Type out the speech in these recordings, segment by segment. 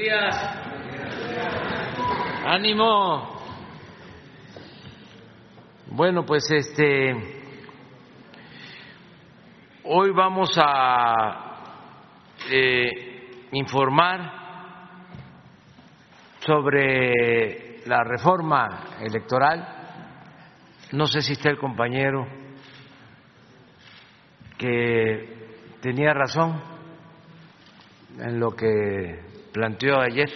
días. Ánimo. Bueno, pues este hoy vamos a eh, informar sobre la reforma electoral. No sé si está el compañero que tenía razón en lo que planteó ayer.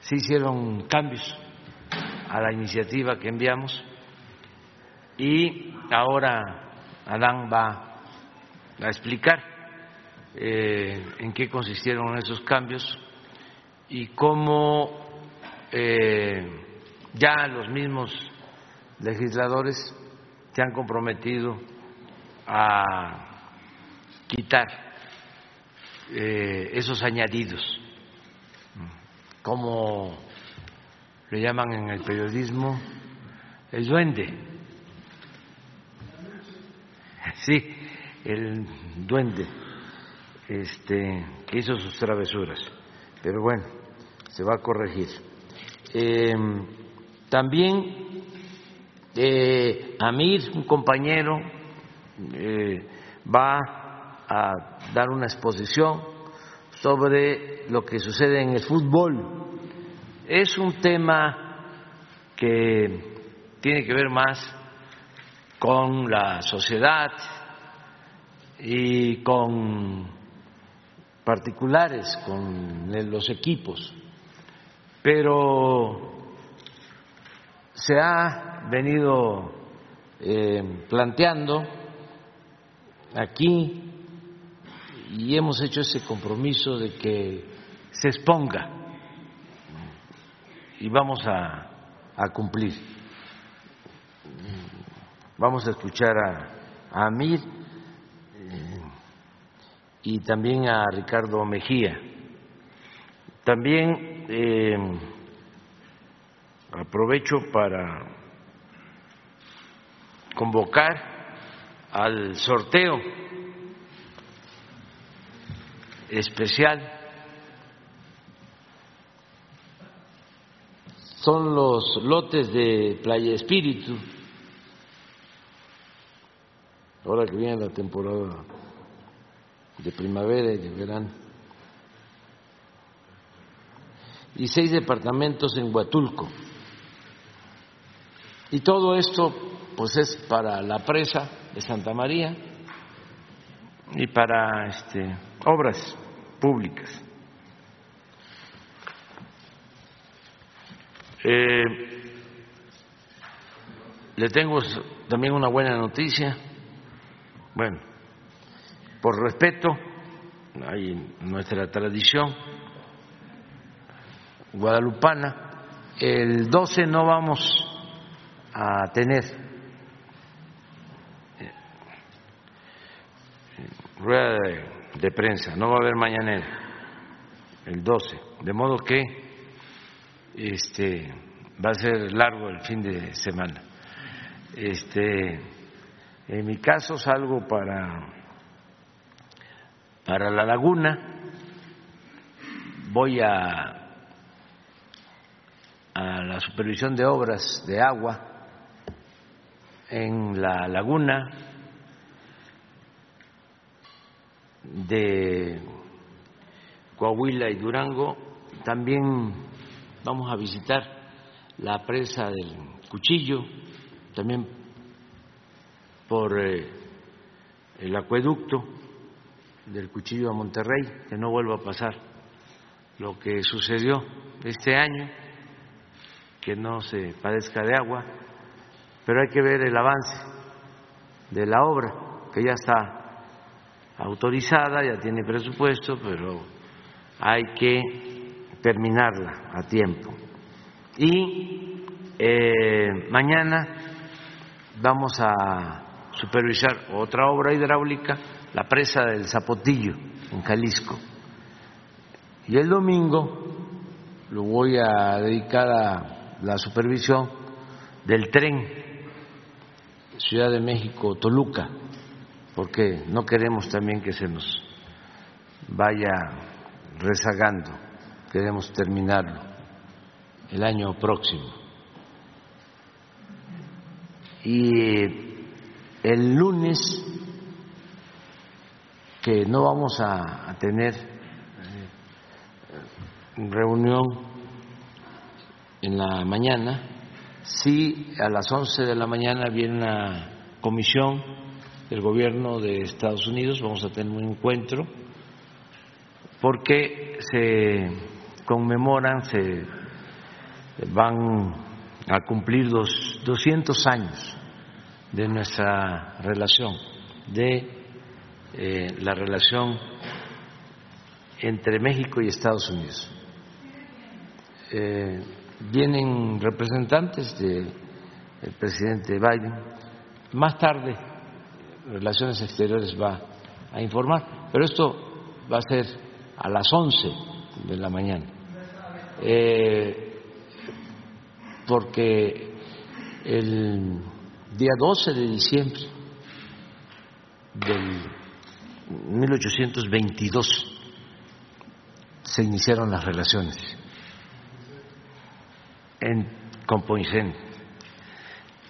Se hicieron cambios a la iniciativa que enviamos y ahora Adán va a explicar eh, en qué consistieron esos cambios y cómo eh, ya los mismos legisladores se han comprometido a quitar eh, esos añadidos, como le llaman en el periodismo el duende. Sí, el duende este, que hizo sus travesuras. Pero bueno, se va a corregir. Eh, también eh, Amir, un compañero, eh, va a dar una exposición sobre lo que sucede en el fútbol. Es un tema que tiene que ver más con la sociedad y con particulares, con los equipos pero se ha venido eh, planteando aquí y hemos hecho ese compromiso de que se exponga y vamos a, cumplir. Vamos a escuchar a, Amir eh, y también a Ricardo Mejía. También eh, aprovecho para convocar al sorteo especial. Son los lotes de Playa Espíritu, ahora que viene la temporada de primavera y de verano. y seis departamentos en Huatulco. Y todo esto pues es para la presa de Santa María y para este, obras públicas. Eh, le tengo también una buena noticia. Bueno, por respeto, hay nuestra tradición guadalupana. El 12 no vamos a tener rueda de, prensa, no va a haber mañanera. El 12, de modo que este va a ser largo el fin de semana. Este, en mi caso salgo para para la laguna, voy a a la supervisión de obras de agua en la laguna de Coahuila y Durango. También vamos a visitar la presa del Cuchillo, también por eh, el acueducto del Cuchillo a Monterrey, que no vuelva a pasar lo que sucedió este año que no se padezca de agua, pero hay que ver el avance de la obra, que ya está autorizada, ya tiene presupuesto, pero hay que terminarla a tiempo. Y eh, mañana vamos a supervisar otra obra hidráulica, la presa del Zapotillo, en Jalisco. Y el domingo lo voy a dedicar a la supervisión del tren Ciudad de México-Toluca, porque no queremos también que se nos vaya rezagando. queremos terminarlo el año próximo. Y el lunes, que no vamos a, tener eh, reunión en la mañana, sí a las 11 de la mañana viene una comisión del gobierno de Estados Unidos, vamos a tener un encuentro, porque se conmemoran, se van a cumplir los 200 años de nuestra relación, de eh, la relación entre México y Estados Unidos. Eh, vienen representantes del presidente Biden. Más tarde, Relaciones Exteriores va a informar, pero esto va a ser a las 11 de la mañana. Eh, porque el día 12 de diciembre del 1822 se iniciaron las relaciones en Compoingén,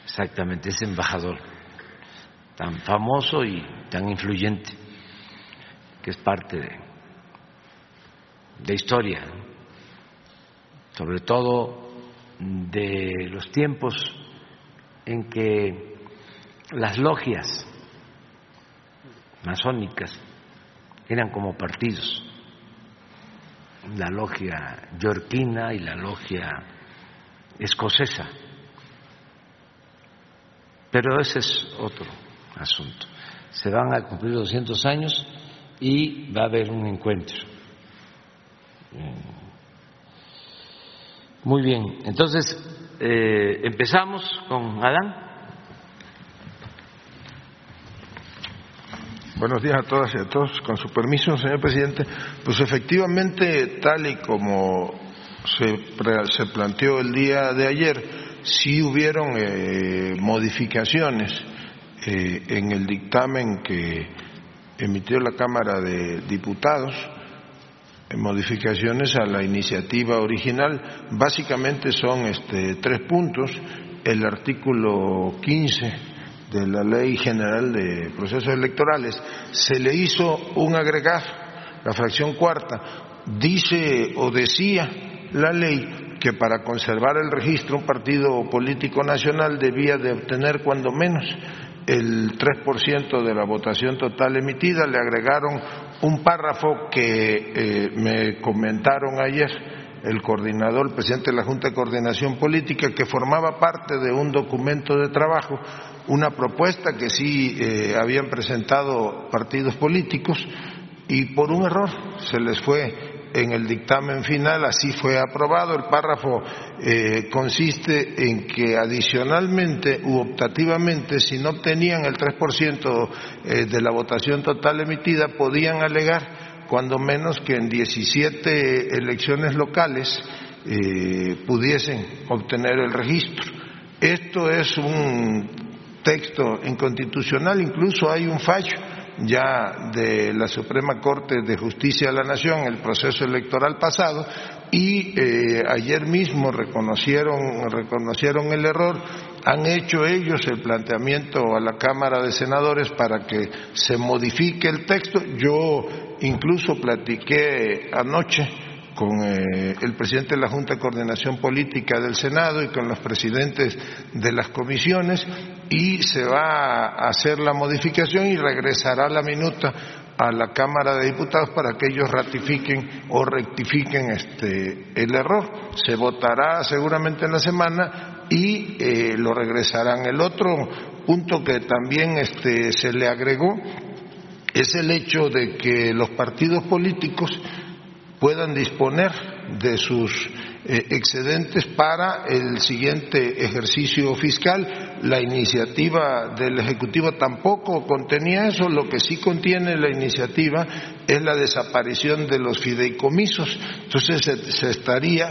exactamente, ese embajador tan famoso y tan influyente que es parte de, de historia, sobre todo de los tiempos en que las logias masónicas eran como partidos, la logia yorquina y la logia escocesa. Pero ese es otro asunto. Se van a cumplir 200 años y va a haber un encuentro. Muy bien, entonces eh, empezamos con Adán. Buenos días a todas y a todos. Con su permiso, señor presidente, pues efectivamente, tal y como se, planteó el día de ayer, sí hubieron eh, modificaciones eh, en el dictamen que emitió la Cámara de Diputados modificaciones a la iniciativa original. Básicamente son este, tres puntos. El artículo 15 de la Ley General de Procesos Electorales se le hizo un agregado, la fracción cuarta. Dice o decía la ley que para conservar el registro un partido político nacional debía de obtener cuando menos el 3% de la votación total emitida, le agregaron un párrafo que eh, me comentaron ayer el coordinador, el presidente de la Junta de Coordinación Política, que formaba parte de un documento de trabajo, una propuesta que sí eh, habían presentado partidos políticos y por un error se les fue en el dictamen final así fue aprobado. El párrafo eh, consiste en que adicionalmente u optativamente, si no obtenían el 3% eh, de la votación total emitida, podían alegar cuando menos que en 17 elecciones locales eh, pudiesen obtener el registro. Esto es un texto inconstitucional, incluso hay un fallo ya de la Suprema Corte de Justicia de la Nación el proceso electoral pasado y eh, ayer mismo reconocieron, reconocieron el error, han hecho ellos el planteamiento a la Cámara de Senadores para que se modifique el texto. Yo incluso platiqué anoche con eh, el presidente de la Junta de Coordinación Política del Senado y con los presidentes de las comisiones y se va a hacer la modificación y regresará la minuta a la Cámara de Diputados para que ellos ratifiquen o rectifiquen este el error. Se votará seguramente en la semana y eh, lo regresarán. El otro punto que también este, se le agregó es el hecho de que los partidos políticos puedan disponer de sus eh, excedentes para el siguiente ejercicio fiscal. La iniciativa del Ejecutivo tampoco contenía eso, lo que sí contiene la iniciativa es la desaparición de los fideicomisos. Entonces se, estaría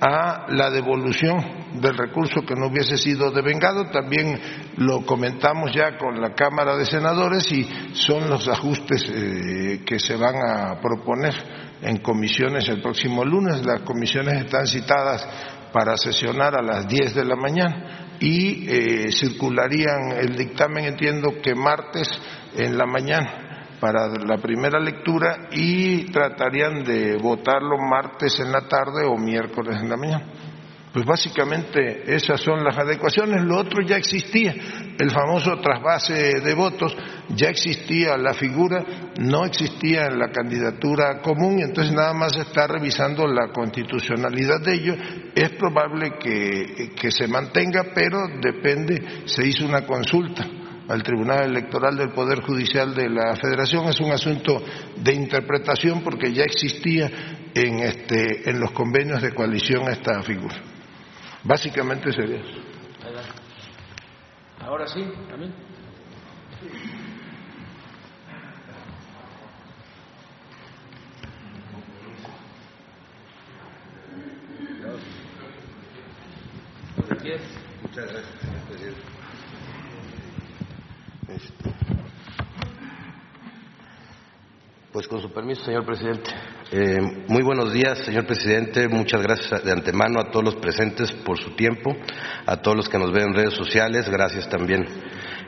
a la devolución del recurso que no hubiese sido devengado. También lo comentamos ya con la Cámara de Senadores y son los ajustes eh, que se van a proponer en comisiones el próximo lunes. Las comisiones están citadas para sesionar a las 10 de la mañana y eh, circularían el dictamen, entiendo que martes en la mañana para la primera lectura y tratarían de votarlo martes en la tarde o miércoles en la mañana. Pues básicamente esas son las adecuaciones. Lo otro ya existía, el famoso trasvase de votos, ya existía la figura, no existía en la candidatura común entonces nada más está revisando la constitucionalidad de ello. Es probable que, que se mantenga, pero depende, se hizo una consulta al Tribunal Electoral del Poder Judicial de la Federación. Es un asunto de interpretación porque ya existía en, este, en los convenios de coalición esta figura. Básicamente sería eso. Ahora sí, también. Muchas gracias, señor presidente. Pues con su permiso, señor presidente. Eh, muy buenos días, señor presidente. Muchas gracias de antemano a todos los presentes por su tiempo, a todos los que nos ven en redes sociales. Gracias también.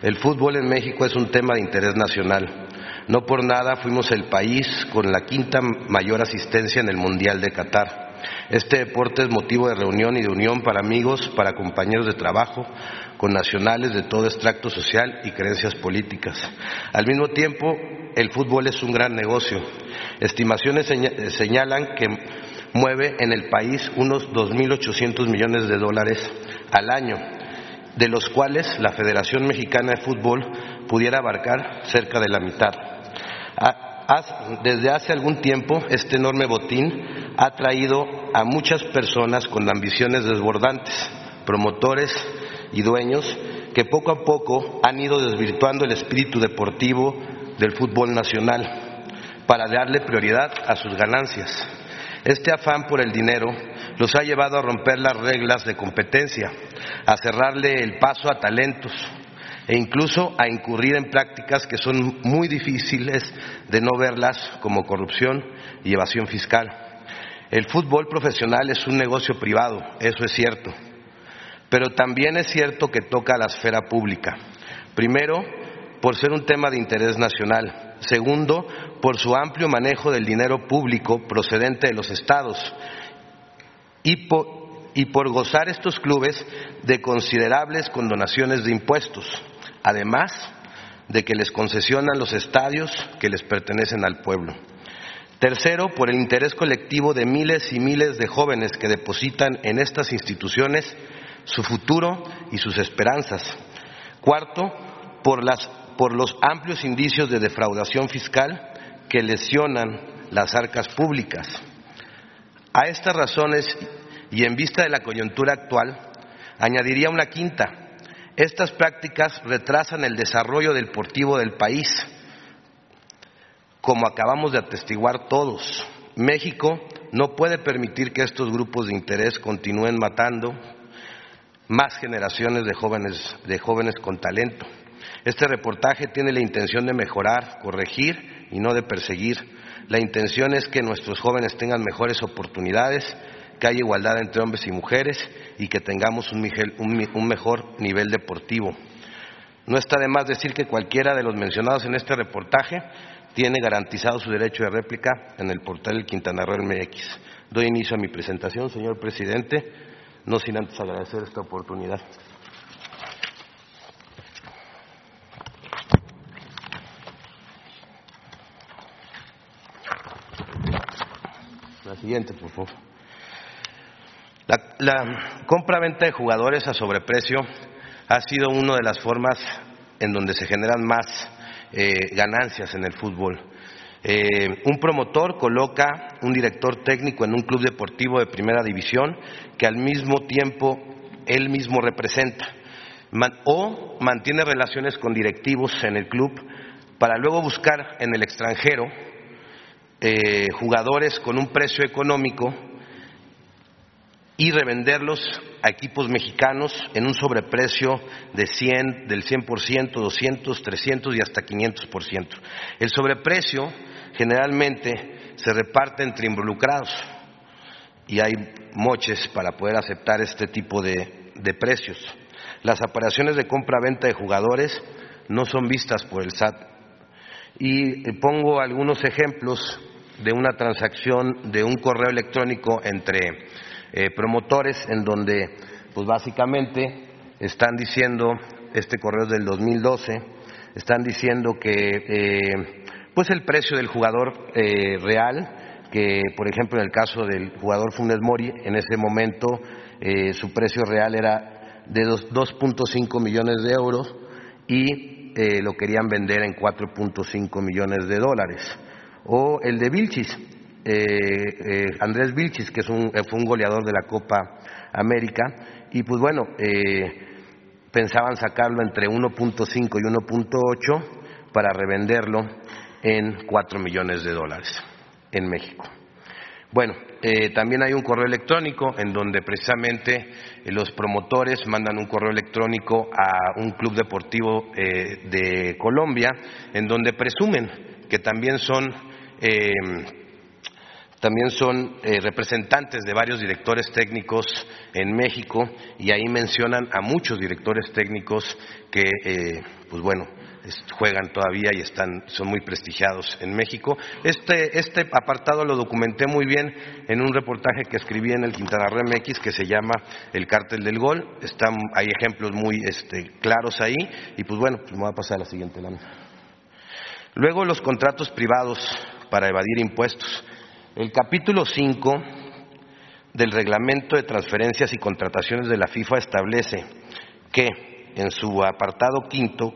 El fútbol en México es un tema de interés nacional. No por nada fuimos el país con la quinta mayor asistencia en el Mundial de Qatar. Este deporte es motivo de reunión y de unión para amigos, para compañeros de trabajo, con nacionales de todo extracto social y creencias políticas. Al mismo tiempo, el fútbol es un gran negocio. Estimaciones señalan que mueve en el país unos 2.800 millones de dólares al año, de los cuales la Federación Mexicana de Fútbol pudiera abarcar cerca de la mitad. Desde hace algún tiempo, este enorme botín ha traído a muchas personas con ambiciones desbordantes, promotores y dueños, que poco a poco han ido desvirtuando el espíritu deportivo del fútbol nacional para darle prioridad a sus ganancias. Este afán por el dinero los ha llevado a romper las reglas de competencia, a cerrarle el paso a talentos e incluso a incurrir en prácticas que son muy difíciles de no verlas como corrupción y evasión fiscal. El fútbol profesional es un negocio privado, eso es cierto, pero también es cierto que toca a la esfera pública. Primero, por ser un tema de interés nacional. Segundo, por su amplio manejo del dinero público procedente de los estados. Y por, gozar estos clubes de considerables condonaciones de impuestos, además de que les concesionan los estadios que les pertenecen al pueblo. Tercero, por el interés colectivo de miles y miles de jóvenes que depositan en estas instituciones su futuro y sus esperanzas. Cuarto, por los amplios indicios de defraudación fiscal que lesionan las arcas públicas. A estas razones, y en vista de la coyuntura actual, añadiría una quinta. Estas prácticas retrasan el desarrollo deportivo del país, como acabamos de atestiguar todos. México no puede permitir que estos grupos de interés continúen matando más generaciones de jóvenes, de jóvenes con talento. Este reportaje tiene la intención de mejorar, corregir y no de perseguir. La intención es que nuestros jóvenes tengan mejores oportunidades, que haya igualdad entre hombres y mujeres y que tengamos un, mejor nivel deportivo. No está de más decir que cualquiera de los mencionados en este reportaje tiene garantizado su derecho de réplica en el portal del Quintana Roo MX. Doy inicio a mi presentación, señor presidente, no sin antes agradecer esta oportunidad. siguiente, por favor. La, compra-venta de jugadores a sobreprecio ha sido una de las formas en donde se generan más eh, ganancias en el fútbol. Eh, un promotor coloca un director técnico en un club deportivo de primera división que al mismo tiempo él mismo representa. O mantiene relaciones con directivos en el club para luego buscar en el extranjero eh, jugadores con un precio económico y revenderlos a equipos mexicanos en un sobreprecio de 100, del 100%, 200, 300 y hasta 500%. El sobreprecio generalmente se reparte entre involucrados y hay moches para poder aceptar este tipo de, de precios. Las operaciones de compra-venta de jugadores no son vistas por el SAT. Y pongo algunos ejemplos de una transacción de un correo electrónico entre eh, promotores en donde, pues básicamente, están diciendo, este correo del 2012, están diciendo que, eh, pues el precio del jugador eh, real, que por ejemplo en el caso del jugador Funes Mori, en ese momento su precio real era de 2.5 millones de euros y lo querían vender en 4.5 millones de dólares. O el de Vilchis, eh, eh, Andrés Vilchis, que es un, eh, fue un goleador de la Copa América, y pues bueno, pensaban sacarlo entre 1.5 y 1.8 para revenderlo en 4 millones de dólares en México. Bueno, también hay un correo electrónico en donde precisamente los promotores mandan un correo electrónico a un club deportivo de Colombia en donde presumen que también son también son eh, representantes de varios directores técnicos en México y ahí mencionan a muchos directores técnicos que, eh, pues bueno, juegan todavía y están, son muy prestigiados en México. Este, este apartado lo documenté muy bien en un reportaje que escribí en el Quintana Roo MX que se llama El Cártel del Gol. Están, hay ejemplos muy este, claros ahí y pues bueno, pues me voy a pasar a la siguiente lámina. Luego los contratos privados para evadir impuestos. El capítulo 5 del reglamento de transferencias y contrataciones de la FIFA establece que en su apartado quinto,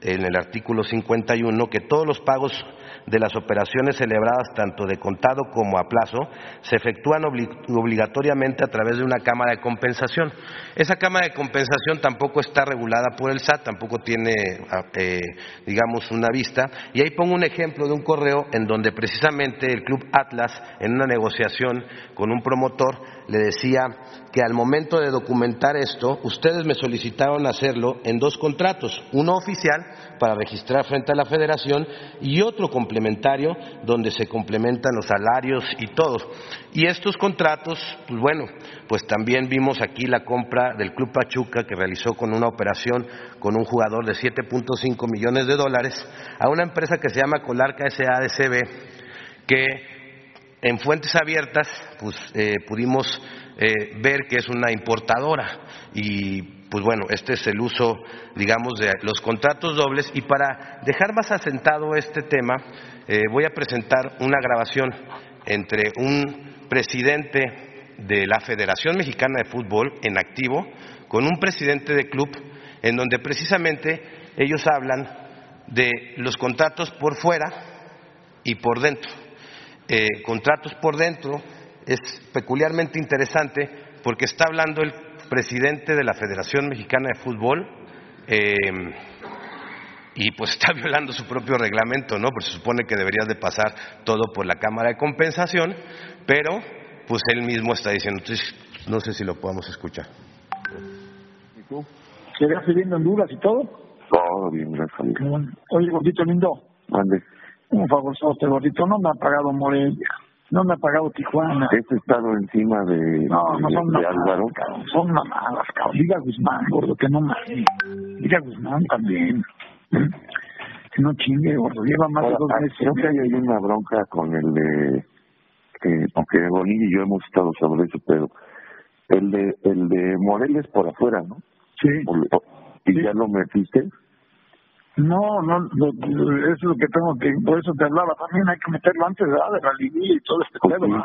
en el artículo 51, que todos los pagos de las operaciones celebradas tanto de contado como a plazo se efectúan obligatoriamente a través de una cámara de compensación. Esa cámara de compensación tampoco está regulada por el SAT, tampoco tiene, ah, eh, digamos, una vista. Y ahí pongo un ejemplo de un correo en donde precisamente el Club Atlas, en una negociación con un promotor, le decía que al momento de documentar esto, ustedes me solicitaron hacerlo en dos contratos, uno oficial para registrar frente a la federación y otro complementario donde se complementan los salarios y todo. Y estos contratos, pues bueno, pues también vimos aquí la compra del Club Pachuca que realizó con una operación con un jugador de 7.5 millones de dólares a una empresa que se llama Colarca SADCB que en fuentes abiertas pues, eh, pudimos eh, ver que es una importadora. Y pues bueno, este es el uso, digamos, de los contratos dobles. Y para dejar más asentado este tema eh, voy a presentar una grabación entre un presidente de la Federación Mexicana de Fútbol en activo con un presidente de club en donde precisamente ellos hablan de los contratos por fuera y por dentro eh, contratos por dentro es peculiarmente interesante porque está hablando el presidente de la Federación Mexicana de Fútbol eh, y pues está violando su propio reglamento, ¿no? Porque se supone que debería de pasar todo por la Cámara de Compensación, pero pues él mismo está diciendo, no sé si lo podemos escuchar. ¿Y tú? ¿Llegaste bien Honduras y todo? Todo bien, gracias. Oye, gordito lindo. Mande un favor, este gordito, no me ha pagado Morelia, no me ha pagado Tijuana. Este estado encima de, no, no son de, mamadas, Álvaro. Cabrón, son mamadas, cabrón. Diga Guzmán, gordo, que no mames. Diga Guzmán también. Que no chingue, gordo, lleva más Ahora, de dos ah, meses. Creo que hay ahí una bronca con el de, eh, aunque Bonilla y yo hemos estado sobre eso, pero el de, el de Morelia es por afuera, ¿no? Sí. O- o- ¿Y Sí. ya lo metiste? No, no, lo- eso es lo que tengo que, por eso te hablaba, también hay que meterlo antes ¿verdad? de la liguilla y todo este Pues pedo, sí. ¿no?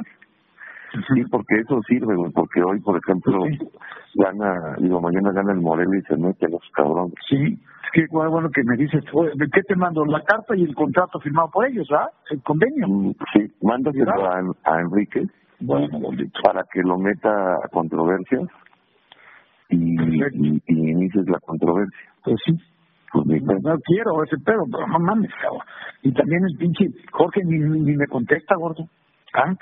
Sí, porque eso sirve, güey, porque hoy, por ejemplo, Sí. gana, digo, mañana gana el Morelia y se mete a los cabrones. Sí, es que bueno, que me dices, oye, ¿de qué te mando? La carta y el contrato firmado por ellos, ¿ah? El convenio. Mm, Sí, mándaselo a, a Enrique Bueno, para que lo meta a controversias y, y inicies la controversia. Pues sí. Pues No, quiero ese pedo, pero no mames, cabrón. Y también el pinche Jorge ni, ni, ni me contesta, gordo. Hank,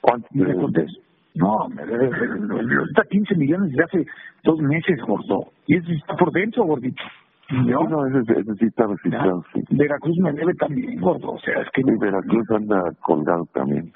¿Cuánto ni me te- contesta. No, me debe, ahorita 15 millones de hace dos meses, gordo. Y eso está por dentro, gordito. No, no, ese, ese sí está registrado, sí. Veracruz me debe también, gordo. O sea, es que... Y Veracruz anda colgado también.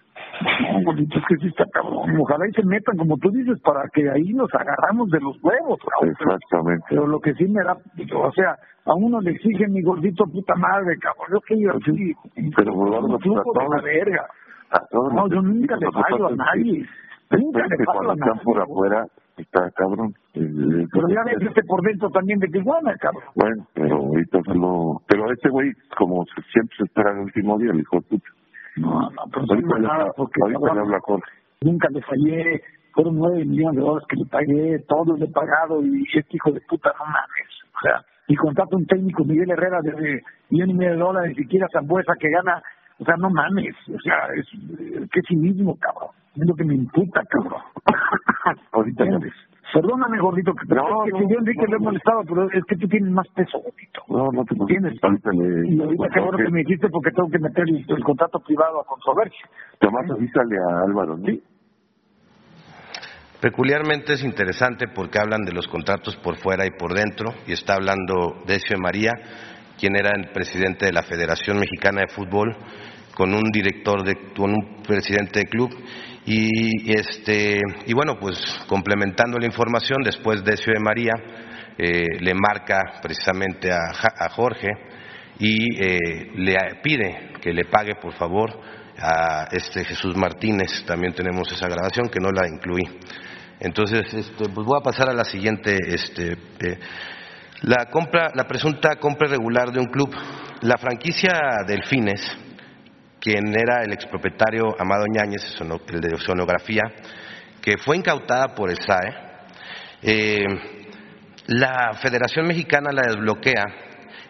No, gordito, es que sí está cabrón. Ojalá y se metan, como tú dices, para que ahí nos agarramos de los huevos. Pero- Exactamente. Pero lo que sí me da, o sea, a uno le exigen mi gordito puta madre, cabrón. Yo que yo así, Pero volvamos a la verga. A todos No, yo nunca le fallo a nadie. Nunca le fallo a están nadie. por afuera, está cabrón. Eh, Pero ya ves este por dentro también de Tijuana, cabrón. Bueno, pero ahorita solo... Pero este güey, como se- siempre se espera el último día, el hijo de puta. No, no, pero Ahorita no le nada, porque ahorita le habla Jorge. nunca le fallé. Fueron nueve millones de dólares que le pagué, todos le he pagado y este hijo de puta no mames. O sea, y contrata un técnico, Miguel Herrera, de millón y medio de dólares, ni siquiera Zambuesa que gana, o sea, no mames. O sea, es eh, que cinismo, cabrón. Es lo que me imputa, cabrón. Ahorita ya- ¿Entiendes? Perdóname, gordito, que, No, es que no, yo Enrique no, lo he no. molestado, pero es que tú tienes más peso, gordito. No, no te. ¿Entiendes? Ahorita le... Y ahorita qué bueno que me dijiste porque tengo que meter el, el contrato privado a controversia. Tomás, avísale a Álvaro, ¿no? Sí. Peculiarmente es interesante porque hablan de los contratos por fuera y por dentro, y está hablando Decio de María, quien era el presidente de la Federación Mexicana de Fútbol, con un director de, con un presidente de club, y este, y bueno, pues complementando la información, después Decio de María eh, le marca precisamente a Jorge y eh, le pide que le pague por favor a este Jesús Martínez, también tenemos esa grabación que no la incluí. Entonces, este, pues voy a pasar a la siguiente, este, eh, la compra, la presunta compra irregular de un club. La franquicia Delfines, quien era el expropietario Amado Ñáñez, el de sonografía, que fue incautada por el SAE, eh, la Federación Mexicana la desbloquea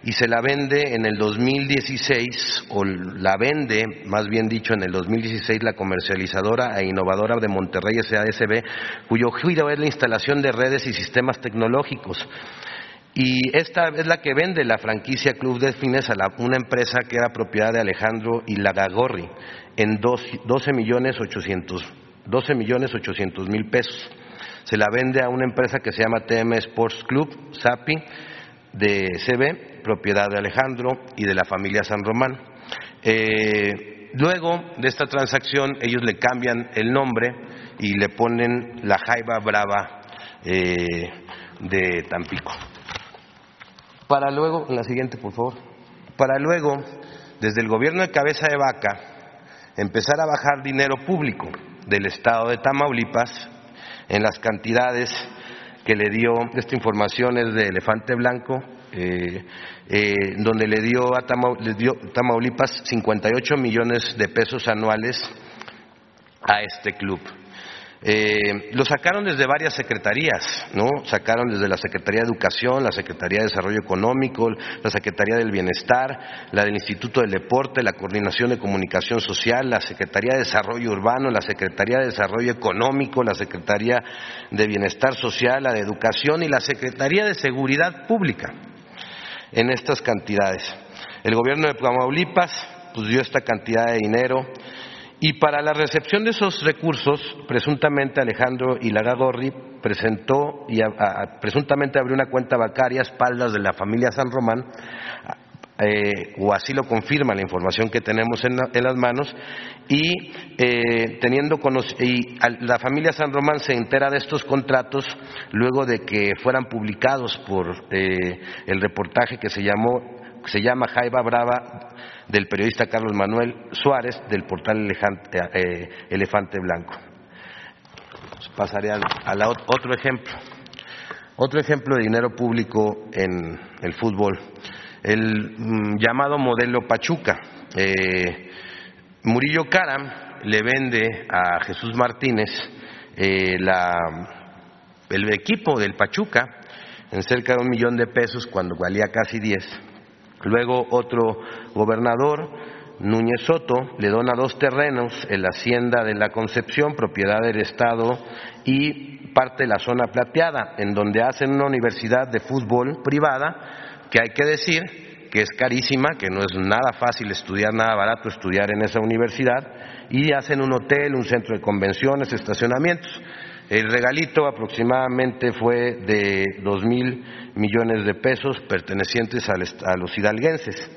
y se la vende en el 2016, o la vende, más bien dicho, en el 2016 la comercializadora e innovadora de Monterrey SASB, cuyo giro es la instalación de redes y sistemas tecnológicos. Y esta es la que vende la franquicia Club Delfines a la- una empresa que era propiedad de Alejandro Ilagagorri en dos- 12 millones 800 12 millones 800 mil pesos. Se la vende a una empresa que se llama TM Sports Club, SAPI, de CB, propiedad de Alejandro y de la familia San Román. Eh, luego de esta transacción, ellos le cambian el nombre y le ponen la Jaiba Brava eh, de Tampico. Para luego, en la siguiente, por favor. Para luego, desde el gobierno de cabeza de vaca, empezar a bajar dinero público del estado de Tamaulipas en las cantidades que le dio, esta información es de Elefante Blanco, eh, eh, donde le dio a Tamau- le dio Tamaulipas 58 millones de pesos anuales a este club. Eh, lo sacaron desde varias secretarías, ¿no? Sacaron desde la Secretaría de Educación, la Secretaría de Desarrollo Económico, la Secretaría del Bienestar, la del Instituto del Deporte, la Coordinación de Comunicación Social, la Secretaría de Desarrollo Urbano, la Secretaría de Desarrollo Económico, la Secretaría de Bienestar Social, la de Educación y la Secretaría de Seguridad Pública en estas cantidades. El gobierno de Tamaulipas pues, dio esta cantidad de dinero y para la recepción de esos recursos, presuntamente Alejandro Ilagagorri presentó y presuntamente abrió una cuenta bancaria a espaldas de la familia San Román, eh, o así lo confirma la información que tenemos en, la- en las manos, y eh, teniendo y la familia San Román se entera de estos contratos luego de que fueran publicados por eh, el reportaje que se llamó se llama Jaiba Brava del periodista Carlos Manuel Suárez del portal Elefante, eh, Blanco. Pues pasaré a otro ejemplo. Otro ejemplo de dinero público en el fútbol. El mm, llamado modelo Pachuca. Eh, Murillo Karam le vende a Jesús Martínez eh, el equipo del Pachuca en cerca de un millón de pesos cuando valía casi diez. Luego otro gobernador, Núñez Soto, le dona dos terrenos en la hacienda de la Concepción, propiedad del Estado, y parte de la zona plateada, en donde hacen una universidad de fútbol privada, que hay que decir que es carísima, que no es nada fácil estudiar, nada barato estudiar en esa universidad, y hacen un hotel, un centro de convenciones, estacionamientos. El regalito aproximadamente fue de dos mil millones de pesos pertenecientes a los hidalguenses.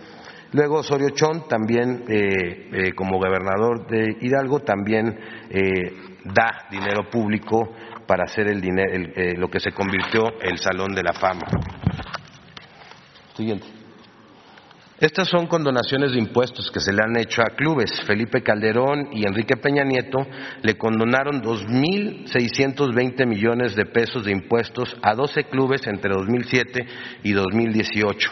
Luego Osorio Chón también, eh, eh, como gobernador de Hidalgo, también eh, da dinero público para hacer el dinero, lo que se convirtió el Salón de la Fama. Siguiente. Estas son condonaciones de impuestos que se le han hecho a clubes. Felipe Calderón y Enrique Peña Nieto le condonaron 2.620 millones de pesos de impuestos a 12 clubes entre 2007 y 2018.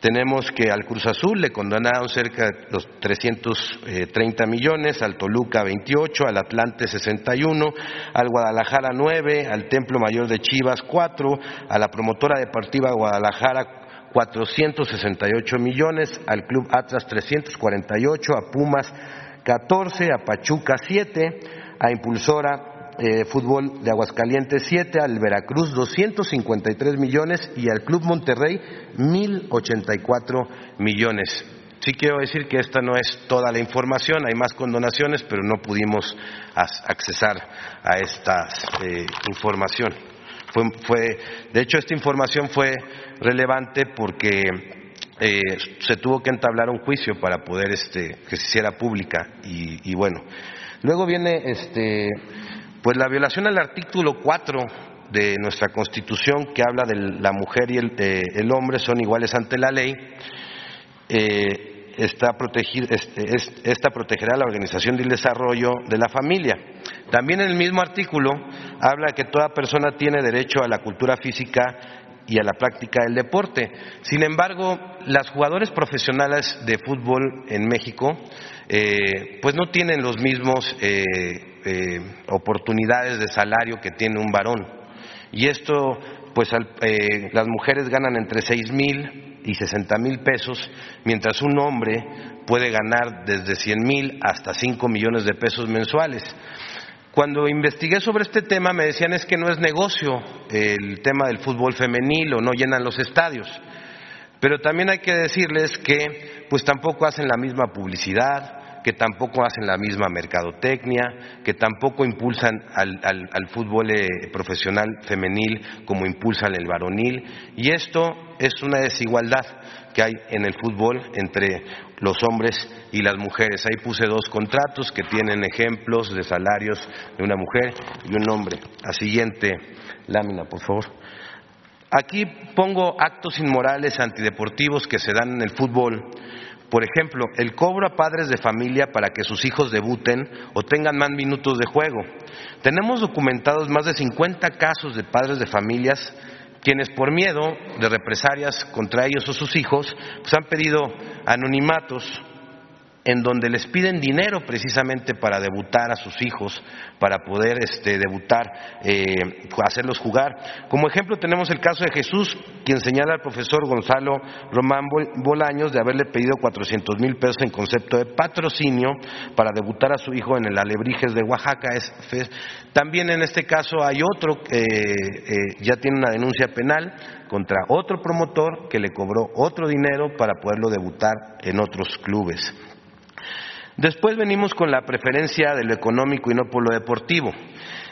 Tenemos que al Cruz Azul le condonaron cerca de los 330 millones, al Toluca 28, al Atlante 61, al Guadalajara 9, al Templo Mayor de Chivas 4, a la promotora deportiva Guadalajara 468 millones, al Club Atlas 348, a Pumas 14, a Pachuca 7, a Impulsora eh, fútbol de Aguascalientes 7, al Veracruz 253 millones y al Club Monterrey 1084 millones. Sí quiero decir que esta no es toda la información, hay más condonaciones, pero no pudimos accesar a esta eh, información. Fue, de hecho, esta información fue relevante porque eh, se tuvo que entablar un juicio para poder este, que se hiciera pública y, bueno. Luego viene este, pues la violación al artículo 4 de nuestra Constitución, que habla de la mujer y el, hombre son iguales ante la ley, eh, está esta protegerá la organización y el desarrollo de la familia. También en el mismo artículo habla que toda persona tiene derecho a la cultura física y a la práctica del deporte. Sin embargo, las jugadores profesionales de fútbol en México eh, pues no tienen los mismos eh, eh, oportunidades de salario que tiene un varón. Y esto, pues las mujeres ganan entre seis mil y sesenta mil pesos, mientras un hombre puede ganar desde cien mil hasta cinco millones de pesos mensuales. Cuando investigué sobre este tema me decían es que no es negocio el tema del fútbol femenil o no llenan los estadios. Pero también hay que decirles que pues tampoco hacen la misma publicidad, que tampoco hacen la misma mercadotecnia, que tampoco impulsan al, fútbol eh, profesional femenil como impulsan el varonil. Y esto es una desigualdad que hay en el fútbol entre los hombres y las mujeres. Ahí puse dos contratos que tienen ejemplos de salarios de una mujer y un hombre. La siguiente lámina, por favor. Aquí pongo actos inmorales antideportivos que se dan en el fútbol por ejemplo, el cobro a padres de familia para que sus hijos debuten o tengan más minutos de juego. Tenemos documentados más de 50 casos de padres de familias quienes por miedo de represalias contra ellos o sus hijos pues han pedido anonimatos en donde les piden dinero precisamente para debutar a sus hijos, para poder este, debutar, eh, hacerlos jugar. Como ejemplo tenemos el caso de Jesús, quien señala al profesor Gonzalo Román Bolaños de haberle pedido 400 mil pesos en concepto de patrocinio para debutar a su hijo en el Alebrijes de Oaxaca. también en este caso hay otro que eh, ya tiene una denuncia penal contra otro promotor que le cobró otro dinero para poderlo debutar en otros clubes. Después venimos con la preferencia de lo económico y no por lo deportivo.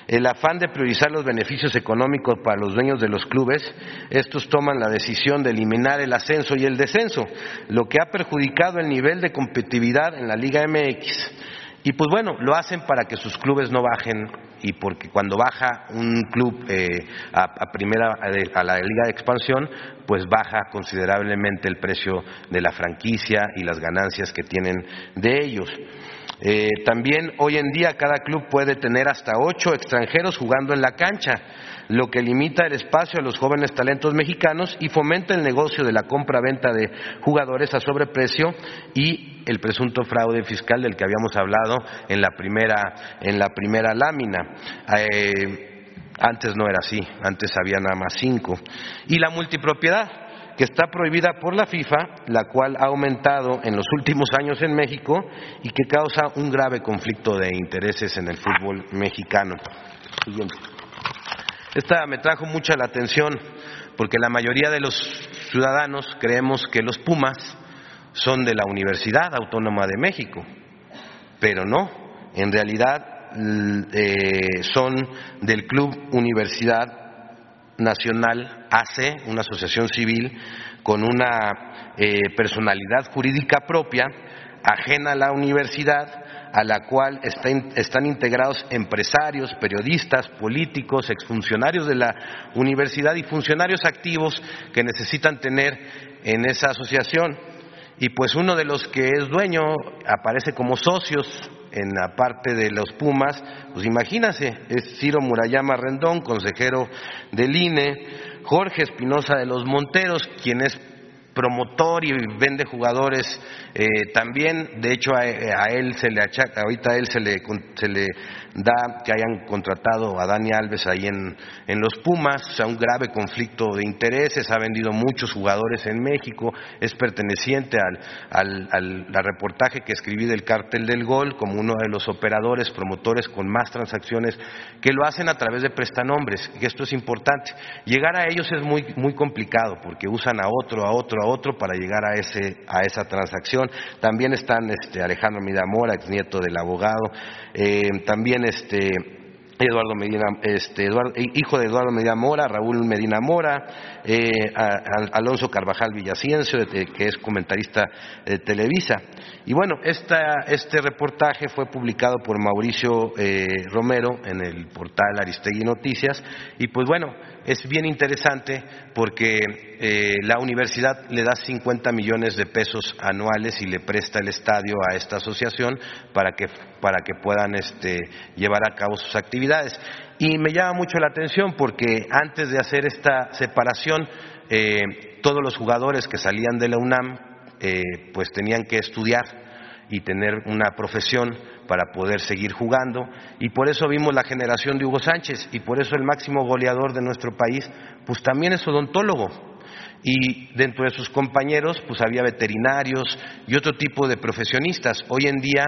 El afán de priorizar los beneficios económicos para los dueños de los clubes, estos toman la decisión de eliminar el ascenso y el descenso, lo que ha perjudicado el nivel de competitividad en la Liga MX. Y pues bueno, lo hacen para que sus clubes no bajen y porque cuando baja un club eh, a, primera a la liga de expansión, pues baja considerablemente el precio de la franquicia y las ganancias que tienen de ellos. Eh, también hoy en día cada club puede tener hasta ocho extranjeros jugando en la cancha lo que limita el espacio a los jóvenes talentos mexicanos y fomenta el negocio de la compra-venta de jugadores a sobreprecio y el presunto fraude fiscal del que habíamos hablado en la primera, en la primera lámina. Eh, antes no era así, antes había nada más cinco. Y la multipropiedad, que está prohibida por la FIFA, la cual ha aumentado en los últimos años en México y que causa un grave conflicto de intereses en el fútbol mexicano. Esta me trajo mucha la atención porque la mayoría de los ciudadanos creemos que los Pumas son de la Universidad Autónoma de México. pero no, en realidad eh, son del Club Universidad Nacional AC, una asociación civil con una eh, personalidad jurídica propia, ajena a la universidad, a la cual están integrados empresarios, periodistas, políticos, exfuncionarios de la universidad y funcionarios activos que necesitan tener en esa asociación. Y pues uno de los que es dueño aparece como socios en la parte de los Pumas, pues imagínense, es Ciro Murayama Rendón, consejero del INE, Jorge Espinosa de los Monteros, quien es promotor y vende jugadores eh, también. De hecho, a, él se le achaca, ahorita a él se le, se le da que hayan contratado a Dani Alves ahí en, en los Pumas, o sea, un grave conflicto de intereses, ha vendido muchos jugadores en México, es perteneciente al, al, reportaje que escribí del cártel del gol como uno de los operadores, promotores con más transacciones que lo hacen a través de prestanombres, y esto es importante. Llegar a ellos es muy, muy complicado porque usan a otro, a otro, a otro para llegar a, ese, a esa transacción. También están este, Alejandro Midamora, ex nieto del abogado, eh, también este Eduardo Medina, este, hijo de Eduardo Medina Mora, Raúl Medina Mora, eh, Alonso Carvajal Villaciencio, que es comentarista de Televisa. Y bueno, este reportaje fue publicado por Mauricio eh, Romero en el portal Aristegui Noticias y pues bueno, es bien interesante porque eh, la universidad le da 50 millones de pesos anuales y le presta el estadio a esta asociación para que, para que puedan este, llevar a cabo sus actividades. Y me llama mucho la atención porque antes de hacer esta separación, eh, todos los jugadores que salían de la UNAM eh, pues tenían que estudiar y tener una profesión para poder seguir jugando. Y por eso vimos la generación de Hugo Sánchez y por eso el máximo goleador de nuestro país, pues también es odontólogo. Y dentro de sus compañeros, pues había veterinarios y otro tipo de profesionistas. Hoy en día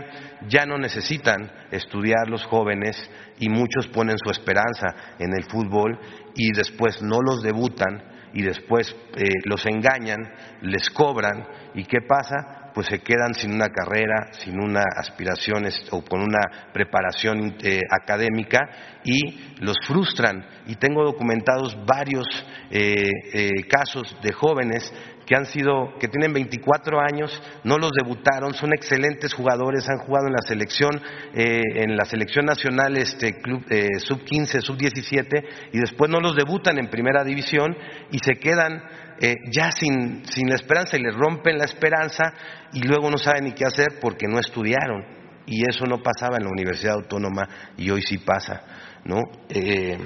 ya no necesitan estudiar los jóvenes y muchos ponen su esperanza en el fútbol y después no los debutan y después eh, los engañan, les cobran y ¿qué pasa? Pues se quedan sin una carrera, sin una aspiración o con una preparación eh, académica y los frustran. Y tengo documentados varios eh, eh, casos de jóvenes que han sido, que tienen 24 años, no los debutaron, son excelentes jugadores, han jugado en la selección, en la selección nacional, este club sub 15, sub 17, y después no los debutan en primera división y se quedan eh, ya sin, sin la esperanza y les rompen la esperanza y luego no saben ni qué hacer porque no estudiaron. Y eso no pasaba en la Universidad Autónoma y hoy sí pasa, ¿no? Eh,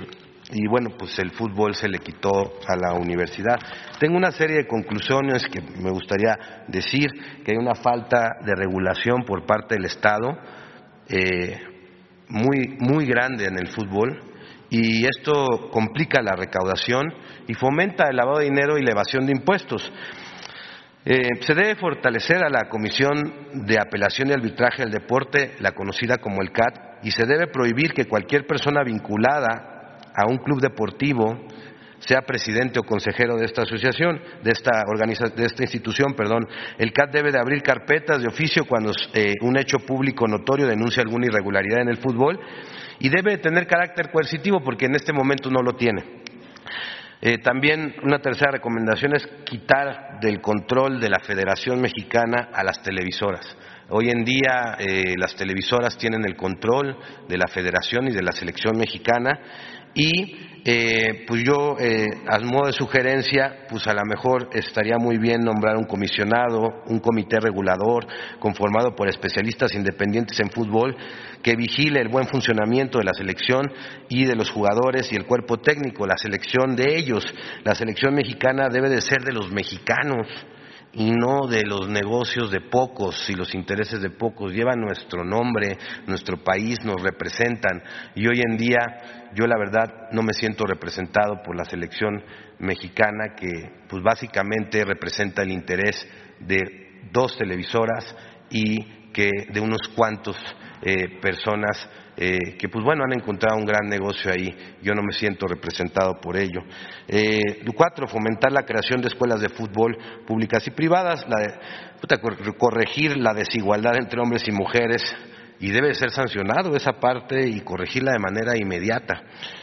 y bueno, pues el fútbol se le quitó a la universidad. Tengo una serie de conclusiones que me gustaría decir, que hay una falta de regulación por parte del Estado eh, muy, muy grande en el fútbol, y esto complica la recaudación y fomenta el lavado de dinero y la evasión de impuestos. Eh, se debe fortalecer a la Comisión de Apelación y Arbitraje del Deporte, la conocida como el CAT, y se debe prohibir que cualquier persona vinculada a un club deportivo sea presidente o consejero de esta asociación, de esta, de esta institución, perdón. El CAT debe de abrir carpetas de oficio cuando eh, un hecho público notorio denuncia alguna irregularidad en el fútbol y debe tener carácter coercitivo porque en este momento no lo tiene. Eh, también una tercera recomendación es quitar del control de la Federación Mexicana a las televisoras. Hoy en día eh, las televisoras tienen el control de la Federación y de la Selección Mexicana y eh, pues yo, a modo de sugerencia, pues a lo mejor estaría muy bien nombrar un comisionado, un comité regulador conformado por especialistas independientes en fútbol que vigile el buen funcionamiento de la selección y de los jugadores y el cuerpo técnico, la selección de ellos. La selección mexicana debe de ser de los mexicanos y no de los negocios de pocos y los intereses de pocos. Llevan nuestro nombre, nuestro país, nos representan y hoy en día yo la verdad no me siento representado por la selección mexicana que pues básicamente representa el interés de dos televisoras y que de unos cuantos eh, personas eh, que pues bueno han encontrado un gran negocio ahí. Yo no me siento representado por ello. Eh, cuatro, fomentar la creación de escuelas de fútbol públicas y privadas, la de, corregir la desigualdad entre hombres y mujeres y debe ser sancionado esa parte y corregirla de manera inmediata.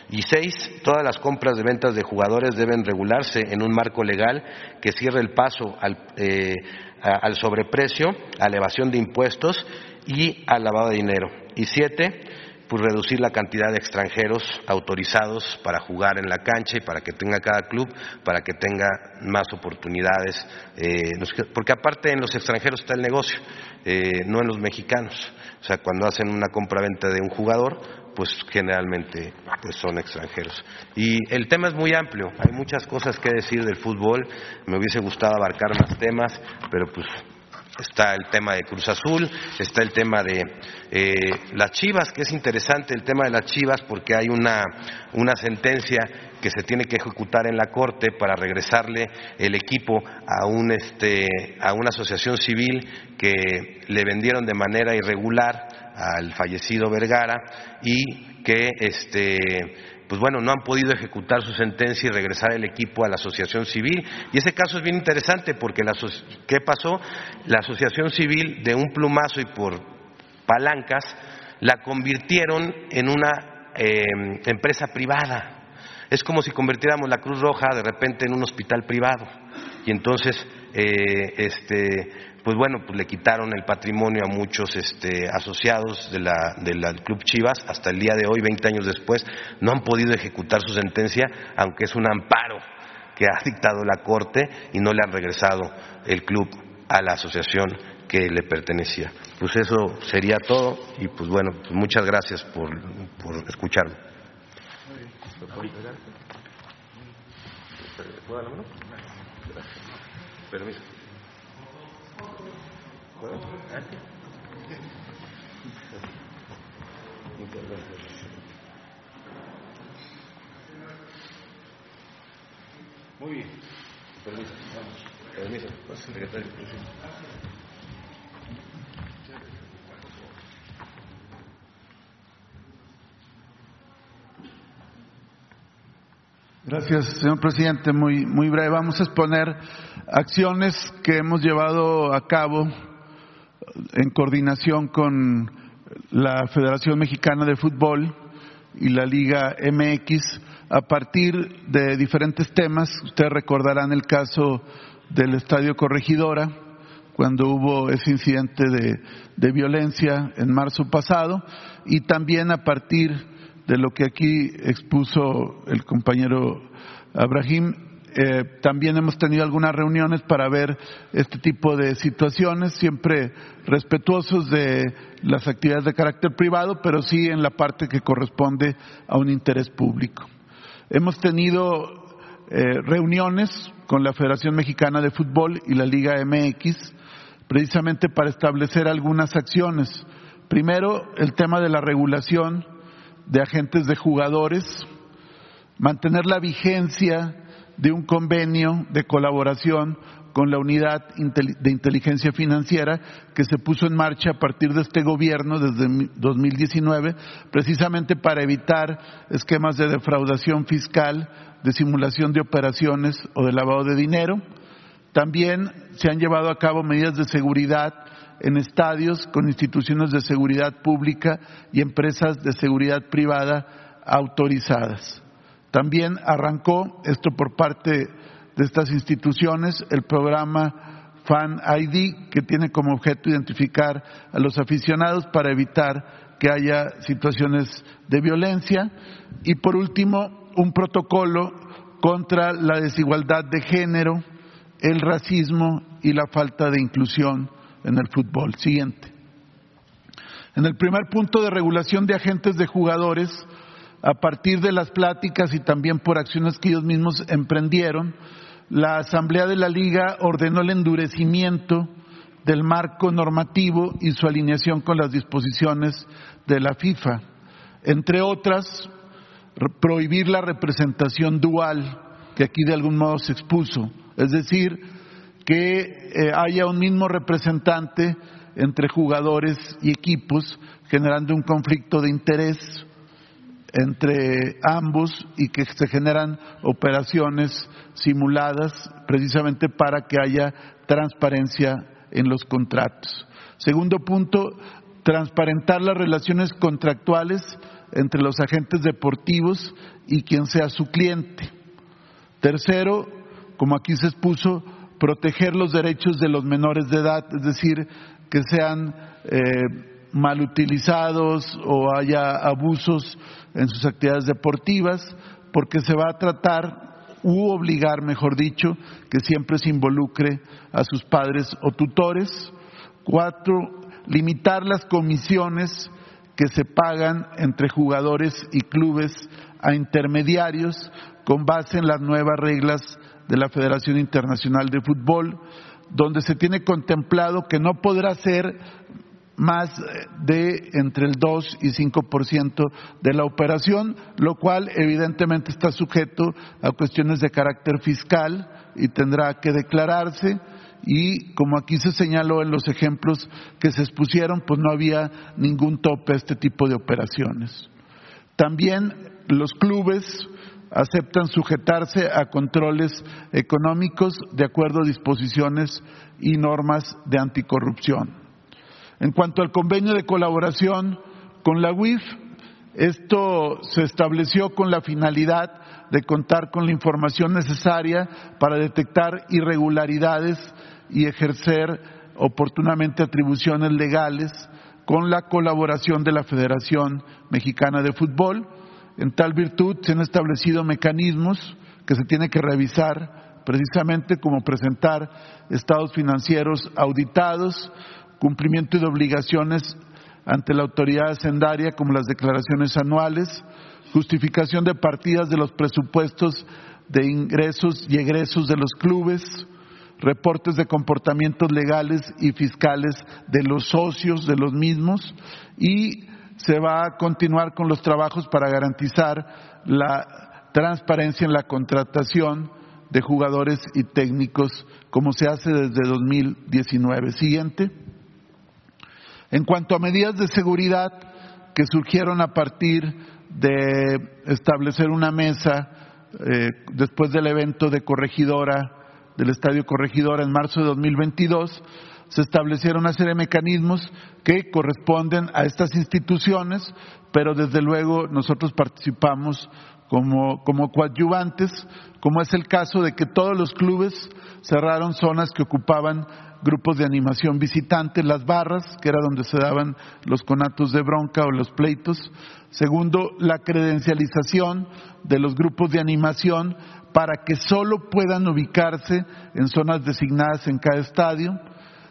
Y seis, todas las compras de ventas de jugadores deben regularse en un marco legal que cierre el paso al, eh, al sobreprecio, a elevación de impuestos y al lavado de dinero. Y siete, pues reducir la cantidad de extranjeros autorizados para jugar en la cancha y para que tenga cada club, para que tenga más oportunidades, eh, porque aparte en los extranjeros está el negocio, eh, no en los mexicanos. O sea, cuando hacen una compra-venta de un jugador, pues generalmente pues son extranjeros. Y el tema es muy amplio, hay muchas cosas que decir del fútbol, me hubiese gustado abarcar más temas, pero pues está el tema de Cruz Azul, está el tema de eh, las Chivas, que es interesante el tema de las Chivas porque hay una, una sentencia que se tiene que ejecutar en la corte para regresarle el equipo a un este a una asociación civil que le vendieron de manera irregular al fallecido Vergara y que este pues bueno, no han podido ejecutar su sentencia y regresar el equipo a la asociación civil. Y ese caso es bien interesante porque ¿qué pasó? La asociación civil de un plumazo y por palancas la convirtieron en una em, empresa privada. Es como si convirtiéramos la Cruz Roja de repente en un hospital privado. Y entonces, eh, este, pues bueno, pues le quitaron el patrimonio a muchos este, asociados de la, del Club Chivas. Hasta el día de hoy, 20 años después, no han podido ejecutar su sentencia, aunque es un amparo que ha dictado la Corte y no le han regresado el club a la asociación que le pertenecía. Pues eso sería todo y pues bueno, pues muchas gracias por, por escucharme. Permiso. Muy bien. Permiso. Permiso. Secretario. Gracias, señor presidente. Muy, muy breve. Vamos a exponer acciones que hemos llevado a cabo en coordinación con la Federación Mexicana de Fútbol y la Liga MX a partir de diferentes temas. Ustedes recordarán el caso del Estadio Corregidora, cuando hubo ese incidente de, violencia en marzo pasado, y también a partir de lo que aquí expuso el compañero Abrahim eh, también hemos tenido algunas reuniones para ver este tipo de situaciones, siempre respetuosos de las actividades de carácter privado, pero sí en la parte que corresponde a un interés público. Hemos tenido eh, reuniones con la Federación Mexicana de Fútbol y la Liga MX, precisamente para establecer algunas acciones. Primero, el tema de la regulación de agentes de jugadores, mantener la vigencia de un convenio de colaboración con la unidad de inteligencia financiera que se puso en marcha a partir de este gobierno desde 2019, precisamente para evitar esquemas de defraudación fiscal, de simulación de operaciones o de lavado de dinero. También se han llevado a cabo medidas de seguridad en estadios con instituciones de seguridad pública y empresas de seguridad privada autorizadas. También arrancó, esto por parte de estas instituciones, el programa Fan ID, que tiene como objeto identificar a los aficionados para evitar que haya situaciones de violencia. Y por último, un protocolo contra la desigualdad de género, el racismo y la falta de inclusión en el fútbol. Siguiente. En el primer punto de regulación de agentes de jugadores, a partir de las pláticas y también por acciones que ellos mismos emprendieron, la Asamblea de la Liga ordenó el endurecimiento del marco normativo y su alineación con las disposiciones de la FIFA. Entre otras, prohibir la representación dual, que aquí de algún modo se expuso, es decir, que eh, haya un mismo representante entre jugadores y equipos, generando un conflicto de interés entre ambos y que se generan operaciones simuladas precisamente para que haya transparencia en los contratos. Segundo punto, transparentar las relaciones contractuales entre los agentes deportivos y quien sea su cliente. Tercero, como aquí se expuso, proteger los derechos de los menores de edad, es decir, que sean eh, mal utilizados o haya abusos en sus actividades deportivas, porque se va a tratar u obligar, mejor dicho, que siempre se involucre a sus padres o tutores. Cuatro, limitar las comisiones que se pagan entre jugadores y clubes a intermediarios con base en las nuevas reglas de la Federación Internacional de Fútbol, donde se tiene contemplado que no podrá ser más de entre el 2 y 5% de la operación, lo cual evidentemente está sujeto a cuestiones de carácter fiscal y tendrá que declararse y como aquí se señaló en los ejemplos que se expusieron, pues no había ningún tope a este tipo de operaciones. También los clubes aceptan sujetarse a controles económicos de acuerdo a disposiciones y normas de anticorrupción. En cuanto al convenio de colaboración con la UIF, esto se estableció con la finalidad de contar con la información necesaria para detectar irregularidades y ejercer oportunamente atribuciones legales con la colaboración de la Federación Mexicana de Fútbol. En tal virtud se han establecido mecanismos que se tiene que revisar precisamente como presentar estados financieros auditados, cumplimiento de obligaciones ante la autoridad hacendaria como las declaraciones anuales, justificación de partidas de los presupuestos de ingresos y egresos de los clubes, reportes de comportamientos legales y fiscales de los socios de los mismos y se va a continuar con los trabajos para garantizar la transparencia en la contratación de jugadores y técnicos como se hace desde 2019. Siguiente. En cuanto a medidas de seguridad que surgieron a partir de establecer una mesa eh, después del evento de corregidora del Estadio Corregidora en marzo de 2022, se establecieron una serie de mecanismos que corresponden a estas instituciones, pero desde luego nosotros participamos como, como coadyuvantes, como es el caso de que todos los clubes cerraron zonas que ocupaban grupos de animación visitantes, las barras, que era donde se daban los conatos de bronca o los pleitos. Segundo, la credencialización de los grupos de animación para que solo puedan ubicarse en zonas designadas en cada estadio,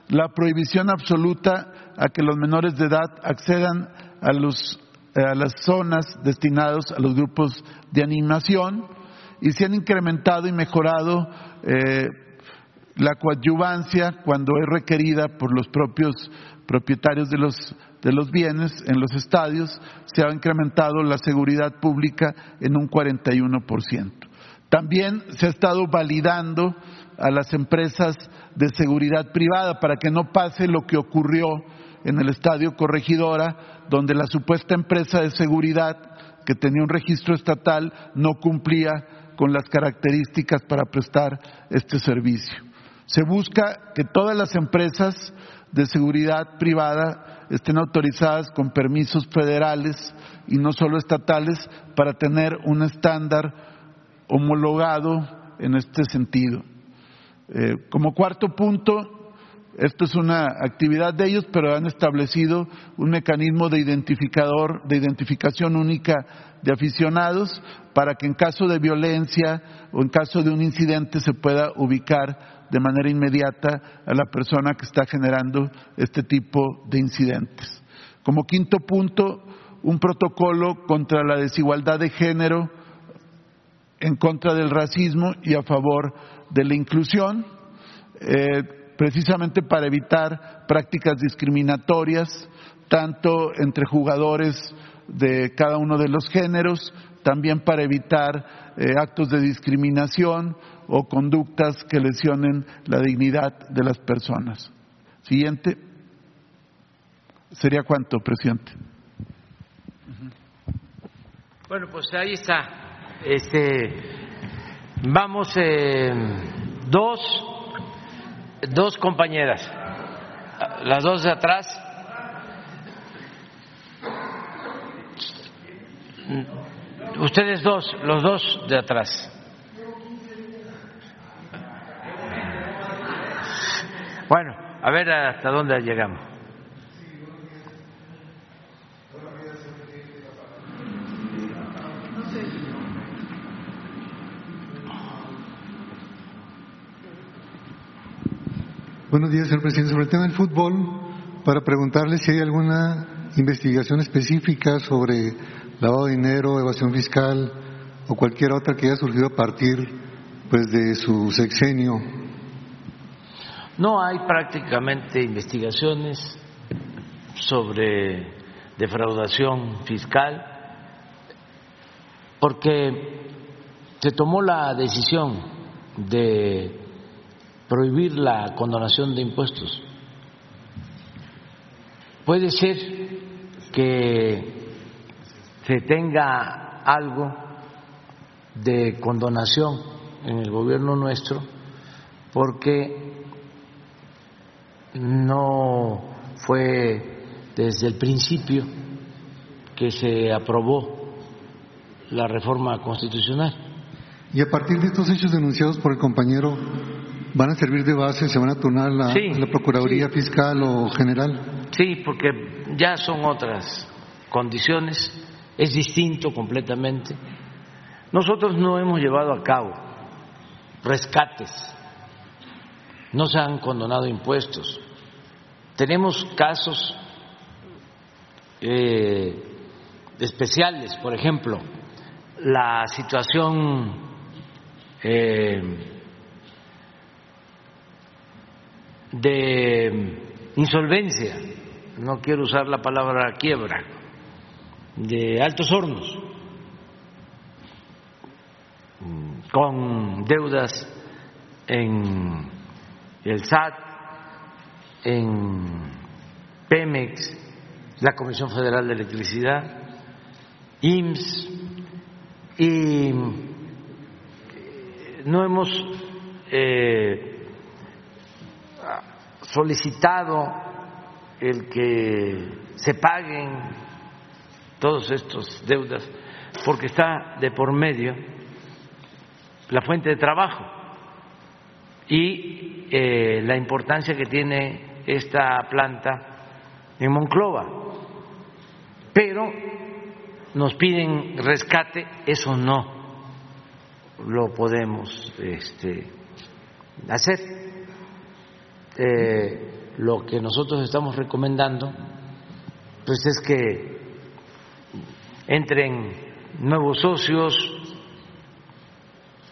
la prohibición absoluta a que los menores de edad accedan a, las zonas destinadas a los grupos de animación y se han incrementado y mejorado eh, la coadyuvancia cuando es requerida por los propios propietarios de los, de los bienes en los estadios, se ha incrementado la seguridad pública en un 41%. También se ha estado validando a las empresas de seguridad privada para que no pase lo que ocurrió en el Estadio Corregidora, donde la supuesta empresa de seguridad que tenía un registro estatal no cumplía con las características para prestar este servicio. Se busca que todas las empresas de seguridad privada estén autorizadas con permisos federales y no solo estatales para tener un estándar homologado en este sentido. Eh, como cuarto punto, esto es una actividad de ellos, pero han establecido un mecanismo de identificador, de identificación única de aficionados para que en caso de violencia o en caso de un incidente se pueda ubicar de manera inmediata a la persona que está generando este tipo de incidentes. Como quinto punto, un protocolo contra la desigualdad de género en contra del racismo y a favor de la inclusión, eh, precisamente para evitar prácticas discriminatorias, tanto entre jugadores de cada uno de los géneros, también para evitar eh, actos de discriminación o conductas que lesionen la dignidad de las personas. Siguiente. ¿Sería cuánto, presidente? Bueno, pues ahí está. Este, vamos eh, dos, dos compañeras, las dos de atrás. Ustedes dos, los dos de atrás. Bueno, a ver hasta dónde llegamos. Buenos días, señor presidente. Sobre el tema del fútbol, para preguntarle si hay alguna investigación específica sobre lavado de dinero, evasión fiscal o cualquier otra que haya surgido a partir pues, de su sexenio. No hay prácticamente investigaciones sobre defraudación fiscal porque se tomó la decisión de prohibir la condonación de impuestos. Puede ser que se tenga algo de condonación en el gobierno nuestro porque no fue desde el principio que se aprobó la reforma constitucional. Y a partir de estos hechos denunciados por el compañero, ¿Van a servir de base? ¿Se van a turnar la, la Procuraduría Fiscal o General? Sí, porque ya son otras condiciones, es distinto completamente. Nosotros no hemos llevado a cabo rescates, no se han condonado impuestos. Tenemos casos eh, especiales, por ejemplo, la situación eh, de insolvencia, no quiero usar la palabra quiebra, de altos hornos, con deudas en el SAT, en Pemex, la Comisión Federal de Electricidad, IMSS, y no hemos eh, solicitado el que se paguen todos estos deudas porque está de por medio la fuente de trabajo y eh, la importancia que tiene esta planta en Monclova. Pero nos piden rescate, eso no lo podemos este, hacer eh, lo que nosotros estamos recomendando pues es que entren nuevos socios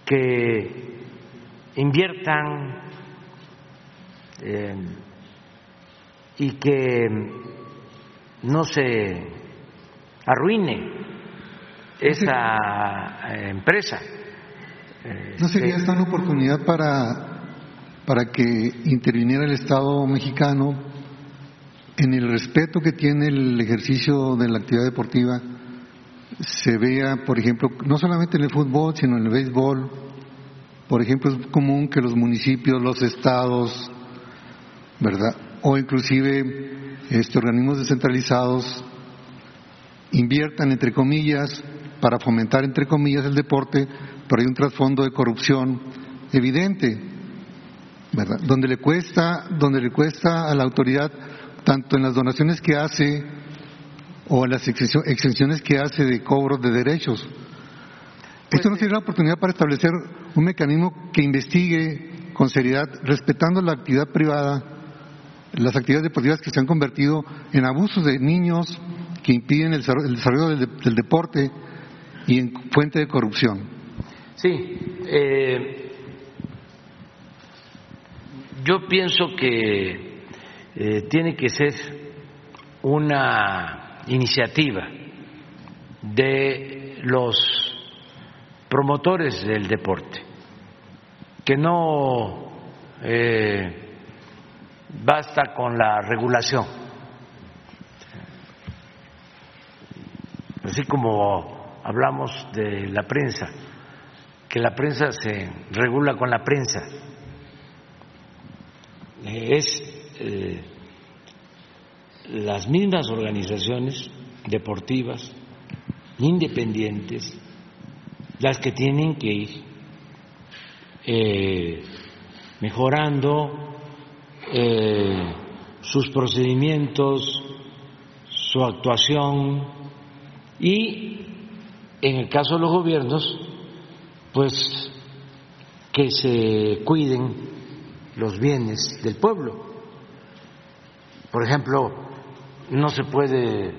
que inviertan eh, y que no se arruine esa empresa. ¿No sería esta una oportunidad para para que interviniera el Estado mexicano en el respeto que tiene el ejercicio de la actividad deportiva, se vea, por ejemplo, no solamente en el fútbol, sino en el béisbol. Por ejemplo, es común que los municipios, los estados, ¿verdad? O inclusive este, organismos descentralizados inviertan, entre comillas, para fomentar, entre comillas, el deporte, pero hay un trasfondo de corrupción evidente donde le cuesta, donde le cuesta a la autoridad, tanto en las donaciones que hace o en las exenciones que hace de cobro de derechos. Esto no tiene la oportunidad para establecer un mecanismo que investigue con seriedad, respetando la actividad privada, las actividades deportivas que se han convertido en abusos de niños que impiden el desarrollo del, deporte y en fuente de corrupción. Sí, eh, yo pienso que eh, tiene que ser una iniciativa de los promotores del deporte, que no eh, basta con la regulación, así como hablamos de la prensa, que la prensa se regula con la prensa. Es eh, las mismas organizaciones deportivas independientes las que tienen que ir eh, mejorando eh, sus procedimientos, su actuación y, en el caso de los gobiernos, pues que se cuiden los bienes del pueblo. Por ejemplo, no se puede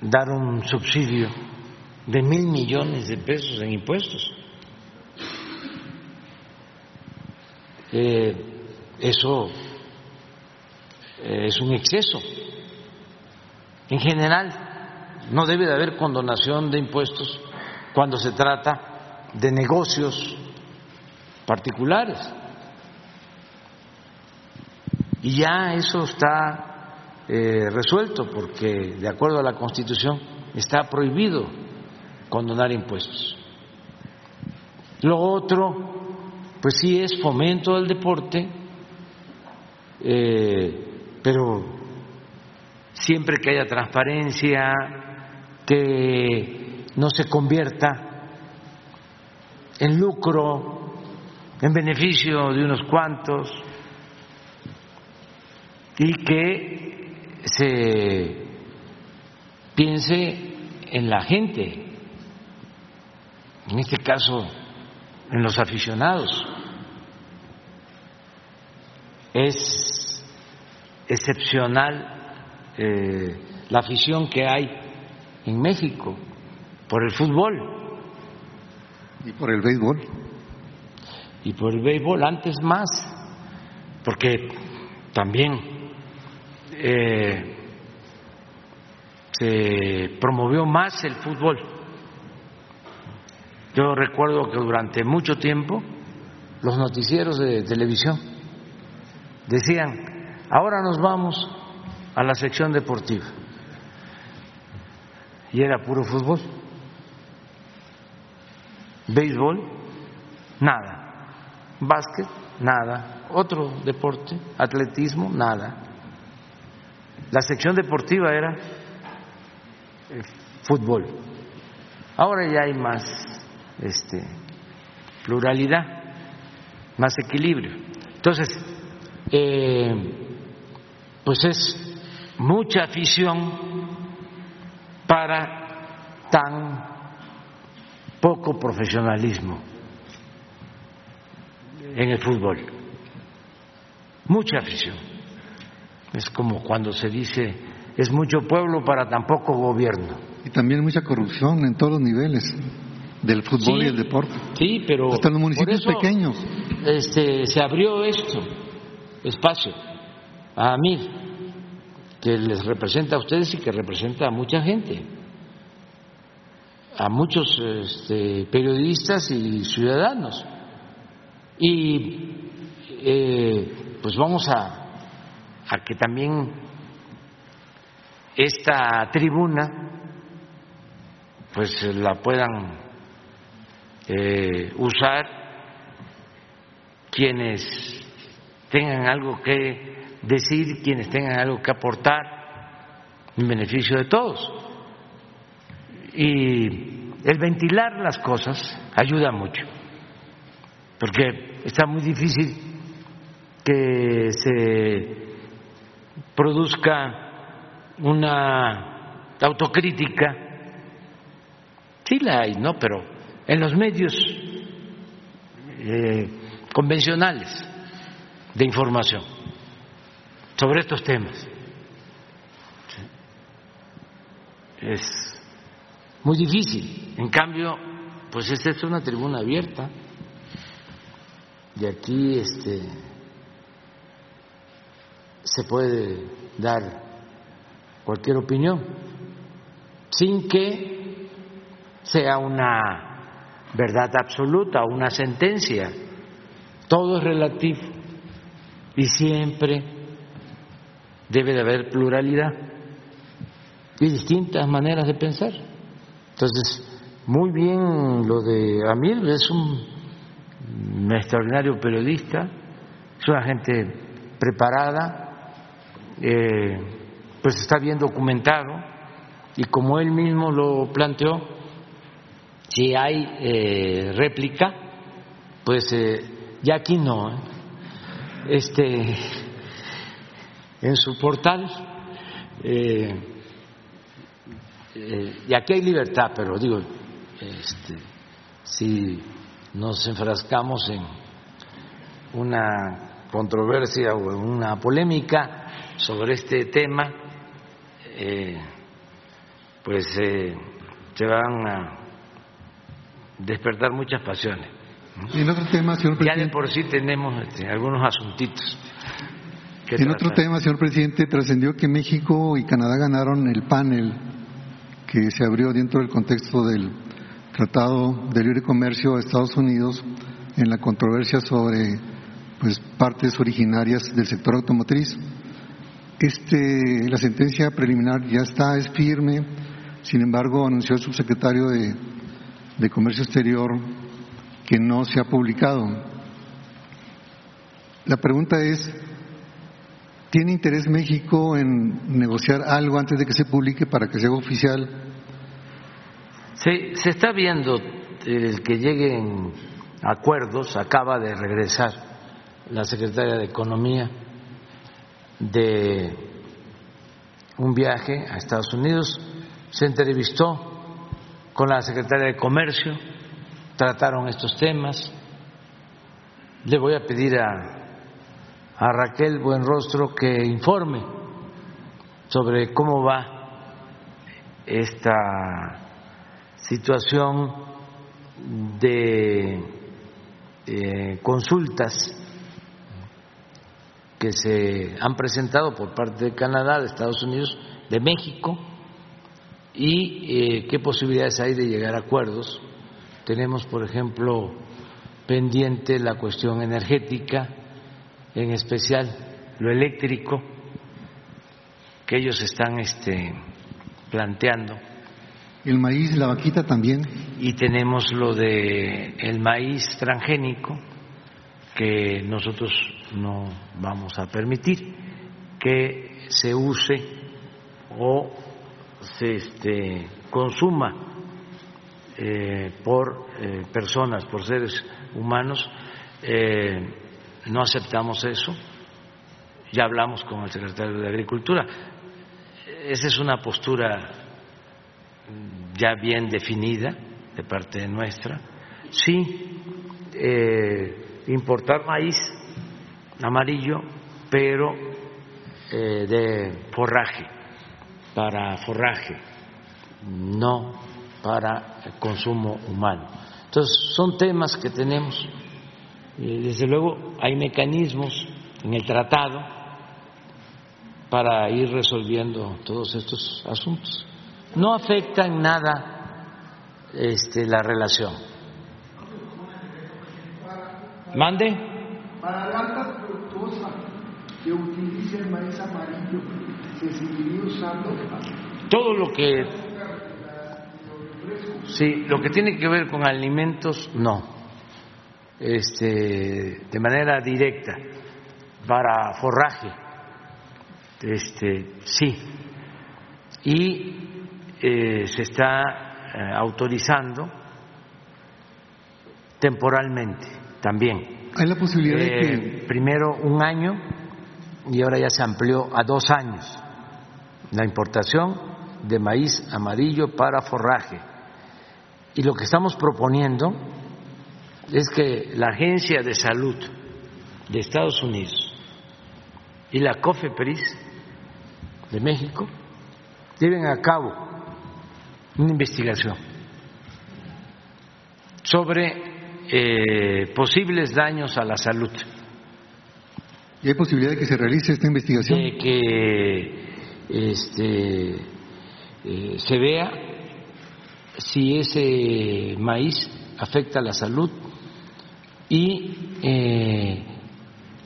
dar un subsidio de mil millones de pesos en impuestos. Eh, eso eh, es un exceso. En general, no debe de haber condonación de impuestos cuando se trata de negocios particulares. Y ya eso está eh, resuelto porque, de acuerdo a la Constitución, está prohibido condonar impuestos. Lo otro, pues sí es fomento del deporte, eh, pero siempre que haya transparencia, que no se convierta en lucro, en beneficio de unos cuantos y que se piense en la gente, en este caso en los aficionados. Es excepcional eh, la afición que hay en México por el fútbol. Y por el béisbol. Y por el béisbol, antes más, porque también eh, se promovió más el fútbol yo recuerdo que durante mucho tiempo los noticieros de televisión decían, ahora nos vamos a la sección deportiva. Y era puro fútbol. Béisbol, nada. Básquet, nada. Otro deporte, atletismo, nada. La sección deportiva era eh, fútbol. Ahora ya hay más este, pluralidad, más equilibrio. Entonces, eh, pues es mucha afición para tan poco profesionalismo en el fútbol. Mucha afición. Es como cuando se dice, es mucho pueblo para tan poco gobierno. Y también mucha corrupción en todos los niveles del fútbol y el deporte. Sí, pero hasta los municipios pequeños. Este, se abrió esto, espacio, a mí, que les representa a ustedes y que representa a mucha gente, a muchos este, periodistas y ciudadanos. Y eh, pues vamos a, a que también esta tribuna pues la puedan eh, usar quienes tengan algo que decir, quienes tengan algo que aportar en beneficio de todos. Y el ventilar las cosas ayuda mucho, porque está muy difícil que se produzca una autocrítica. Sí la hay, ¿no? Pero en los medios eh, convencionales de información sobre estos temas. Es muy difícil. En cambio, pues esta es una tribuna abierta y aquí este se puede dar cualquier opinión sin que sea una verdad absoluta una sentencia. Todo es relativo y siempre debe de haber pluralidad y distintas maneras de pensar. Entonces, muy bien lo de Amir, es un extraordinario periodista, es una gente preparada, eh, pues está bien documentado y como él mismo lo planteó, si hay eh, réplica, pues eh, ya aquí no. ¿eh? Este, en su portal, y aquí hay libertad, pero digo, este, si nos enfrascamos en una controversia o en una polémica sobre este tema, pues se van a despertar muchas pasiones. En otro tema, señor presidente. Ya de por sí tenemos este, algunos asuntitos. en otro tema, señor presidente, trascendió que México y Canadá ganaron el panel que se abrió dentro del contexto del Tratado de Libre Comercio de Estados Unidos en la controversia sobre pues, partes originarias del sector automotriz. Este, la sentencia preliminar ya está, es firme, sin embargo, anunció el subsecretario de de Comercio Exterior que no se ha publicado. La pregunta es, ¿tiene interés México en negociar algo antes de que se publique para que sea oficial? Se, se está viendo el que lleguen acuerdos, acaba de regresar la secretaria de Economía de un viaje a Estados Unidos, se entrevistó con la secretaria de Comercio, trataron estos temas. Le voy a pedir a, Raquel Buenrostro que informe sobre cómo va esta situación de eh, consultas que se han presentado por parte de Canadá, de Estados Unidos, de México, y eh, qué posibilidades hay de llegar a acuerdos. Tenemos, por ejemplo, pendiente la cuestión energética, en especial lo eléctrico, que ellos están este, planteando. El maíz, la vaquita también. Y tenemos lo de el maíz transgénico, que nosotros no vamos a permitir que se use o se este, consuma eh, por eh, personas, por seres humanos, eh, no aceptamos eso. Ya hablamos con el secretario de Agricultura. Esa es una postura ya bien definida de parte nuestra. Sí, importar maíz amarillo, pero de forraje para forraje, no para consumo humano. Entonces, son temas que tenemos. Y desde luego, hay mecanismos en el tratado para ir resolviendo todos estos asuntos. No afecta en nada este, la relación. ¿Mande? Para la alta fructosa que utilice el maíz amarillo se seguiría usando todo lo que sí lo que tiene que ver con alimentos no. Este de manera directa. Para forraje. Este sí. Y eh, se está eh, autorizando temporalmente también. Hay la posibilidad de que eh, primero un año y ahora ya se amplió a dos años la importación de maíz amarillo para forraje. Y lo que estamos proponiendo es que la Agencia de Salud de Estados Unidos y la COFEPRIS de México lleven a cabo una investigación sobre eh, posibles daños a la salud. ¿Y hay posibilidad de que se realice esta investigación? De que este, eh, se vea si ese maíz afecta a la salud y eh,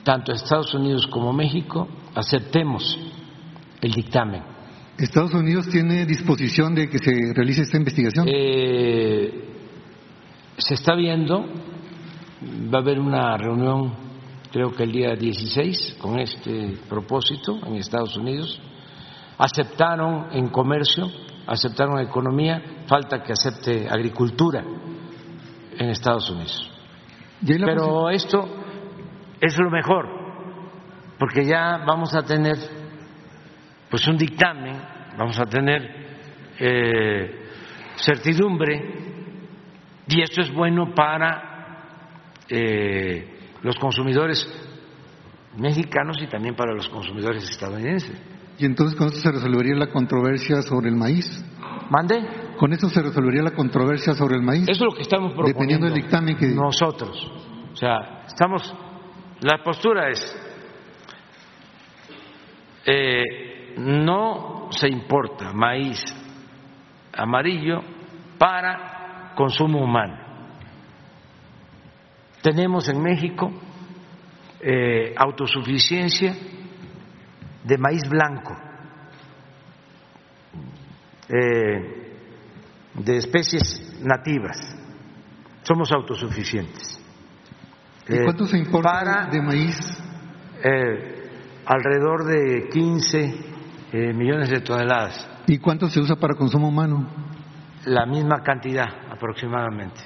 tanto Estados Unidos como México aceptemos el dictamen. ¿Estados Unidos tiene disposición de que se realice esta investigación? Eh, se está viendo, va a haber una reunión creo que el día 16 con este propósito en Estados Unidos aceptaron en comercio aceptaron economía, falta que acepte agricultura en Estados Unidos. Pero esto es lo mejor, porque ya vamos a tener pues un dictamen, vamos a tener eh, certidumbre y esto es bueno para eh, los consumidores mexicanos y también para los consumidores estadounidenses. ¿Y entonces con eso se resolvería la controversia sobre el maíz? ¿Mande? ¿Con eso se resolvería la controversia sobre el maíz? Eso es lo que estamos proponiendo. Dependiendo del dictamen que... Nosotros. O sea, estamos... La postura es... Eh, no se importa maíz amarillo para consumo humano. Tenemos en México eh, autosuficiencia de maíz blanco, eh, de especies nativas. Somos autosuficientes. ¿Y cuánto se importa de maíz? Eh, alrededor de 15 millones de toneladas. ¿Y cuánto se usa para consumo humano? La misma cantidad aproximadamente.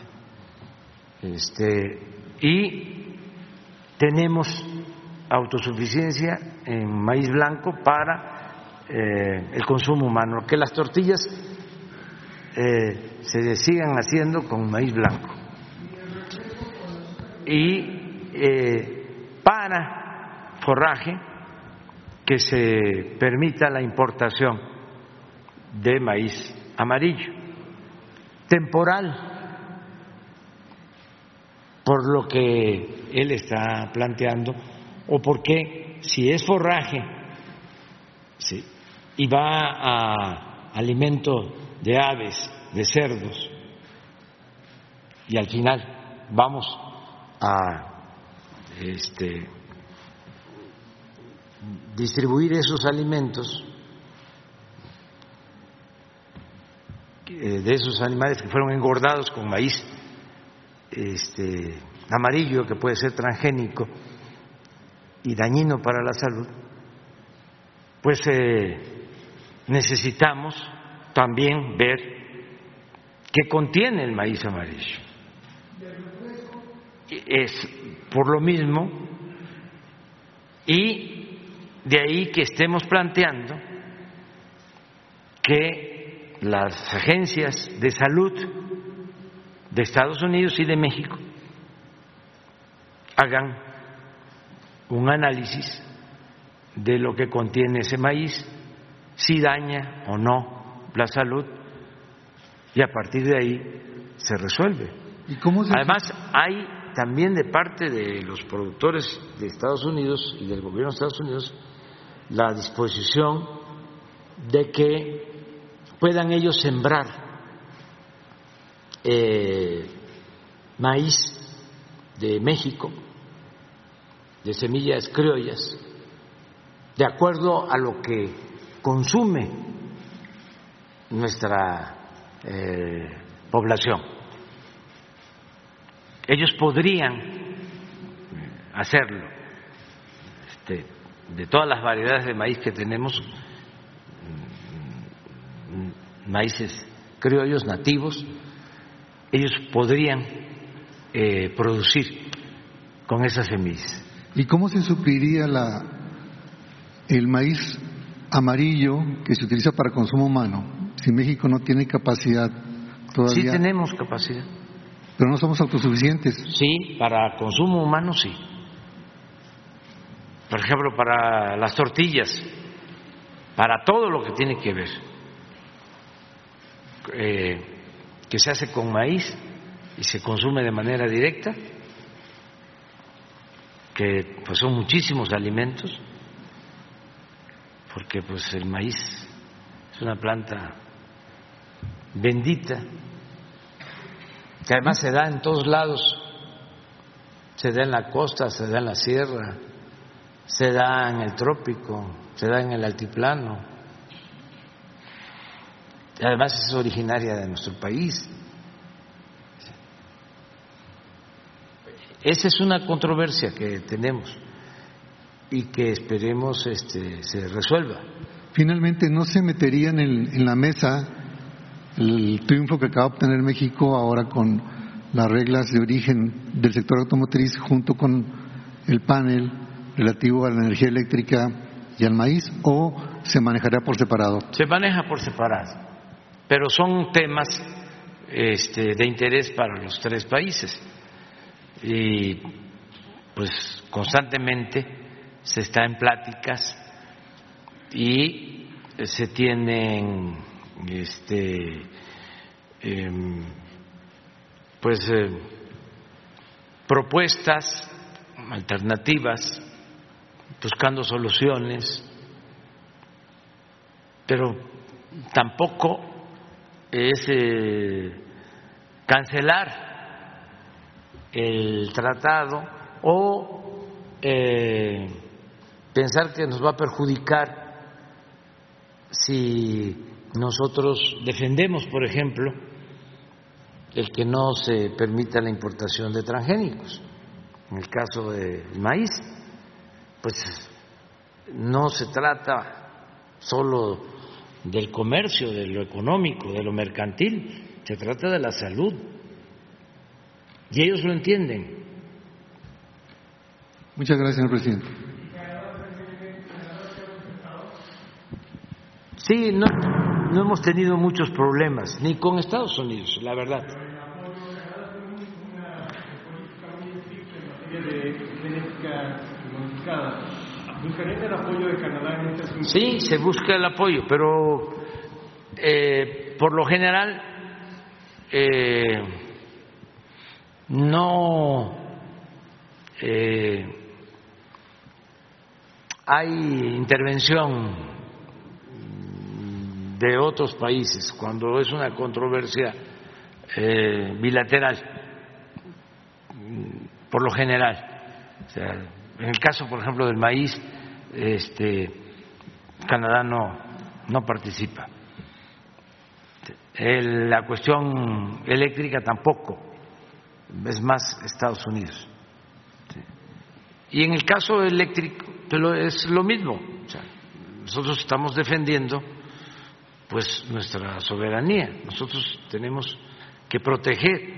Este, y tenemos autosuficiencia en maíz blanco para eh, el consumo humano, que las tortillas eh, se sigan haciendo con maíz blanco. Y eh, para forraje, que se permita la importación de maíz amarillo. Temporal, por lo que él está planteando, o porque si es forraje y va a alimento de aves, de cerdos, y al final vamos a este, distribuir esos alimentos eh, de esos animales que fueron engordados con maíz este, amarillo, que puede ser transgénico y dañino para la salud, pues eh, necesitamos también ver qué contiene el maíz amarillo. Es por lo mismo y de ahí que estemos planteando que las agencias de salud de Estados Unidos y de México hagan un análisis de lo que contiene ese maíz, si daña o no la salud, y a partir de ahí se resuelve. ¿Y cómo Además, hay también de parte de los productores de Estados Unidos y del gobierno de Estados Unidos la disposición de que puedan ellos sembrar eh, maíz de México, de semillas criollas, de acuerdo a lo que consume nuestra eh, población. Ellos podrían hacerlo. Este, de todas las variedades de maíz que tenemos, mm, mm, maíces criollos nativos, ellos podrían eh, producir con esas semillas. ¿Y cómo se supliría la, el maíz amarillo que se utiliza para consumo humano si México no tiene capacidad todavía? Sí tenemos capacidad. Pero no somos autosuficientes. Sí, para consumo humano sí. Por ejemplo, para las tortillas, para todo lo que tiene que ver. Eh, que se hace con maíz y se consume de manera directa, que pues son muchísimos alimentos, porque pues el maíz es una planta bendita, que además se da en todos lados, se da en la costa, se da en la sierra, se da en el trópico, se da en el altiplano además es originaria de nuestro país. Esa es una controversia que tenemos y que esperemos este, se resuelva. Finalmente, ¿no se meterían en, en la mesa el triunfo que acaba de obtener México ahora con las reglas de origen del sector automotriz junto con el panel relativo a la energía eléctrica y al maíz o se manejará por separado? Se maneja por separado, pero son temas este, de interés para los tres países y pues constantemente se está en pláticas y se tienen este em, pues eh, propuestas alternativas buscando soluciones pero tampoco es eh, cancelar el tratado o eh, pensar que nos va a perjudicar si nosotros defendemos, por ejemplo, el que no se permita la importación de transgénicos. En el caso del maíz, pues no se trata solo del comercio, de lo económico, de lo mercantil, se trata de la salud. Y ellos lo entienden. Muchas gracias, señor presidente. Sí, no, no hemos tenido muchos problemas, ni con Estados Unidos, la verdad. ¿Buscarían el apoyo de Canadá en este? Sí, se busca el apoyo, pero eh, por lo general eh, no eh, hay intervención de otros países cuando es una controversia bilateral, por lo general. En el caso, por ejemplo, del maíz, este, Canadá no, no participa. la cuestión eléctrica tampoco, es más Estados Unidos. Y en el caso eléctrico es lo mismo. nosotros estamos defendiendo pues nuestra soberanía. Nosotros tenemos que proteger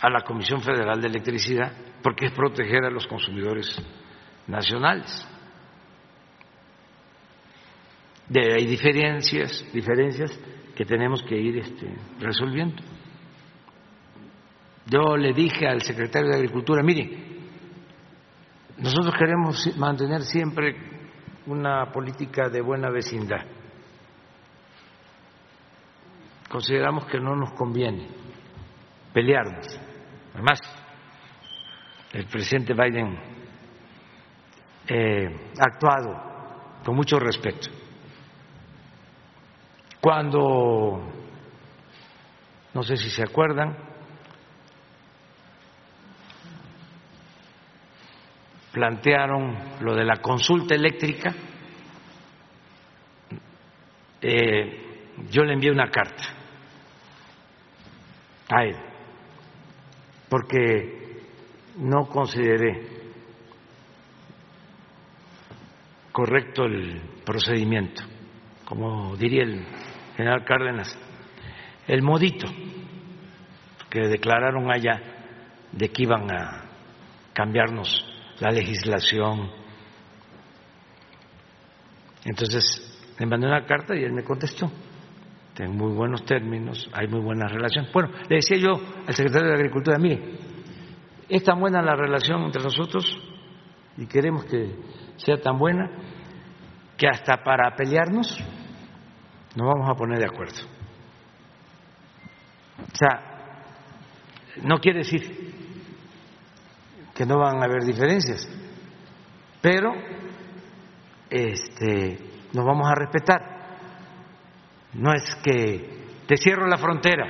a la Comisión Federal de Electricidad porque es proteger a los consumidores nacionales. De, hay diferencias, diferencias que tenemos que ir este, resolviendo. Yo le dije al secretario de Agricultura, mire, nosotros queremos mantener siempre una política de buena vecindad. Consideramos que no nos conviene pelearnos. Además, el presidente Biden eh, ha actuado con mucho respeto. Cuando, no sé si se acuerdan, plantearon lo de la consulta eléctrica, eh, yo le envié una carta a él, porque no consideré correcto el procedimiento, como diría el general Cárdenas, el modito que declararon allá de que iban a cambiarnos la legislación. Entonces le mandé una carta y él me contestó. En muy buenos términos, hay muy buena relación. Bueno, le decía yo al secretario de Agricultura, mire, es tan buena la relación entre nosotros y queremos que sea tan buena que hasta para pelearnos nos vamos a poner de acuerdo. O sea, no quiere decir que no van a haber diferencias, pero este, nos vamos a respetar. No es que te cierro la frontera,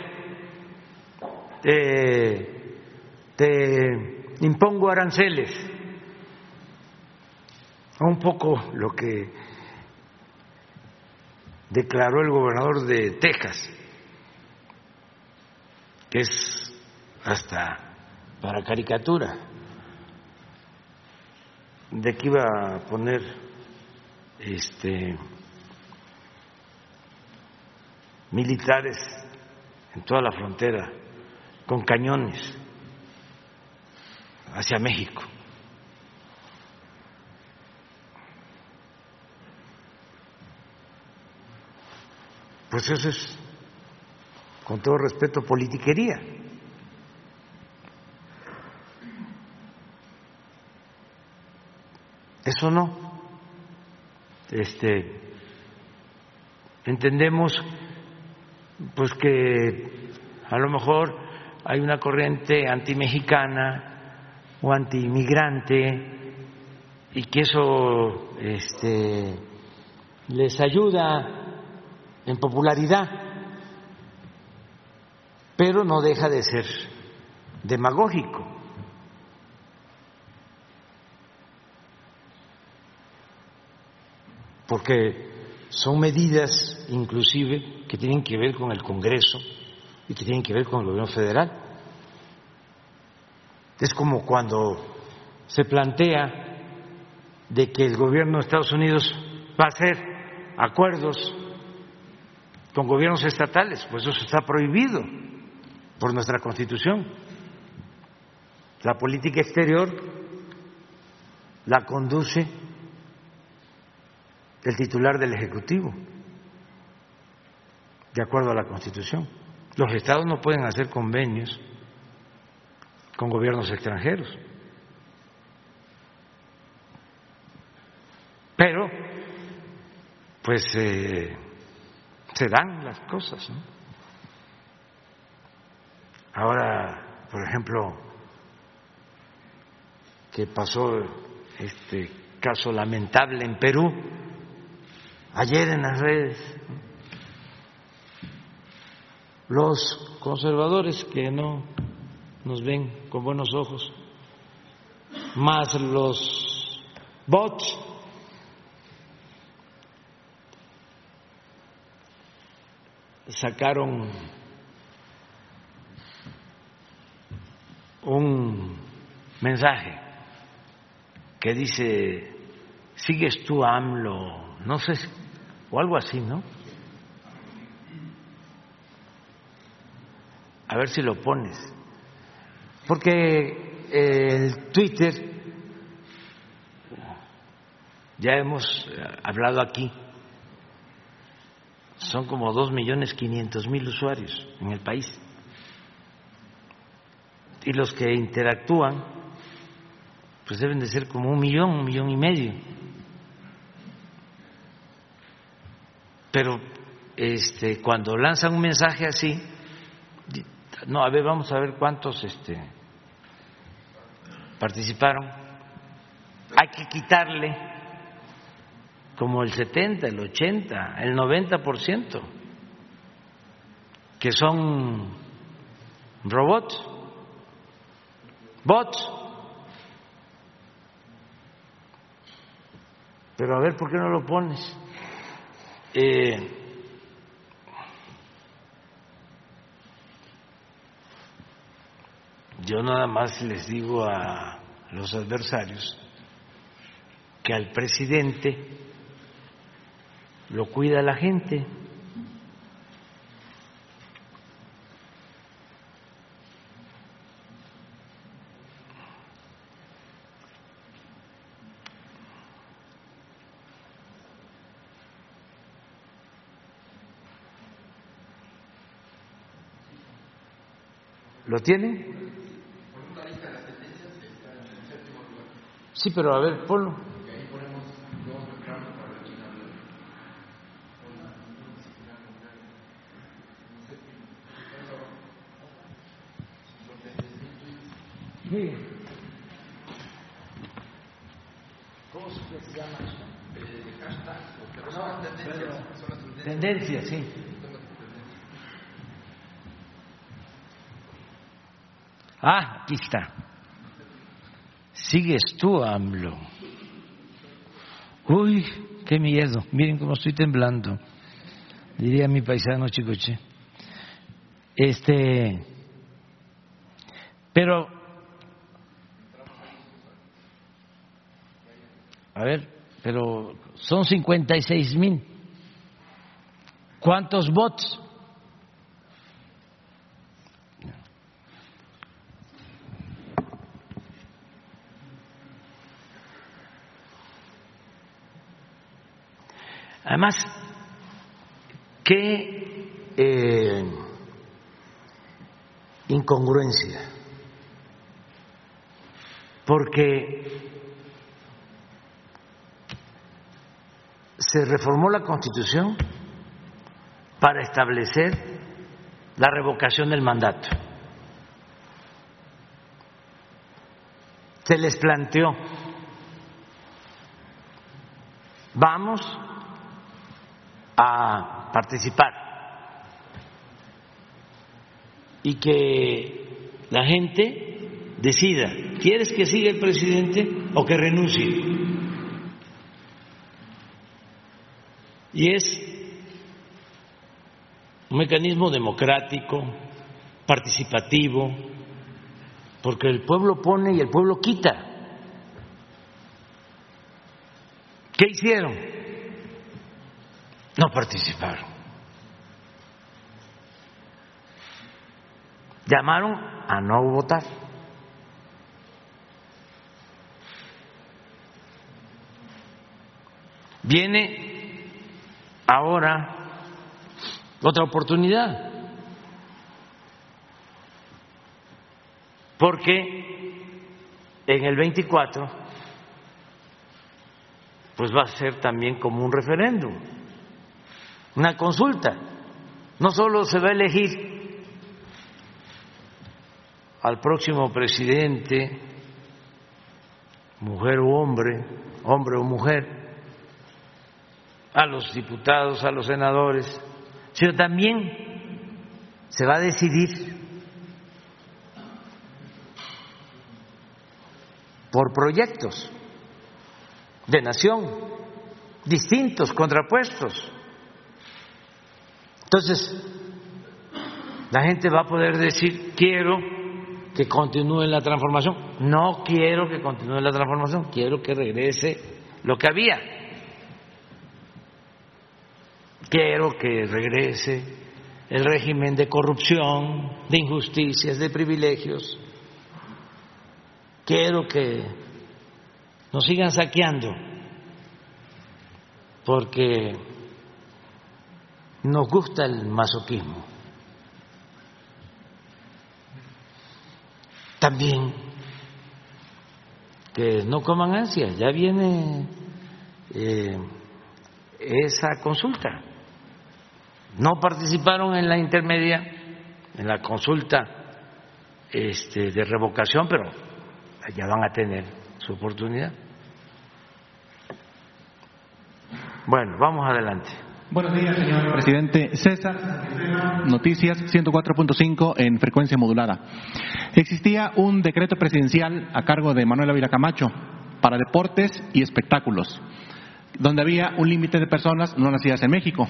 te, impongo aranceles, un poco lo que declaró el gobernador de Texas, que es hasta para caricatura, de que iba a poner este militares en toda la frontera con cañones hacia México. Pues eso es, con todo respeto, politiquería. Eso no. Este, entendemos pues que a lo mejor hay una corriente antimexicana o antimigrante y que eso este, les ayuda en popularidad, pero no deja de ser demagógico. Porque son medidas inclusive que tienen que ver con el Congreso y que tienen que ver con el gobierno federal. Es como cuando se plantea de que el gobierno de Estados Unidos va a hacer acuerdos con gobiernos estatales, pues eso está prohibido por nuestra Constitución. La política exterior la conduce el titular del Ejecutivo, de acuerdo a la Constitución. Los estados no pueden hacer convenios con gobiernos extranjeros. Pero, pues, eh, se dan las cosas. Ahora, por ejemplo, que pasó este caso lamentable en Perú, ayer en las redes, los conservadores que no nos ven con buenos ojos, más los bots sacaron un mensaje que dice, sigues tú AMLO, no sé, o algo así, ¿no? A ver si lo pones. Porque el Twitter, ya hemos hablado aquí, son como dos millones quinientos mil usuarios en el país. Y los que interactúan, pues deben de ser como un millón, un millón y medio. Pero este, cuando lanzan un mensaje así, no, a ver, vamos a ver cuántos este, participaron. Hay que quitarle como el 70, el 80, el 90%, que son robots, bots. Pero a ver, ¿por qué no lo pones? Eh, yo nada más les digo a los adversarios que al presidente lo cuida la gente. ¿Lo tienen? Sí, pero a ver, ponlo. ¿Cómo se llama eso? Tendencia, sí. Ah, aquí está. Sigues tú, AMLO. Uy, qué miedo. Miren cómo estoy temblando. Diría mi paisano Chicoche. Este. Pero A ver, pero son 56 mil. ¿Cuántos bots? Además, qué eh, incongruencia, porque se reformó la Constitución para establecer la revocación del mandato. Se les planteó, vamos a participar y que la gente decida, ¿quieres que siga el presidente o que renuncie? Y es un mecanismo democrático, participativo, porque el pueblo pone y el pueblo quita. ¿Qué hicieron? No participaron. Llamaron a no votar. Viene ahora otra oportunidad. Porque en el 24 pues va a ser también como un referéndum, una consulta. No solo se va a elegir al próximo presidente, mujer o hombre, hombre o mujer, a los diputados, a los senadores, sino también se va a decidir por proyectos de nación distintos, contrapuestos. Entonces, la gente va a poder decir, quiero que continúe la transformación, no quiero que continúe la transformación, quiero que regrese lo que había. Quiero que regrese el régimen de corrupción, de injusticias, de privilegios. Quiero que nos sigan saqueando, porque nos gusta el masoquismo. También que no coman ansias, ya viene eh, esa consulta no participaron en la intermedia, en la consulta este, de revocación, pero ya van a tener su oportunidad. Bueno, vamos adelante. Buenos días, señor presidente. César, Noticias 104.5 en frecuencia modulada. Existía un decreto presidencial a cargo de Manuel Ávila Camacho para deportes y espectáculos, donde había un límite de personas no nacidas en México.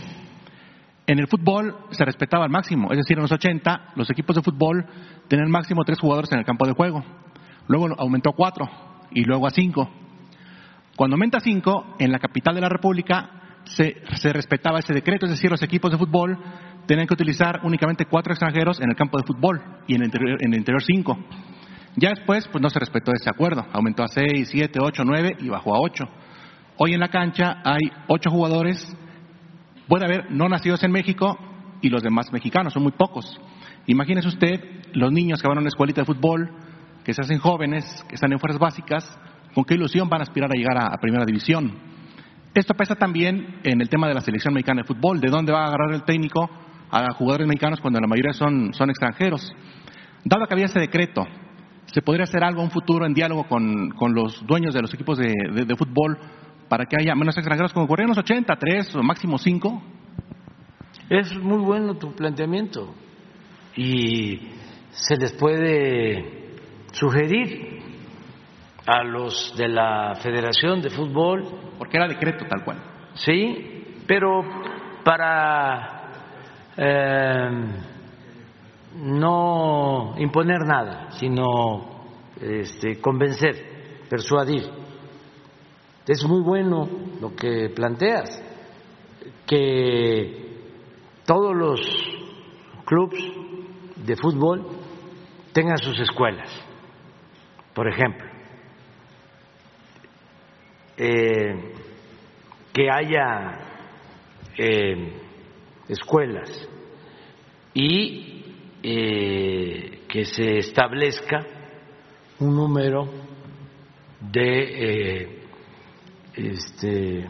En el fútbol se respetaba al máximo, es decir, en los 80 los equipos de fútbol tenían máximo tres jugadores en el campo de juego. Luego aumentó a cuatro y luego a cinco. Cuando aumenta a cinco, en la capital de la República se, respetaba ese decreto, es decir, los equipos de fútbol tenían que utilizar únicamente cuatro extranjeros en el campo de fútbol y en el interior, en el interior cinco. Ya después, pues no se respetó ese acuerdo, aumentó a seis, siete, ocho, nueve y bajó a ocho. Hoy en la cancha hay ocho jugadores Puede haber no nacidos en México y los demás mexicanos, son muy pocos. Imagínese usted los niños que van a una escuelita de fútbol, que se hacen jóvenes, que están en fuerzas básicas, con qué ilusión van a aspirar a llegar a, primera división. Esto pesa también en el tema de la selección mexicana de fútbol, de dónde va a agarrar el técnico a jugadores mexicanos cuando la mayoría son, son extranjeros. Dado que había ese decreto, ¿se podría hacer algo en un futuro en diálogo con, con los dueños de los equipos de, de fútbol para que haya menos extranjeros como ocurrió en los 80, tres o máximo cinco. Es muy bueno tu planteamiento y se les puede sugerir a los de la Federación de Fútbol. Porque era decreto tal cual. Sí, pero para eh, no imponer nada, sino este, convencer, persuadir. Es muy bueno lo que planteas, que todos los clubes de fútbol tengan sus escuelas, por ejemplo, eh, que haya eh, escuelas y eh, que se establezca un número de este,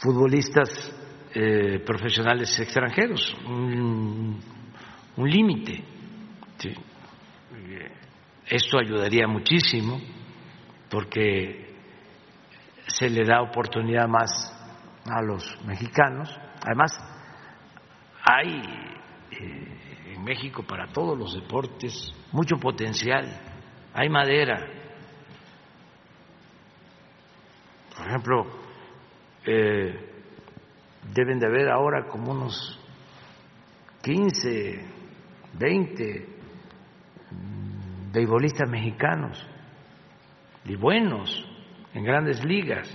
futbolistas profesionales extranjeros, un, límite. Esto ayudaría muchísimo porque se le da oportunidad más a los mexicanos. Además, hay eh, en México para todos los deportes mucho potencial, hay madera. Por ejemplo, eh, deben de haber ahora como unos 15, 20 beisbolistas mexicanos y buenos en grandes ligas.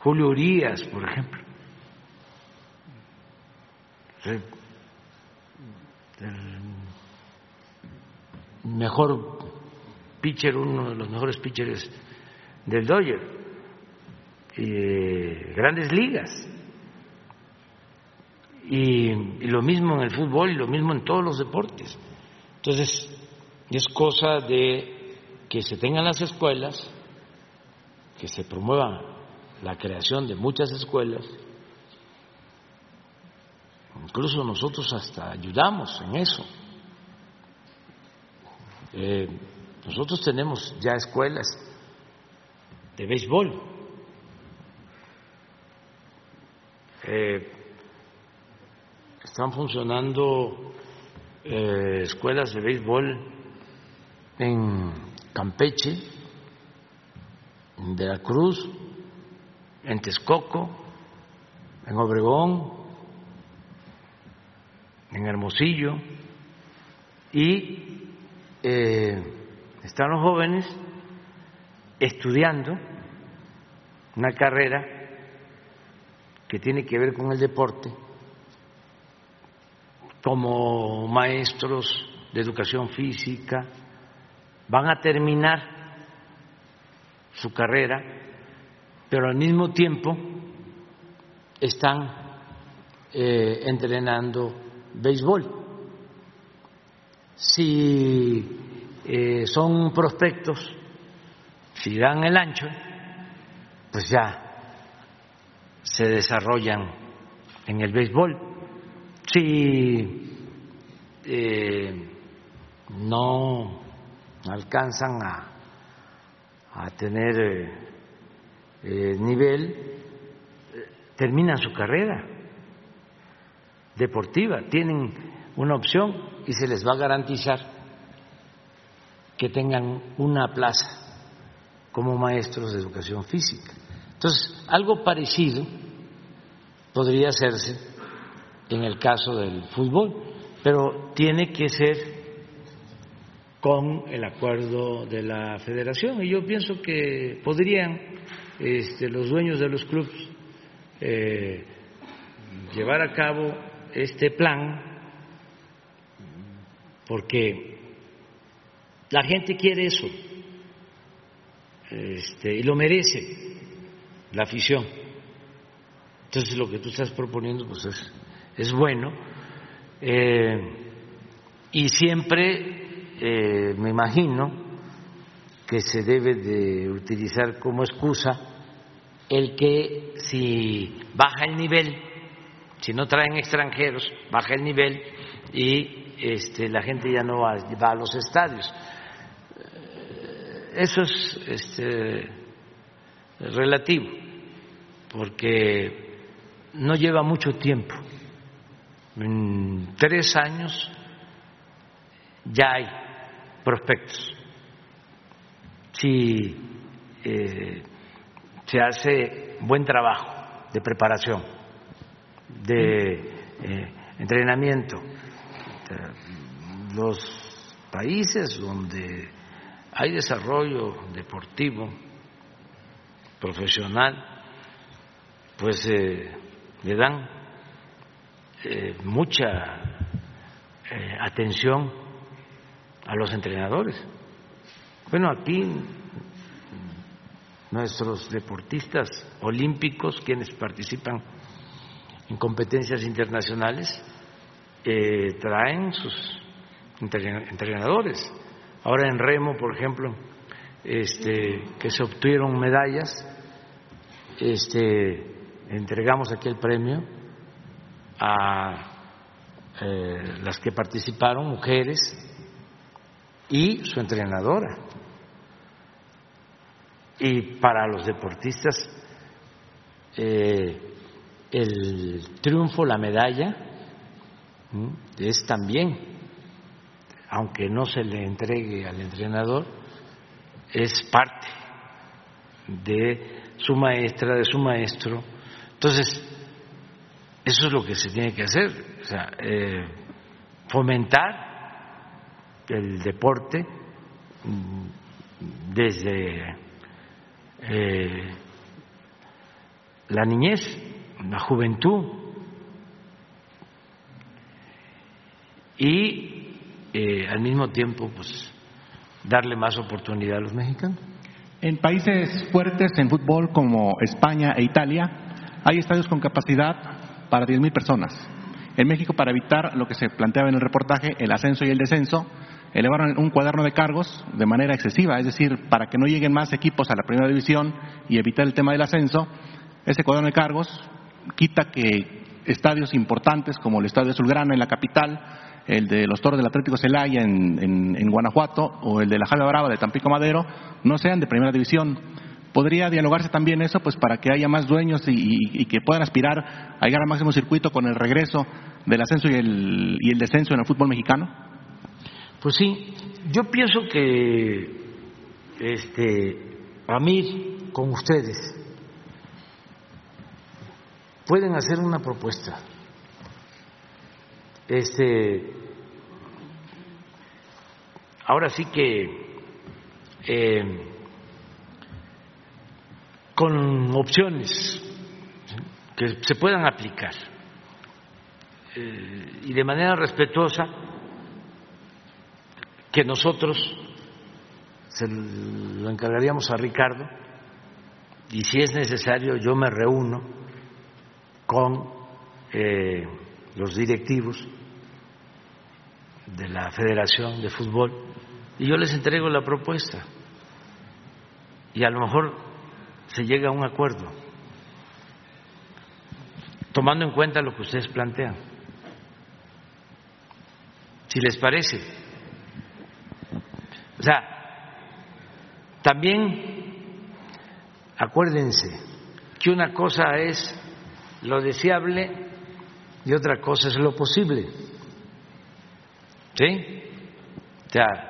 Julio Urias, por ejemplo. El mejor pitcher, uno de los mejores pitchers del Dodger. Y grandes ligas. Y, y, lo mismo en el fútbol y lo mismo en todos los deportes. Entonces, es cosa de que se tengan las escuelas, que se promueva la creación de muchas escuelas. Incluso nosotros hasta ayudamos en eso. Eh, nosotros tenemos ya escuelas de béisbol. Eh, están funcionando eh, escuelas de béisbol en Campeche, en Veracruz, en Texcoco, en Obregón, en Hermosillo, y eh, están los jóvenes estudiando una carrera que tiene que ver con el deporte como maestros de educación física, van a terminar su carrera, pero al mismo tiempo están eh, entrenando béisbol. Si eh, son prospectos, si dan el ancho, pues ya se desarrollan en el béisbol si eh, no alcanzan a, tener eh, eh, nivel, terminan su carrera deportiva, tienen una opción y se les va a garantizar que tengan una plaza como maestros de educación física. Entonces, algo parecido podría hacerse en el caso del fútbol, pero tiene que ser con el acuerdo de la federación y yo pienso que podrían este, los dueños de los clubes eh, llevar a cabo este plan porque la gente quiere eso este, y lo merece la afición. Entonces lo que tú estás proponiendo pues es es bueno. Eh, y siempre eh, me imagino que se debe de utilizar como excusa el que si baja el nivel, si no traen extranjeros, baja el nivel y este, la gente ya no va, a los estadios. Eh, eso es este, relativo, porque no lleva mucho tiempo en tres años ya hay prospectos. Si eh, se hace buen trabajo de preparación, de eh, entrenamiento, los países donde hay desarrollo deportivo, profesional, pues eh, le dan eh, mucha eh, atención a los entrenadores Bueno, aquí nuestros deportistas olímpicos, quienes participan en competencias internacionales, eh, traen sus entrenadores. Ahora en remo, por ejemplo, este, que se obtuvieron medallas, este, entregamos aquí el premio a eh, las que participaron, mujeres, y su entrenadora. Y para los deportistas, eh, el triunfo, la medalla, es también, aunque no se le entregue al entrenador, es parte de su maestra, de su maestro. Entonces, eso es lo que se tiene que hacer, o sea, eh, fomentar el deporte mm, desde eh, la niñez, la juventud y eh, al mismo tiempo pues darle más oportunidad a los mexicanos. En países fuertes en fútbol como España e Italia hay estadios con capacidad para 10.000 personas. En México, para evitar lo que se planteaba en el reportaje, el ascenso y el descenso, elevaron un cuaderno de cargos de manera excesiva, es decir, para que no lleguen más equipos a la primera división y evitar el tema del ascenso, ese cuaderno de cargos quita que estadios importantes como el Estadio Azulgrana en la capital, el de los Toros del Atlético Celaya en, Guanajuato o el de la Jala Brava de Tampico Madero no sean de primera división. ¿Podría dialogarse también eso pues para que haya más dueños y, que puedan aspirar a llegar al máximo circuito con el regreso del ascenso y el, y el descenso en el fútbol mexicano? Pues sí, yo pienso que este, a mí, con ustedes, pueden hacer una propuesta. Este, ahora sí que eh, con opciones que se puedan aplicar. Eh, y de manera respetuosa que nosotros se lo encargaríamos a Ricardo y si es necesario yo me reúno con eh, los directivos de la Federación de Fútbol y yo les entrego la propuesta. Y a lo mejor se llega a un acuerdo tomando en cuenta lo que ustedes plantean. Si les parece. O sea, también acuérdense que una cosa es lo deseable y otra cosa es lo posible. ¿Sí? O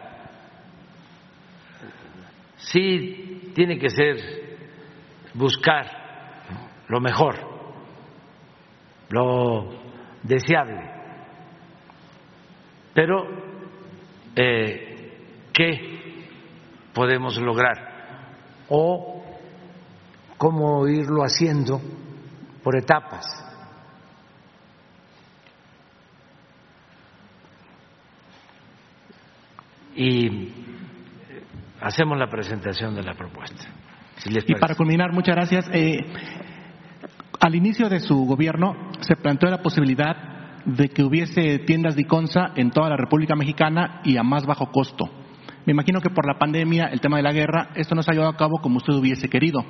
sí tiene que ser buscar lo mejor, lo deseable, pero eh, qué podemos lograr o cómo irlo haciendo por etapas. Y hacemos la presentación de la propuesta. Y para culminar, muchas gracias. Eh, al inicio de su gobierno se planteó la posibilidad de que hubiese tiendas de Iconza en toda la República Mexicana y a más bajo costo. Me imagino que por la pandemia, el tema de la guerra, esto no se ha llevado a cabo como usted hubiese querido.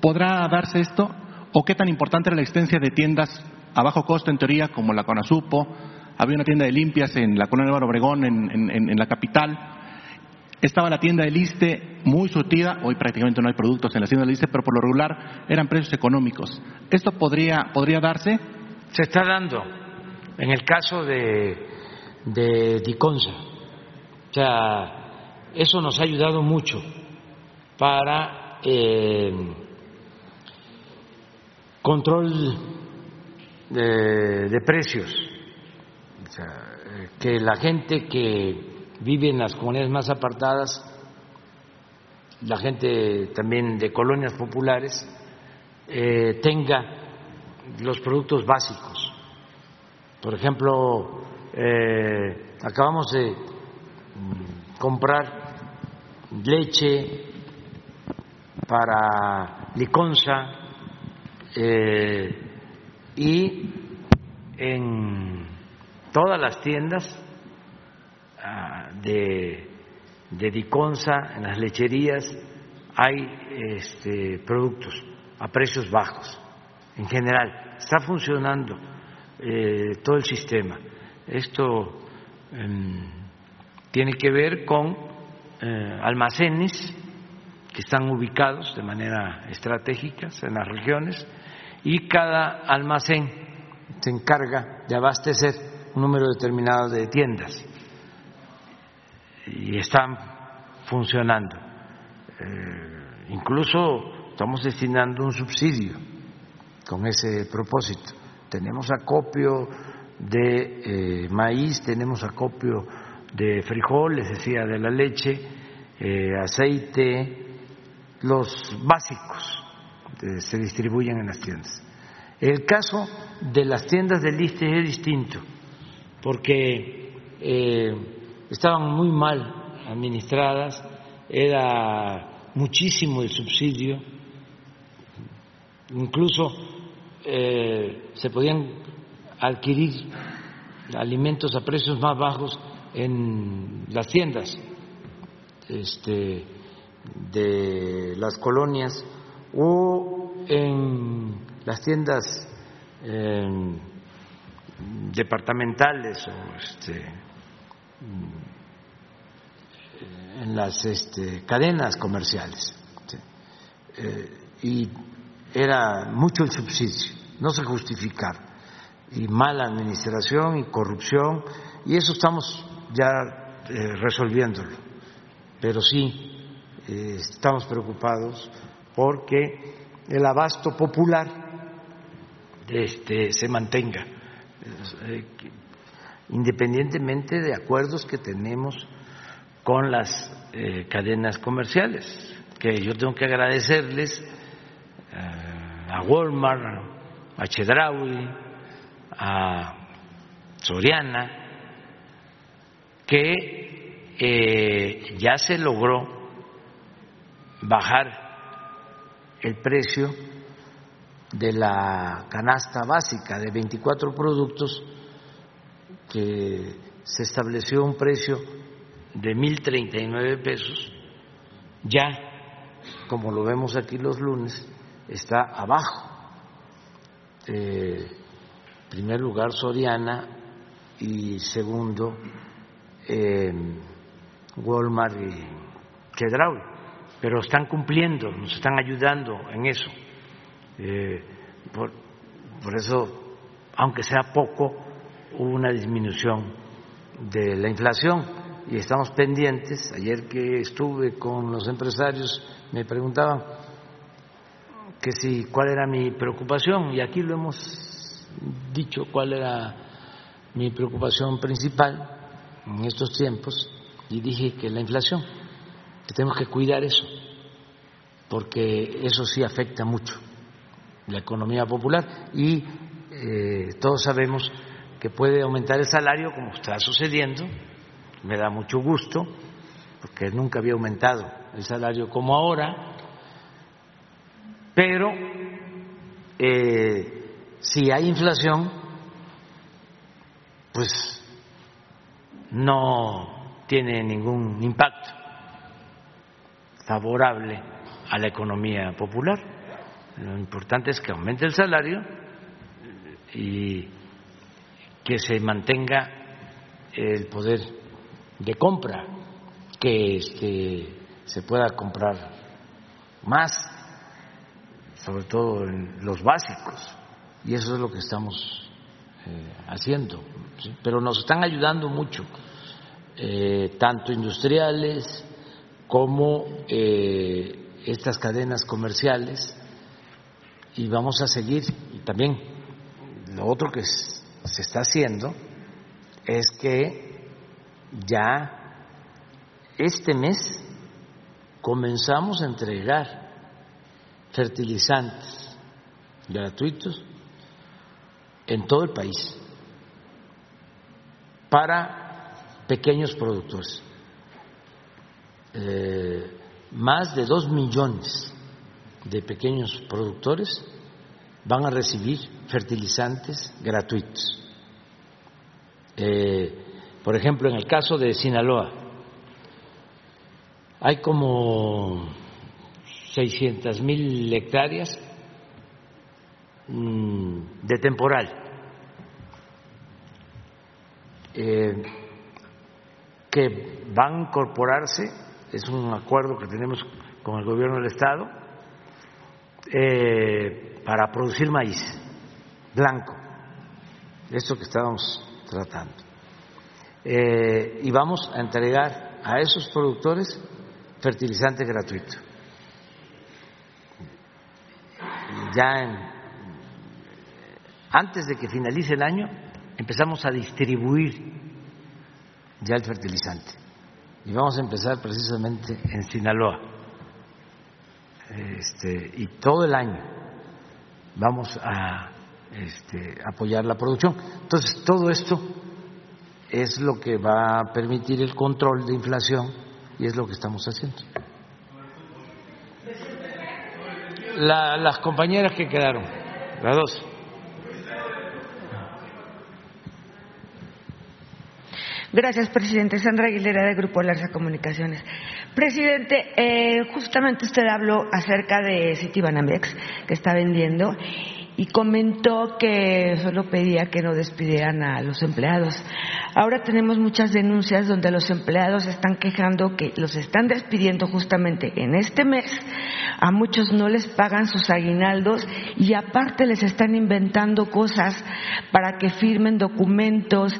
¿Podrá darse esto? ¿O qué tan importante era la existencia de tiendas a bajo costo, en teoría, como la Conasupo? Había una tienda de limpias en la colonia de Obregón, en, la capital. Estaba la tienda de Liste muy surtida. Hoy prácticamente no hay productos en la tienda de Liste, pero por lo regular eran precios económicos. ¿Esto podría, podría darse? Se está dando. En el caso de, de Diconsa. O sea, eso nos ha ayudado mucho para eh, control de, precios. que la gente que vive en las comunidades más apartadas, la gente también de colonias populares, eh, tenga los productos básicos. Por ejemplo, eh, acabamos de comprar leche, para liconza eh, y en todas las tiendas de, de liconza, en las lecherías, hay este, productos a precios bajos. En general, está funcionando eh, todo el sistema. Esto em, tiene que ver con eh, almacenes que están ubicados de manera estratégica en las regiones y cada almacén se encarga de abastecer un número determinado de tiendas y están funcionando. Eh, incluso estamos destinando un subsidio con ese propósito. Tenemos acopio de eh, maíz, tenemos acopio de frijol, les decía, de la leche, eh, aceite, los básicos se distribuyen en las tiendas. El caso de las tiendas de liste es distinto, porque estaban muy mal administradas, era muchísimo el subsidio, incluso eh, se podían adquirir alimentos a precios más bajos en las tiendas este, de las colonias o en las tiendas eh, departamentales o este, en las este, cadenas comerciales. Eh, y era mucho el subsidio, no se justificaba, y mala administración y corrupción, y eso estamos ya eh, resolviéndolo. Pero sí, eh, estamos preocupados porque el abasto popular este, se mantenga, independientemente de acuerdos que tenemos con las eh, cadenas comerciales, que yo tengo que agradecerles eh, a Walmart, a Chedraui, a Soriana, que eh, ya se logró bajar el precio de la canasta básica de 24 productos que se estableció un precio de 1.039 pesos, ya, como lo vemos aquí los lunes, está abajo. en primer lugar Soriana y segundo Walmart y Chedraui, pero están cumpliendo, nos están ayudando en eso. Eh, por eso, aunque sea poco, hubo una disminución de la inflación y estamos pendientes. Ayer que estuve con los empresarios me preguntaban que si cuál era mi preocupación y aquí lo hemos dicho cuál era mi preocupación principal en estos tiempos y dije que la inflación, que tenemos que cuidar eso, porque eso sí afecta mucho la economía popular y eh, todos sabemos que puede aumentar el salario como está sucediendo me da mucho gusto, porque nunca había aumentado el salario como ahora, pero eh, si hay inflación, pues no tiene ningún impacto favorable a la economía popular. Lo importante es que aumente el salario y que se mantenga el poder de compra, que este, se pueda comprar más, sobre todo en los básicos, y eso es lo que estamos eh, haciendo. Pero nos están ayudando mucho, eh, tanto industriales como eh, estas cadenas comerciales, y vamos a seguir. Y también lo otro que se está haciendo es que ya este mes comenzamos a entregar fertilizantes gratuitos en todo el país para pequeños productores. eh, más de dos millones de pequeños productores van a recibir fertilizantes gratuitos. Eh, por ejemplo, en el caso de Sinaloa, hay como 600 mil hectáreas mm, de temporal. Eh, que van a incorporarse, es un acuerdo que tenemos con el gobierno del Estado, eh, para producir maíz blanco, esto que estábamos tratando. Eh, y vamos a entregar a esos productores fertilizante gratuito. Ya antes de que finalice el año empezamos a distribuir ya el fertilizante. Y vamos a empezar precisamente en Sinaloa. Este, y todo el año vamos a este, apoyar la producción. Entonces, todo esto es lo que va a permitir el control de inflación y es lo que estamos haciendo. las compañeras que quedaron, las dos. Gracias, presidente. Sandra Aguilera, de Grupo Larsa Comunicaciones. Presidente, eh, justamente usted habló acerca de Citibanamex, que está vendiendo, y comentó que solo pedía que no despidieran a los empleados. Ahora tenemos muchas denuncias donde los empleados están quejando que los están despidiendo justamente en este mes, a muchos no les pagan sus aguinaldos y aparte les están inventando cosas para que firmen documentos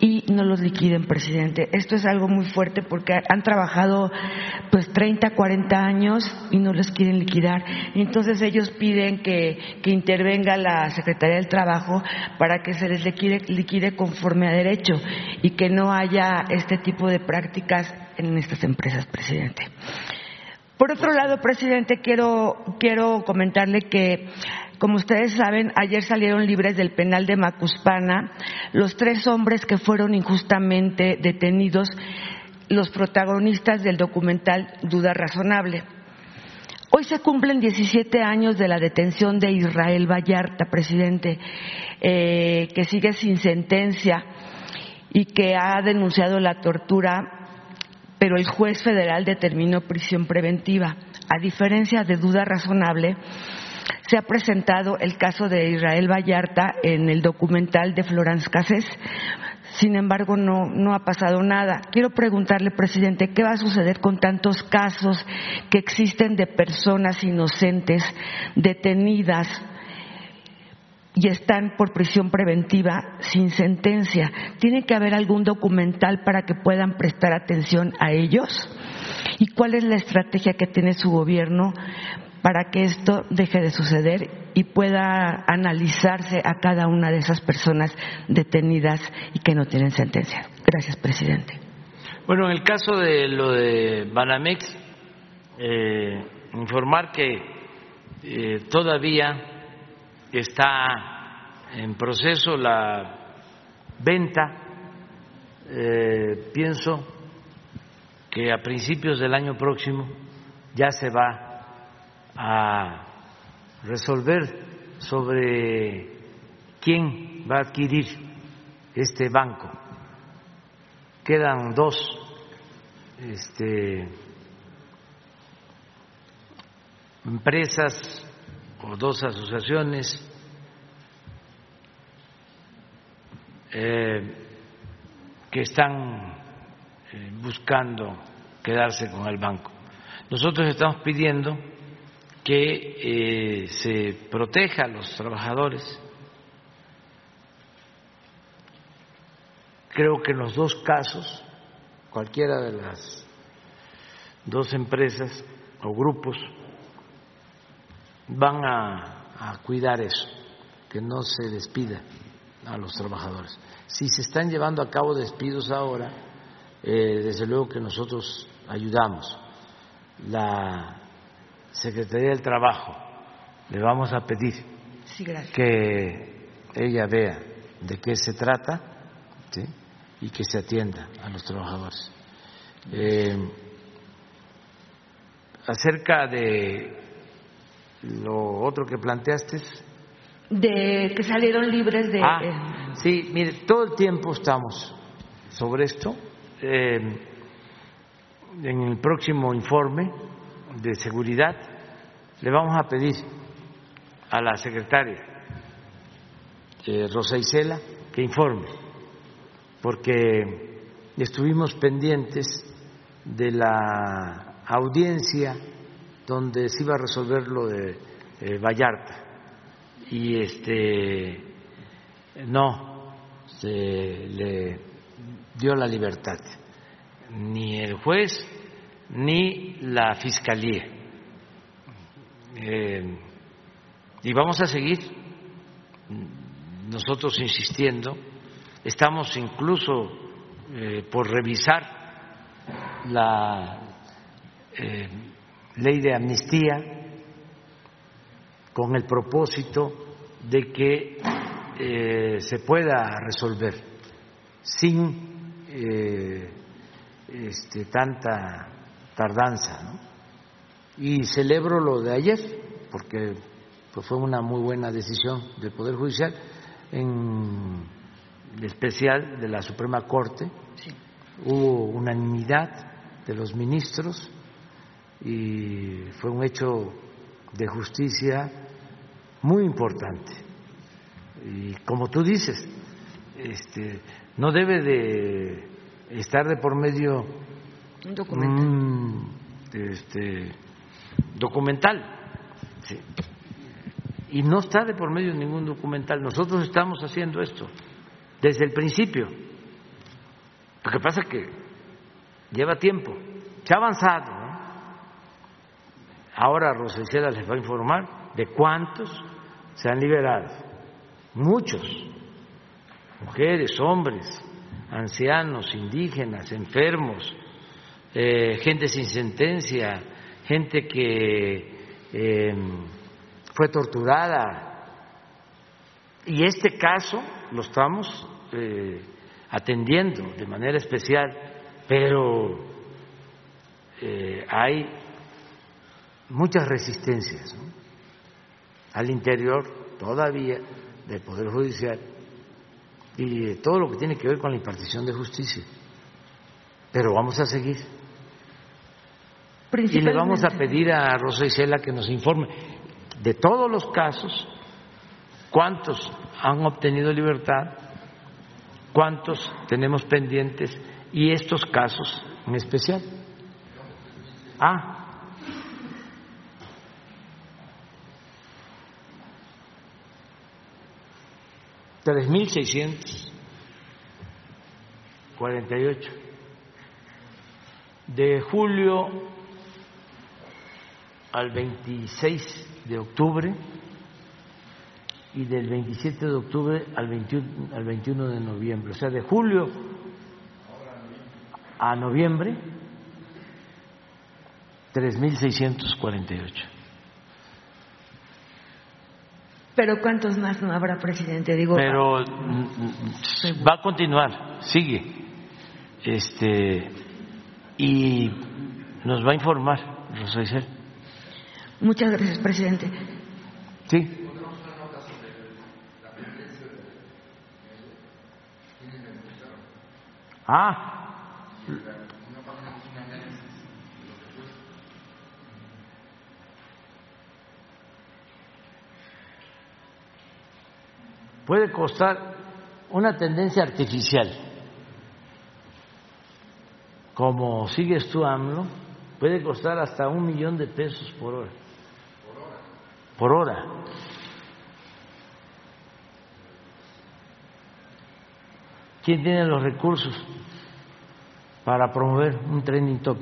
y no los liquiden, presidente. Esto es algo muy fuerte porque han trabajado pues 30, 40 años y no los quieren liquidar. Entonces ellos piden que, que intervenga la Secretaría del Trabajo para que se les liquide, liquide conforme a derecho y que no haya este tipo de prácticas en estas empresas, presidente. Por otro lado, presidente, quiero, quiero comentarle que como ustedes saben, ayer salieron libres del penal de Macuspana los tres hombres que fueron injustamente detenidos, los protagonistas del documental Duda Razonable. Hoy se cumplen 17 años de la detención de Israel Vallarta, presidente, eh, que sigue sin sentencia y que ha denunciado la tortura, pero el juez federal determinó prisión preventiva. A diferencia de duda razonable, se ha presentado el caso de Israel Vallarta en el documental de Florence Cassés. Sin embargo, no, no ha pasado nada. Quiero preguntarle, presidente, ¿qué va a suceder con tantos casos que existen de personas inocentes detenidas y están por prisión preventiva sin sentencia? ¿Tiene que haber algún documental para que puedan prestar atención a ellos? ¿Y cuál es la estrategia que tiene su gobierno para que esto deje de suceder y pueda analizarse a cada una de esas personas detenidas y que no tienen sentencia. Gracias, presidente. Bueno, en el caso de lo de Banamex, eh, informar que eh, todavía está en proceso la venta, eh, pienso que a principios del año próximo ya se va a resolver sobre quién va a adquirir este banco. Quedan dos este, empresas o dos asociaciones eh, que están eh, buscando quedarse con el banco. Nosotros estamos pidiendo que eh, se proteja a los trabajadores. Creo que en los dos casos, cualquiera de las dos empresas o grupos van a, cuidar eso, que no se despida a los trabajadores. Si se están llevando a cabo despidos ahora, eh, desde luego que nosotros ayudamos. La Secretaría del Trabajo, le vamos a pedir que ella vea de qué se trata y que se atienda a los trabajadores. Eh, acerca de lo otro que planteaste. De que salieron libres de... Ah, eh, sí, mire, todo el tiempo estamos sobre esto. Eh, en el próximo informe de seguridad le vamos a pedir a la secretaria eh, Rosa Isela que informe, porque estuvimos pendientes de la audiencia donde se iba a resolver lo de eh, Vallarta. Y este no se le dio la libertad. Ni el juez ni la fiscalía. Eh, y vamos a seguir nosotros insistiendo. Estamos incluso eh, por revisar la ley de amnistía con el propósito de que eh, se pueda resolver sin eh, este, tanta tardanza. Y celebro lo de ayer, porque pues, fue una muy buena decisión del Poder Judicial, en especial de la Suprema Corte. Hubo unanimidad de los ministros y fue un hecho de justicia muy importante. Y como tú dices, este, no debe de estar de por medio un documental, este, documental. Y no está de por medio ningún documental. Nosotros estamos haciendo esto desde el principio. Lo que pasa es que lleva tiempo. Se ha avanzado, Ahora Rosicela les va a informar de cuántos se han liberado. Muchos, mujeres, hombres, ancianos, indígenas, enfermos, eh, gente sin sentencia, gente que em, fue torturada. Y este caso lo estamos eh, atendiendo de manera especial, pero eh, hay muchas resistencias al interior todavía del Poder Judicial y de todo lo que tiene que ver con la impartición de justicia. Pero vamos a seguir. Y le vamos a pedir a Rosa Isela que nos informe de todos los casos, cuántos han obtenido libertad, cuántos tenemos pendientes y estos casos en especial. Ah, tres mil seiscientos cuarenta y ocho. De julio al 26 de octubre y del 27 de octubre al 21, al 21 de noviembre. O sea, de julio a noviembre, 3.648. Pero ¿cuántos más no habrá, presidente? Digo, Pero mm, mm, va a continuar, sigue. Este y nos va a informar, Rosa Isel. Muchas gracias, presidente. Sí. Ah, puede costar una tendencia artificial, como sigues tú, AMLO, puede costar hasta un millón de pesos por hora. Por hora. ¿Quién tiene los recursos para promover un trending top?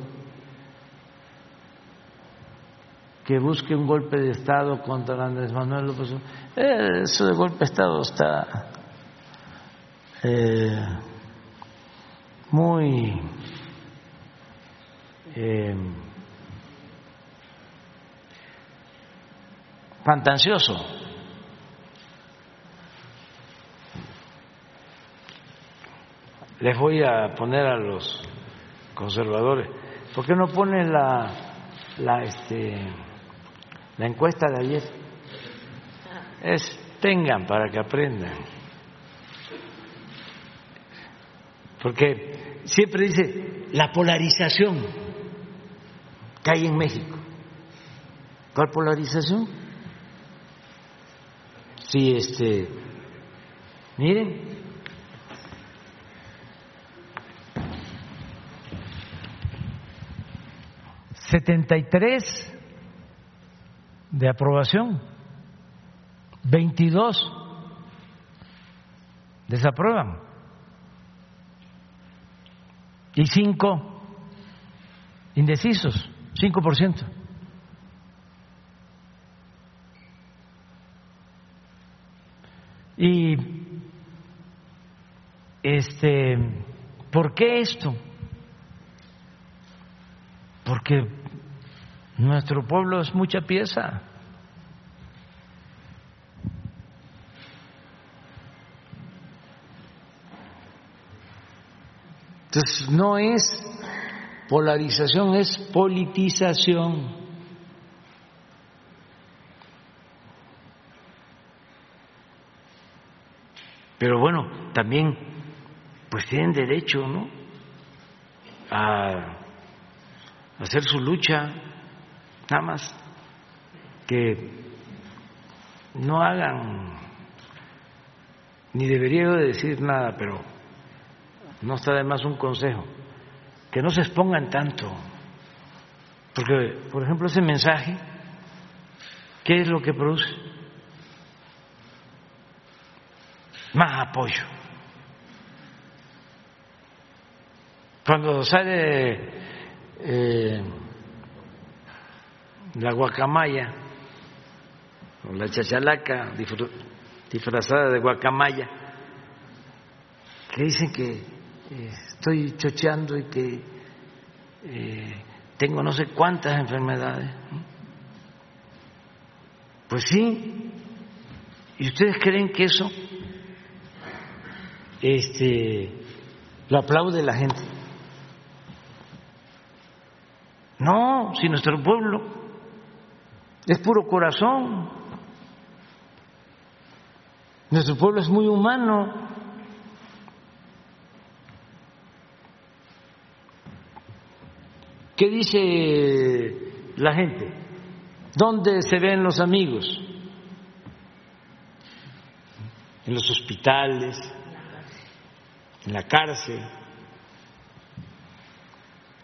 Que busque un golpe de Estado contra Andrés Manuel López Obrador eso de golpe de Estado está eh, muy eh, fantasioso. Les voy a poner a los conservadores, ¿por qué no ponen la la, este, la encuesta de ayer. Es tengan para que aprendan. Porque siempre dice la polarización que hay en México. ¿Cuál polarización? Sí, este, miren, 73 de aprobación, 22 desaprueban y 5 indecisos, 5%. Y este, ¿por qué esto? Porque nuestro pueblo es mucha pieza. Entonces no es polarización, es politización. Pero bueno, también pues tienen derecho, ¿no? A hacer su lucha, nada más que no hagan, ni debería de decir nada, pero no está de más un consejo, que no se expongan tanto, porque, por ejemplo, ese mensaje, ¿qué es lo que produce? Más apoyo. Cuando sale eh, la guacamaya o la chachalaca disfrazada de guacamaya, que dicen que eh, estoy chocheando y que eh, tengo no sé cuántas enfermedades. Pues sí, ¿y ustedes creen que eso este, lo aplaude la gente? No, si nuestro pueblo es puro corazón, nuestro pueblo es muy humano. ¿Qué dice la gente? ¿Dónde se ven los amigos? En los hospitales, en la cárcel.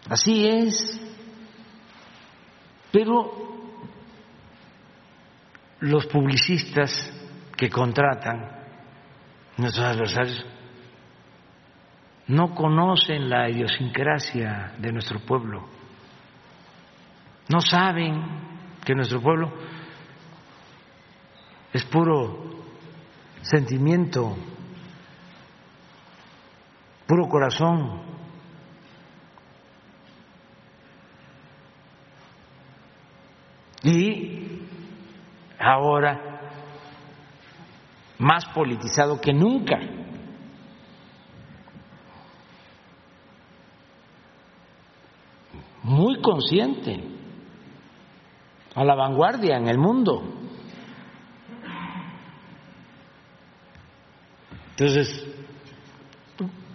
Así es. Pero los publicistas que contratan nuestros adversarios no conocen la idiosincrasia de nuestro pueblo, no saben que nuestro pueblo es puro sentimiento, puro corazón, y ahora más politizado que nunca. Muy consciente, a la vanguardia en el mundo. Entonces,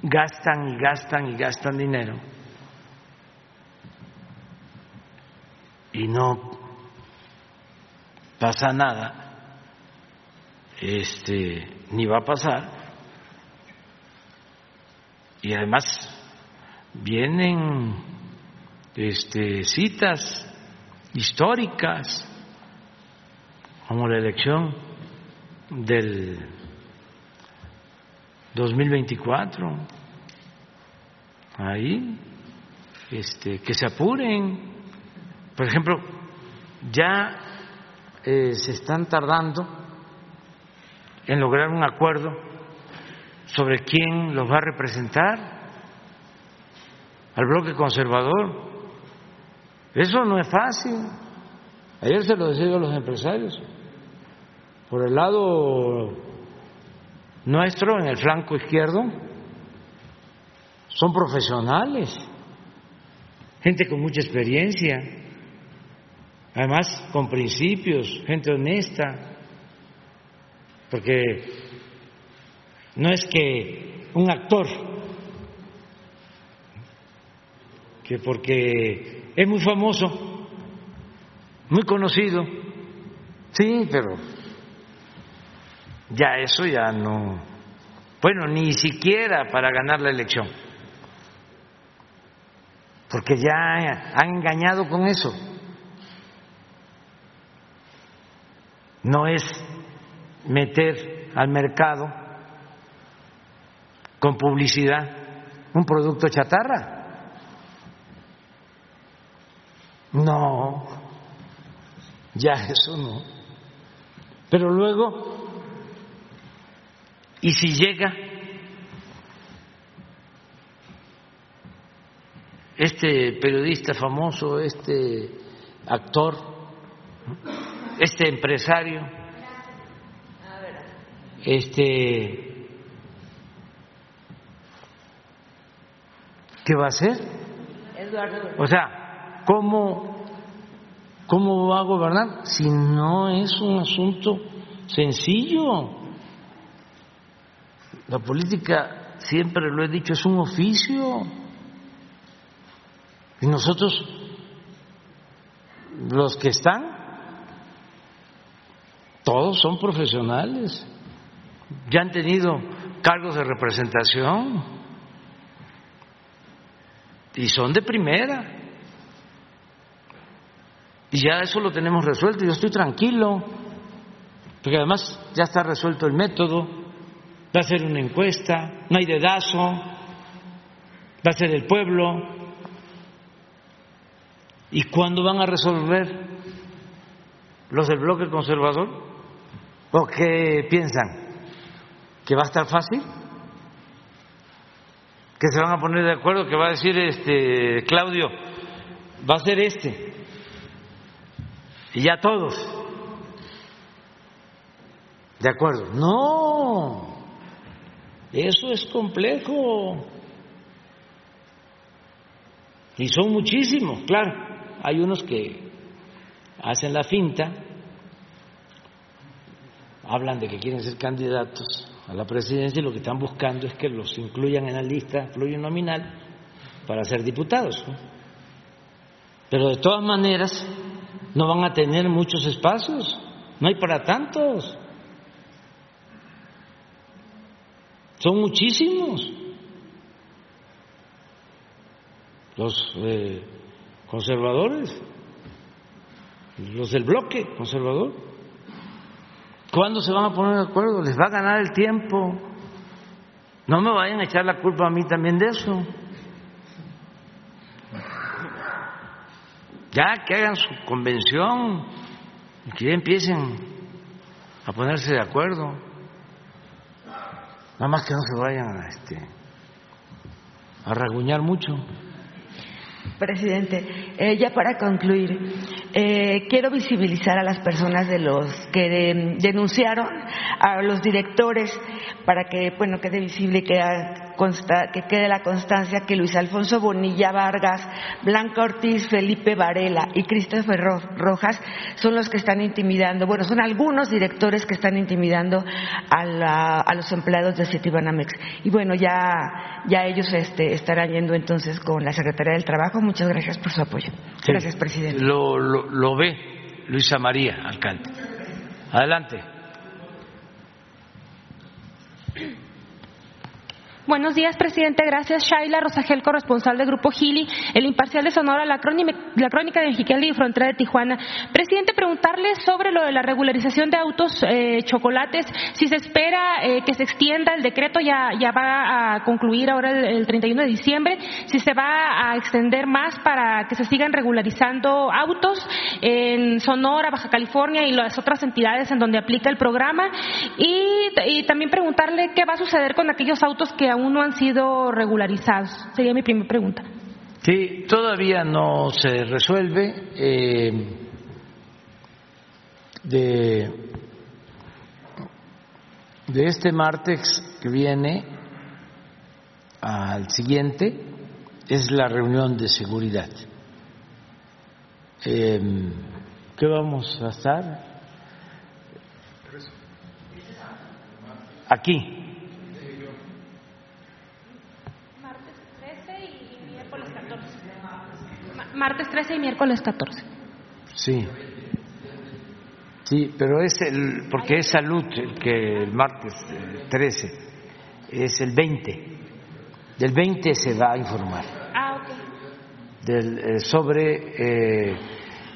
gastan y gastan y gastan dinero. Y no pasa nada, este, ni va a pasar, y además vienen este, citas históricas, como la elección del 2024, ahí, este, que se apuren. Por ejemplo, ya eh, se están tardando en lograr un acuerdo sobre quién los va a representar al bloque conservador. Eso no es fácil. Ayer se lo decía a los empresarios. Por el lado nuestro, en el flanco izquierdo, son profesionales, gente con mucha experiencia además con principios, gente honesta, porque no es que un actor, que porque es muy famoso, muy conocido, sí, pero ya eso ya no, bueno, ni siquiera para ganar la elección, porque ya han engañado con eso. No es meter al mercado con publicidad un producto chatarra. No, ya eso no. Pero luego, ¿y si llega este periodista famoso, este actor, este empresario, este ¿qué va a hacer? O sea, ¿cómo, ¿cómo va a gobernar si no es un asunto sencillo? La política, siempre lo he dicho, es un oficio. Y nosotros, los que están, todos son profesionales ya han tenido cargos de representación y son de primera. Y ya eso lo tenemos resuelto. Yo estoy tranquilo, porque además ya está resuelto el método. Va a ser una encuesta, no hay dedazo, va a ser el pueblo. ¿Y cuándo van a resolver los del bloque conservador? ¿O qué piensan? que va a estar fácil, que se van a poner de acuerdo, que va a decir este Claudio, va a ser este, y ya todos, de acuerdo. No, eso es complejo. Y son muchísimos, claro. Hay unos que hacen la finta, hablan de que quieren ser candidatos a la presidencia y lo que están buscando es que los incluyan en la lista plurinominal para ser diputados. Pero de todas maneras no van a tener muchos espacios, no hay para tantos. Son muchísimos los eh, conservadores, los del bloque conservador. ¿Cuándo se van a poner de acuerdo? Les va a ganar el tiempo. No me vayan a echar la culpa a mí también de eso. Ya que hagan su convención y que ya empiecen a ponerse de acuerdo. Nada más que no se vayan a, este, a raguñar mucho. Presidente, eh, ya para concluir, eh, quiero visibilizar a las personas de los que denunciaron a los directores para que bueno quede visible que que quede la constancia que Luis Alfonso Bonilla Vargas, Blanca Ortiz, Felipe Varela y Christopher Rojas son los que están intimidando, bueno, son algunos directores que están intimidando a, los empleados de Citibanamex. Y bueno, ya, ya ellos este, estarán yendo entonces con la Secretaría del Trabajo. Muchas gracias por su apoyo. Gracias, presidente. Lo, lo, lo ve Luisa María, alcalde. Adelante. Buenos días, presidente. Gracias, Shaila Rosagel, corresponsal del Grupo Gili, el imparcial de Sonora, la, crónica, de Mexicali y Frontera de Tijuana. Presidente, preguntarle sobre lo de la regularización de autos eh, chocolates, si se espera eh, que se extienda el decreto, ya, ya va a concluir ahora el, 31 de diciembre, si se va a extender más para que se sigan regularizando autos en Sonora, Baja California y las otras entidades en donde aplica el programa, y, y también preguntarle qué va a suceder con aquellos autos que aún no han sido regularizados? Sería mi primera pregunta. Sí, todavía no se resuelve. Eh, de, de este martes que viene al siguiente es la reunión de seguridad. Eh, ¿Qué vamos a estar? Aquí. Martes 13 y miércoles 14. Martes 13 y miércoles 14. Sí. Sí, pero es el, porque es salud el que el martes 13, es el 20. Del 20 se va a informar. Ah, ok. Del, eh, sobre eh,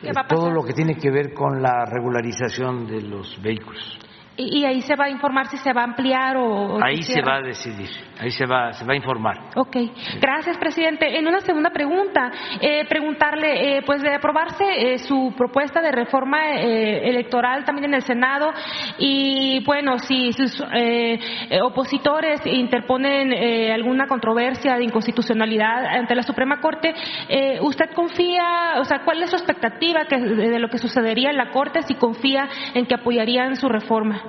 ¿Qué va a todo lo que tiene que ver con la regularización de los vehículos. Y, y ahí se va a informar si se va a ampliar o... o Ahí se va a decidir, ahí se va, se va a informar. Ok, gracias, presidente. En una segunda pregunta, eh, preguntarle, eh, pues de aprobarse eh, su propuesta de reforma eh, electoral también en el Senado y, bueno, si sus eh, opositores interponen eh, alguna controversia de inconstitucionalidad ante la Suprema Corte, eh, ¿usted confía, o sea, cuál es su expectativa que, de lo que sucedería en la Corte si confía en que apoyarían su reforma?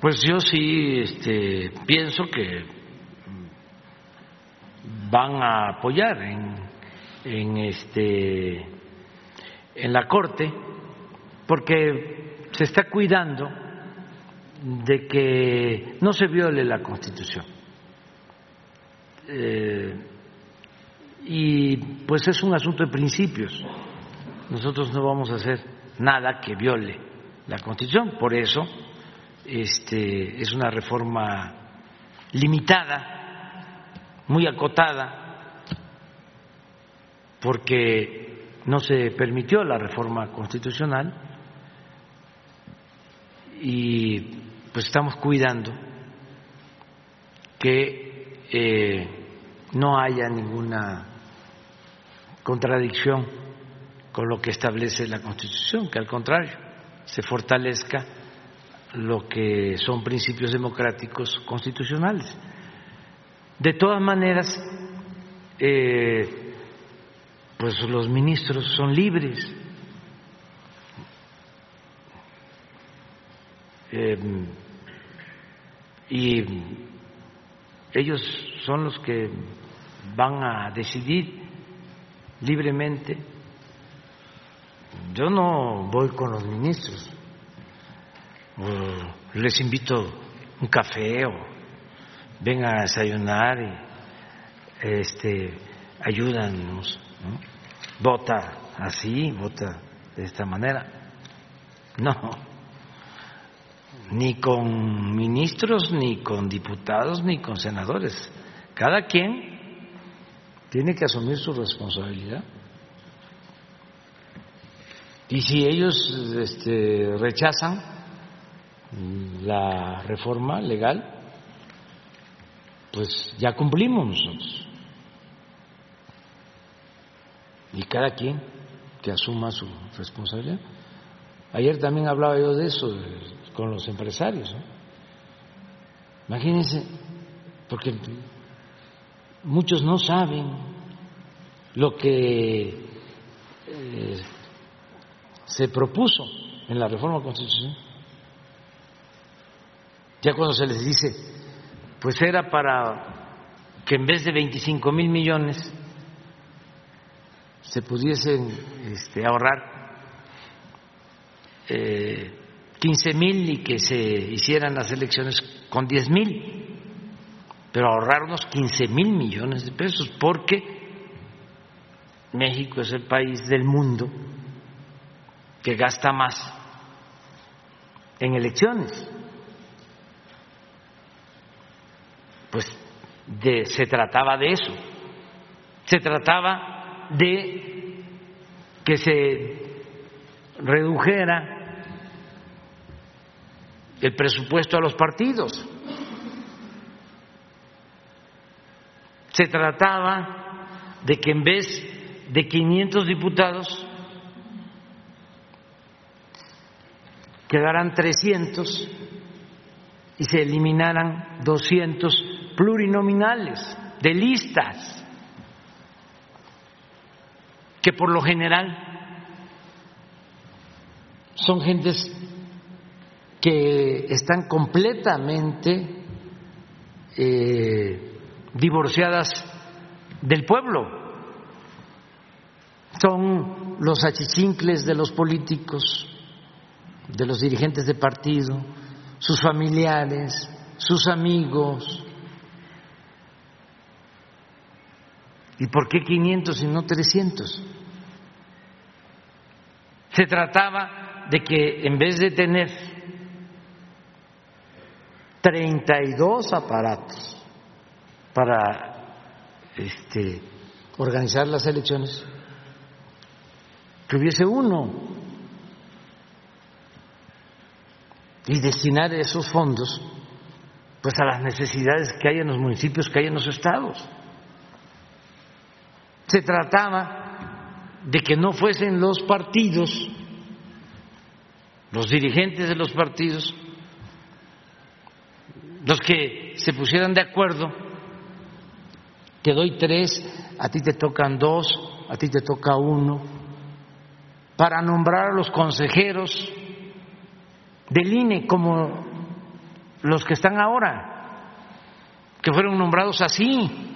Pues yo sí este, pienso que van a apoyar en, en, este, en la Corte porque se está cuidando de que no se viole la Constitución. Eh, y pues es un asunto de principios. Nosotros no vamos a hacer nada que viole la Constitución, por eso este, es una reforma limitada, muy acotada, porque no se permitió la reforma constitucional y pues estamos cuidando que eh, no haya ninguna contradicción con lo que establece la Constitución, que al contrario se fortalezca lo que son principios democráticos constitucionales. De todas maneras, eh, pues los ministros son libres. Eh, y ellos son los que van a decidir libremente. Yo no voy con los ministros les invito un café o vengan a desayunar y este ayúdanos, ¿no? vota así, vota de esta manera. No, ni con ministros, ni con diputados, ni con senadores. Cada quien tiene que asumir su responsabilidad. Y si ellos este, rechazan la reforma legal, pues ya cumplimos nosotros. Y cada quien que asuma su responsabilidad. Ayer también hablaba yo de eso con los empresarios. ¿no? Imagínense, porque muchos no saben lo que eh, se propuso en la reforma constitucional. Ya cuando se les dice, pues era para que en vez de 25 mil millones se pudiesen este, ahorrar eh, 15 mil y que se hicieran las elecciones con 10 mil, pero ahorrarnos 15 mil millones de pesos porque México es el país del mundo que gasta más en elecciones. Pues se trataba de eso, se trataba de que se redujera el presupuesto a los partidos. Se trataba de que en vez de 500 diputados quedaran 300 y se eliminaran 200 plurinominales de listas que por lo general son gentes que están completamente eh, divorciadas del pueblo. son los achichincles de los políticos, de los dirigentes de partido, sus familiares, sus amigos. ¿Y por qué 500 y no 300? Se trataba de que en vez de tener 32 aparatos para este, organizar las elecciones, que hubiese uno y destinar esos fondos pues a las necesidades que hay en los municipios, que hay en los estados. Se trataba de que no fuesen los partidos, los dirigentes de los partidos, los que se pusieran de acuerdo, te doy tres, a ti te tocan dos, a ti te toca uno, para nombrar a los consejeros del INE como los que están ahora, que fueron nombrados así.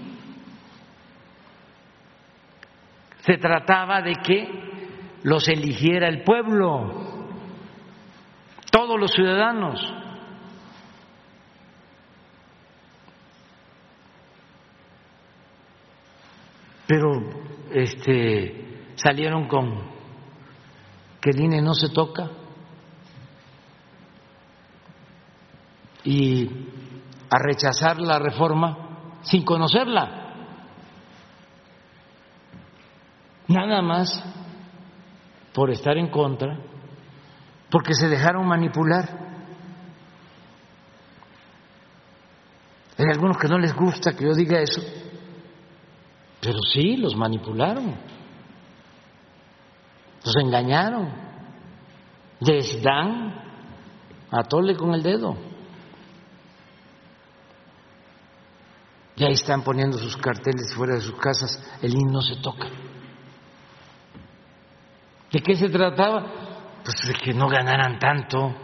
Se trataba de que los eligiera el pueblo, todos los ciudadanos. Pero este salieron con que el INE no se toca y a rechazar la reforma sin conocerla. Nada más por estar en contra, porque se dejaron manipular. Hay algunos que no les gusta que yo diga eso, pero sí, los manipularon. Los engañaron. Les dan a tole con el dedo. Y ahí están poniendo sus carteles fuera de sus casas. El himno se toca. ¿De qué se trataba? Pues de que no ganaran tanto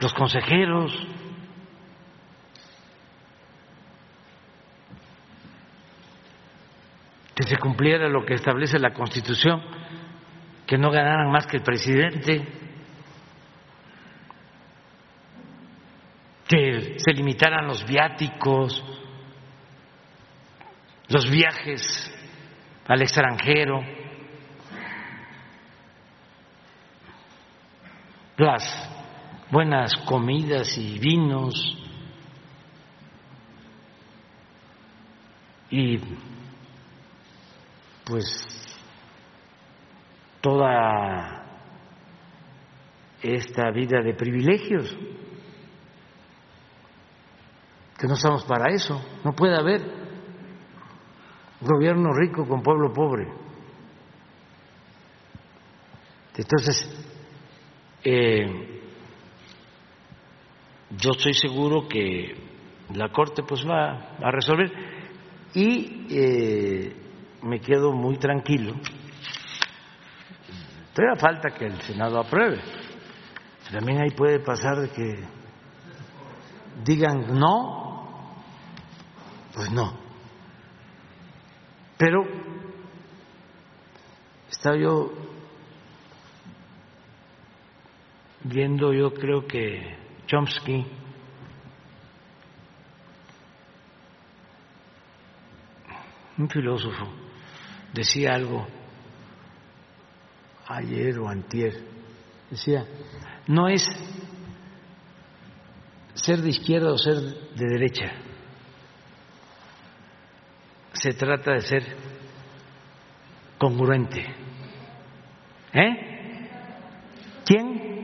los consejeros. Que se cumpliera lo que establece la Constitución que no ganaran más que el presidente, que se limitaran los viáticos, los viajes al extranjero, las buenas comidas y vinos y pues toda esta vida de privilegios, que no estamos para eso, no puede haber gobierno rico con pueblo pobre. Entonces, eh, yo estoy seguro que la Corte pues va a resolver y eh, me quedo muy tranquilo Todavía falta que el Senado apruebe. También ahí puede pasar de que digan no, pues no. Pero estaba yo viendo, yo creo que Chomsky un filósofo decía algo ayer o antier, decía, no es ser de izquierda o ser de derecha, se trata de ser congruente. ¿Eh? ¿Quién?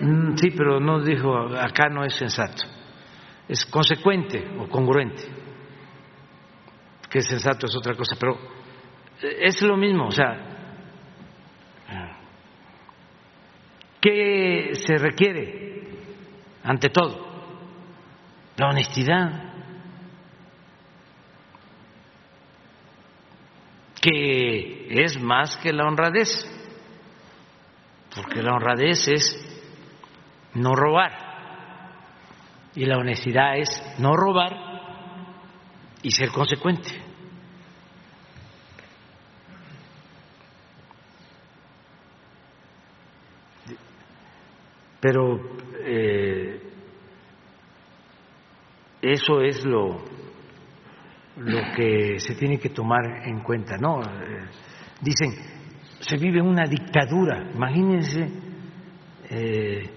Mm, sí, pero no dijo, acá no es sensato, es consecuente o congruente. Que sensato es otra cosa, pero es lo mismo, o sea, ¿qué se requiere ante todo? La honestidad, que es más que la honradez, porque la honradez es no robar y la honestidad es no robar y ser consecuente. Pero eh, eso es lo, lo que se tiene que tomar en cuenta, ¿no? Eh, dicen, se vive una dictadura, imagínense eh,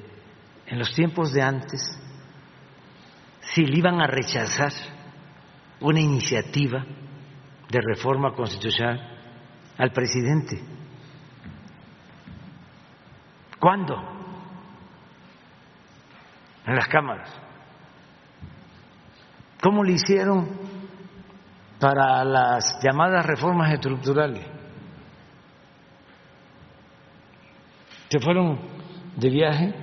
en los tiempos de antes, si le iban a rechazar una iniciativa de reforma constitucional al presidente. ¿Cuándo? En las cámaras. ¿Cómo le hicieron para las llamadas reformas estructurales? Se fueron de viaje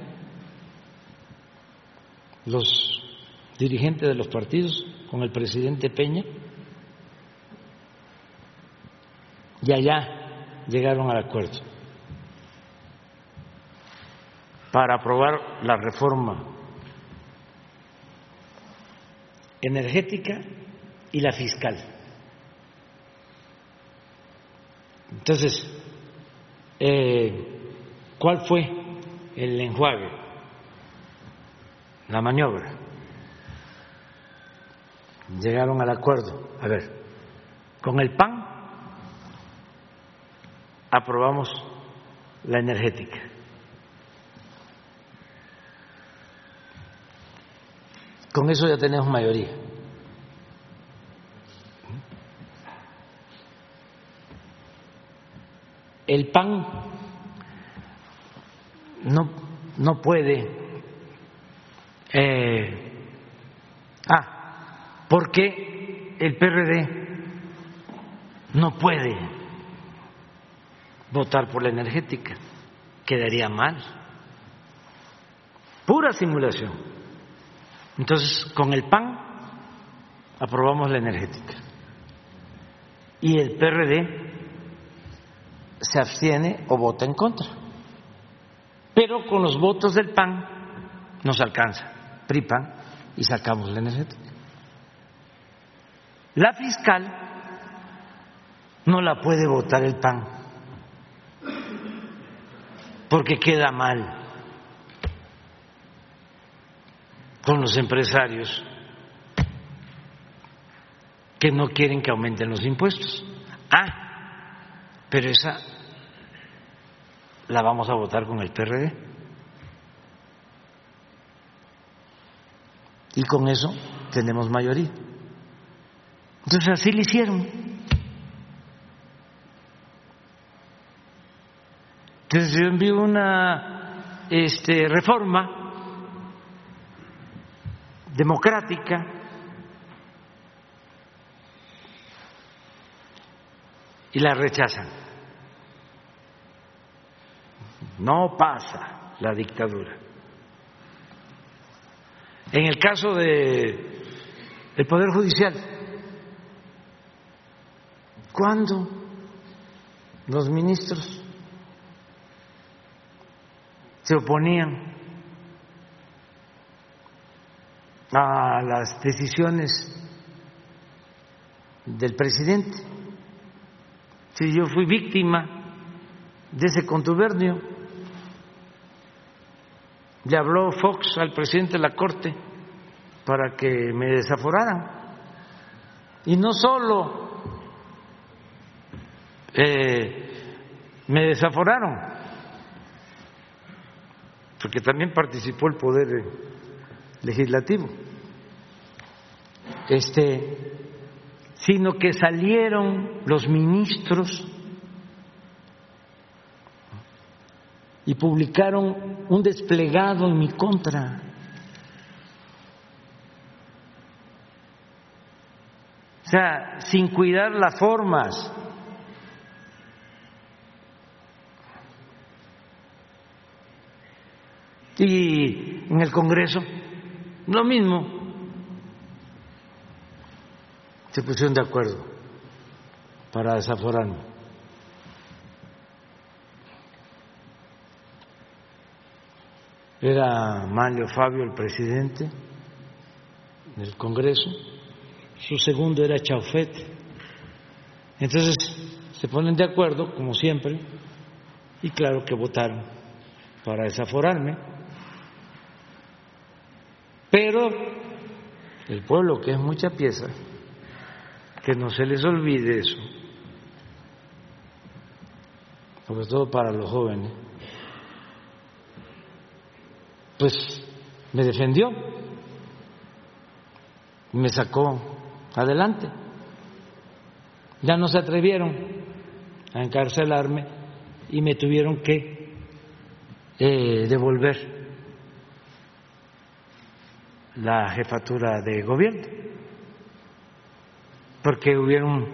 los dirigentes de los partidos con el presidente Peña y allá llegaron al acuerdo para aprobar la reforma energética y la fiscal. Entonces, eh, ¿cuál fue el enjuague? La maniobra. Llegaron al acuerdo. A ver, con el PAN aprobamos la energética. Con eso ya tenemos mayoría. El PAN no, no puede. Eh, ah, porque el PRD no puede votar por la energética. Quedaría mal. Pura simulación. Entonces, con el PAN aprobamos la energética. Y el PRD se abstiene o vota en contra. Pero con los votos del PAN nos alcanza, PRI-PAN, y sacamos la energética. La fiscal no la puede votar el PAN porque queda mal con los empresarios que no quieren que aumenten los impuestos. Ah, pero esa la vamos a votar con el PRD. Y con eso tenemos mayoría. Entonces así lo hicieron. Entonces yo envío una este, reforma democrática y la rechazan. No pasa la dictadura. En el caso de el poder judicial, ¿cuándo los ministros se oponían a las decisiones del presidente. Si yo fui víctima de ese contubernio, le habló Fox al presidente de la Corte para que me desaforaran. Y no solo eh, me desaforaron, porque también participó el poder legislativo, este, sino que salieron los ministros y publicaron un desplegado en mi contra. O sea, sin cuidar las formas. Y en el Congreso lo mismo. Se pusieron de acuerdo para desaforarme. Era Manlio Fabio el presidente del Congreso su segundo era Chaufet. Entonces se ponen de acuerdo, como siempre, y claro que votaron para desaforarme. Pero el pueblo, que es mucha pieza, que no se les olvide eso, sobre todo para los jóvenes, pues me defendió, me sacó adelante. Ya no se atrevieron a encarcelarme y me tuvieron que eh, devolver la jefatura de gobierno, porque hubieron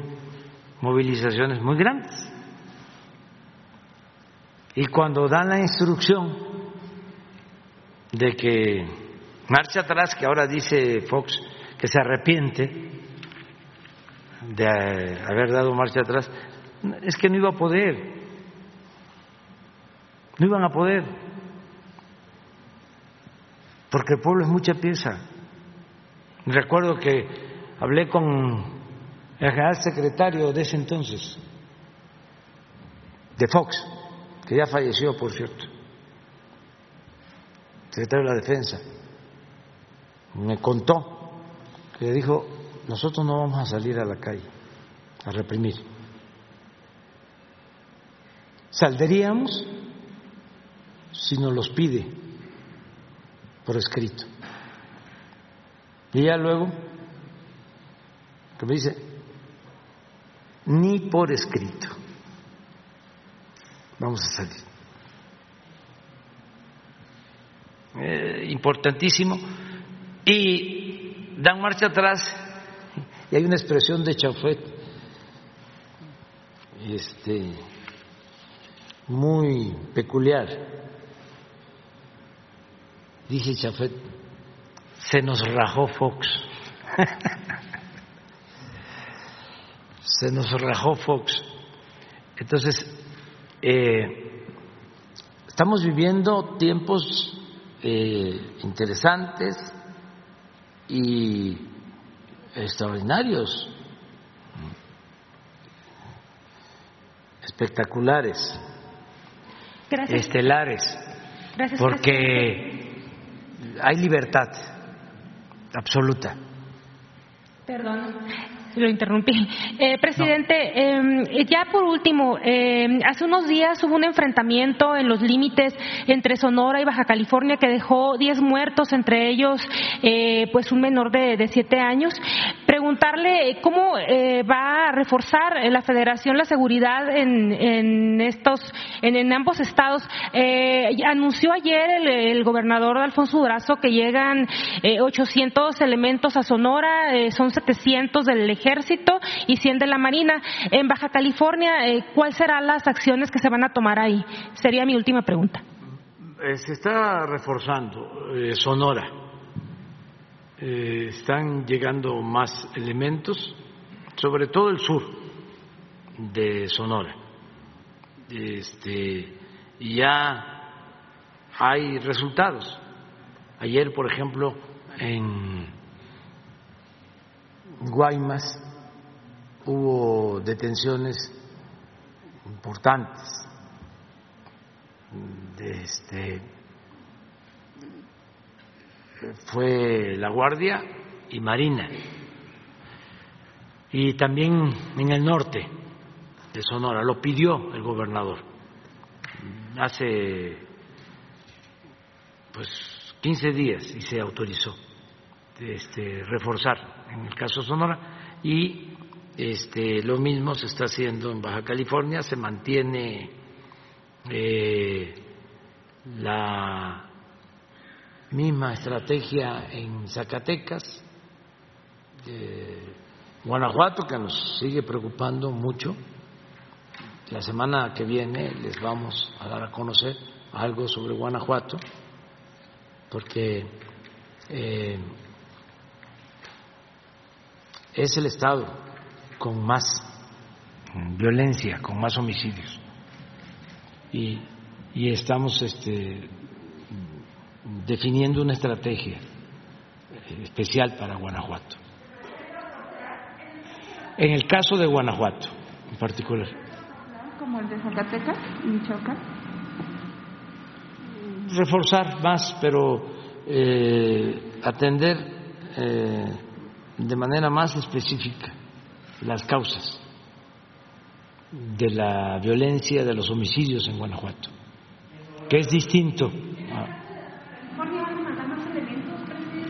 movilizaciones muy grandes. Y cuando dan la instrucción de que marcha atrás, que ahora dice Fox que se arrepiente de haber dado marcha atrás, es que no iba a poder, no iban a poder, porque el pueblo es mucha pieza. Recuerdo que hablé con el general secretario de ese entonces, de Fox, que ya falleció, por cierto, secretario de la Defensa, me contó que dijo, nosotros no vamos a salir a la calle a reprimir. Saldríamos si nos los pide por escrito. Y ya luego, que me dice, ni por escrito vamos a salir. Eh, importantísimo. Y dan marcha atrás y hay una expresión de Chafet este, muy peculiar. Dice Chafet, se nos rajó Fox. se nos rajó Fox. Entonces, eh, estamos viviendo tiempos eh, interesantes y extraordinarios, espectaculares, estelares, porque hay libertad absoluta. Perdón lo interrumpí. Eh, presidente, eh, ya por último, eh, hace unos días hubo un enfrentamiento en los límites entre Sonora y Baja California que dejó 10 muertos, entre ellos eh, pues un menor de, de siete años. Preguntarle cómo eh, va a reforzar la Federación la seguridad en, estos, en, ambos estados. Eh, anunció ayer el, el, gobernador Alfonso Durazo que llegan 800 elementos a Sonora, son 700 del ejército y 100 de la Marina. En Baja California, eh, ¿cuáles serán las acciones que se van a tomar ahí? Sería mi última pregunta. Eh, se está reforzando eh, Sonora. están llegando más elementos, sobre todo el sur de Sonora. Este, ya hay resultados. Ayer, por ejemplo, en Guaymas hubo detenciones importantes. Este, fue la Guardia y Marina. Y también en el norte de Sonora, lo pidió el gobernador hace pues 15 días y se autorizó este, reforzar en el caso Sonora y este, lo mismo se está haciendo en Baja California, se mantiene eh, la misma estrategia en Zacatecas, eh, Guanajuato, que nos sigue preocupando mucho. La semana que viene les vamos a dar a conocer algo sobre Guanajuato, porque eh, es el Estado con más violencia, con más homicidios. Y, y estamos este, definiendo una estrategia especial para Guanajuato. en el caso de Guanajuato en particular. ¿Como el de Zacatecas y Michoacán? Reforzar más, pero eh, atender eh, de manera más específica las causas de la violencia, de los homicidios en Guanajuato, que es distinto.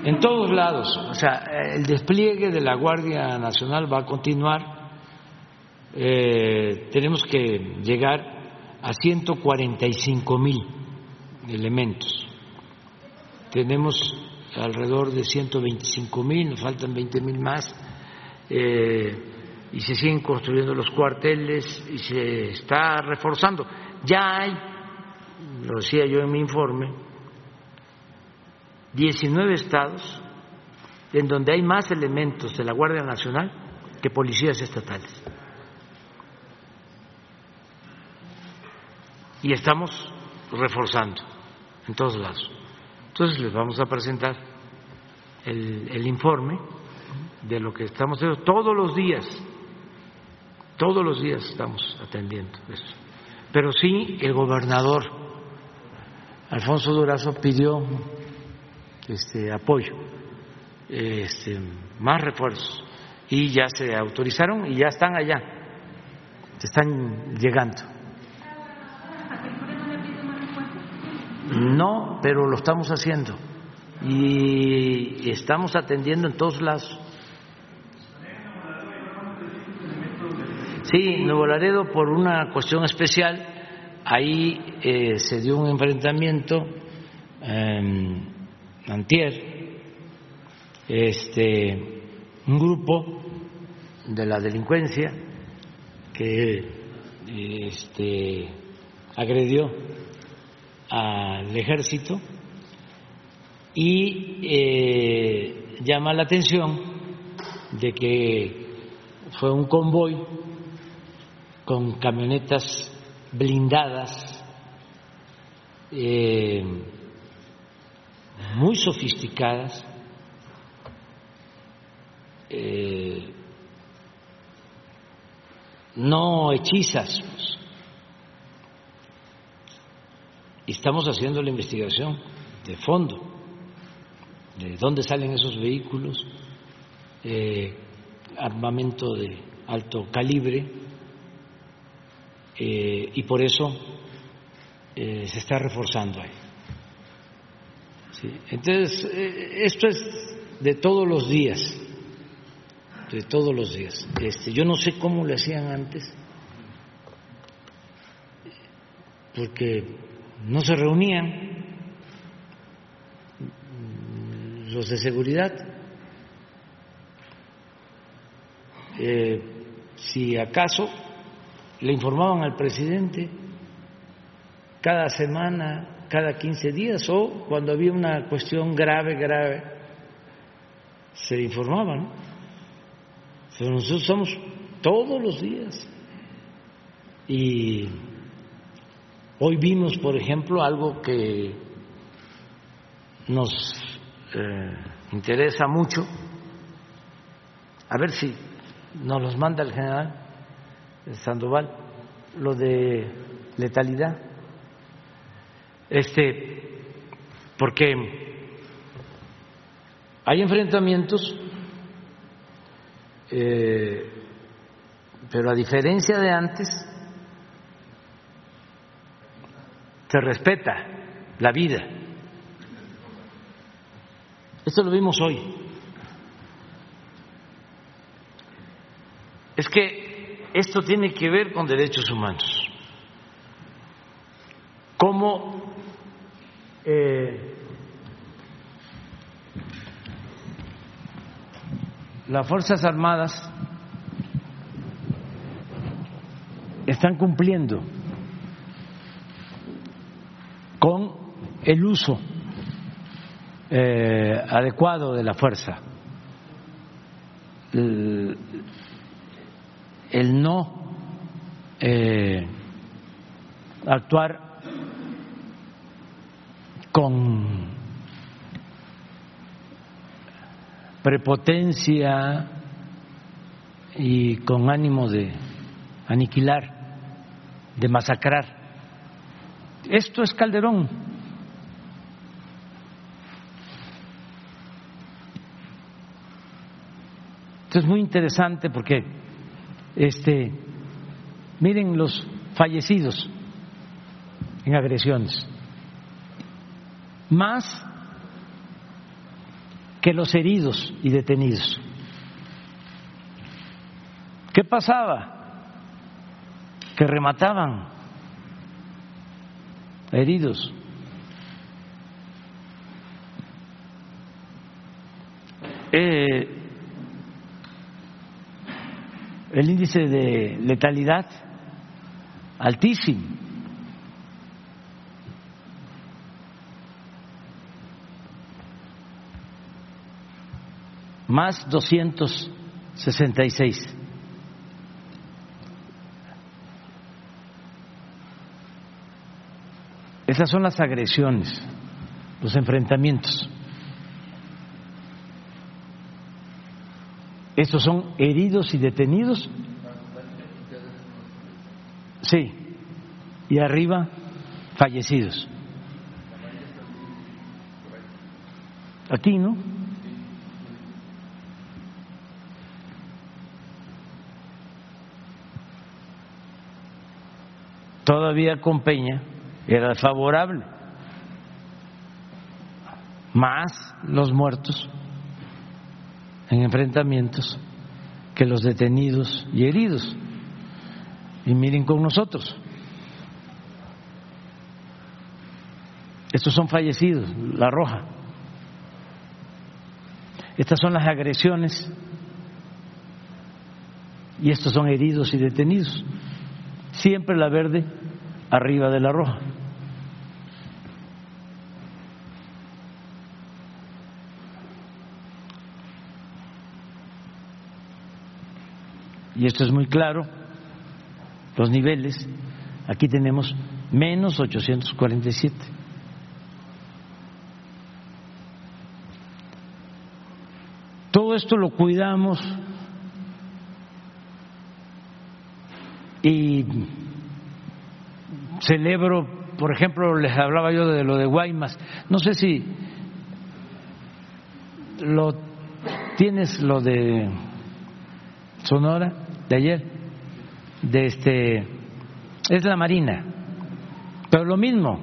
En todos lados, o sea, el despliegue de la Guardia Nacional va a continuar. Eh, tenemos que llegar a 145 mil elementos. Tenemos alrededor de 125 mil, nos faltan 20 mil más. Eh, y se siguen construyendo los cuarteles y se está reforzando. Ya hay, lo decía yo en mi informe, 19 estados en donde hay más elementos de la Guardia Nacional que policías estatales. Y estamos reforzando en todos lados. Entonces les vamos a presentar el, informe de lo que estamos haciendo todos los días todos los días estamos atendiendo eso. Pero sí, el gobernador Alfonso Durazo pidió este apoyo, este, más refuerzos, y ya se autorizaron y ya están allá, están llegando. No, pero lo estamos haciendo y estamos atendiendo en todos lados. Sí, Nuevo Laredo por una cuestión especial, ahí eh, se dio un enfrentamiento eh, antier, este, un grupo de la delincuencia que este, agredió al ejército y eh, llama la atención de que fue un convoy con camionetas blindadas, eh, muy sofisticadas, eh, no hechizas. Pues. Y estamos haciendo la investigación de fondo, de dónde salen esos vehículos, eh, armamento de alto calibre eh, y por eso eh, se está reforzando ahí. Entonces, esto es de todos los días, de todos los días. Este, yo no sé cómo lo hacían antes, porque no se reunían los de seguridad. si acaso le informaban al presidente cada semana, cada 15 días o cuando había una cuestión grave, grave, se informaban. Pero nosotros somos todos los días. Y hoy vimos, por ejemplo, algo que nos eh, interesa mucho. A ver si nos los manda el general Sandoval, lo de letalidad. Este, porque hay enfrentamientos, eh, pero a diferencia de antes, se respeta la vida. Esto lo vimos hoy. Es que esto tiene que ver con derechos humanos. Cómo eh, las Fuerzas Armadas están cumpliendo con el uso eh, adecuado de la fuerza el no eh, actuar con prepotencia, y con ánimo de aniquilar, de masacrar. Esto es Calderón. Esto es muy interesante porque este miren los fallecidos en agresiones. Más que los heridos y detenidos. ¿Qué pasaba? Que remataban heridos. Eh, el índice de letalidad altísimo. Más 266. Esas son las agresiones, los enfrentamientos. Estos son heridos y detenidos. Sí. Y arriba, fallecidos. Aquí, ¿no? Todavía con Peña era favorable, más los muertos en enfrentamientos que los detenidos y heridos. Y miren con nosotros. Estos son fallecidos, la roja. Estas son las agresiones y estos son heridos y detenidos. Siempre la verde arriba de la roja. Y esto es muy claro, los niveles, aquí tenemos menos 847. Todo esto lo cuidamos y celebro, por ejemplo, les hablaba yo de lo de Guaymas, no sé si lo tienes lo de Sonora de ayer, de este es la Marina, pero lo mismo,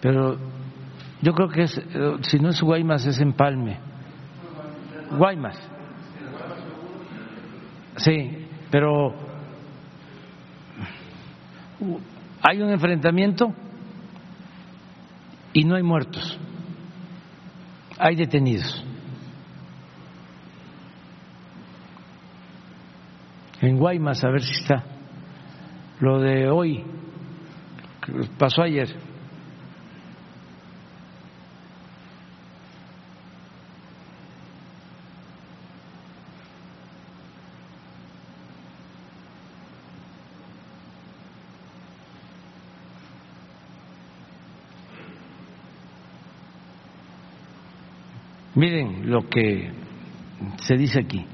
pero yo creo que es, si no es Guaymas es Empalme, Guaymas, sí, pero hay un enfrentamiento y no hay muertos, hay detenidos. En Guaymas, a ver si está. Lo de hoy, pasó ayer. Miren lo que se dice aquí.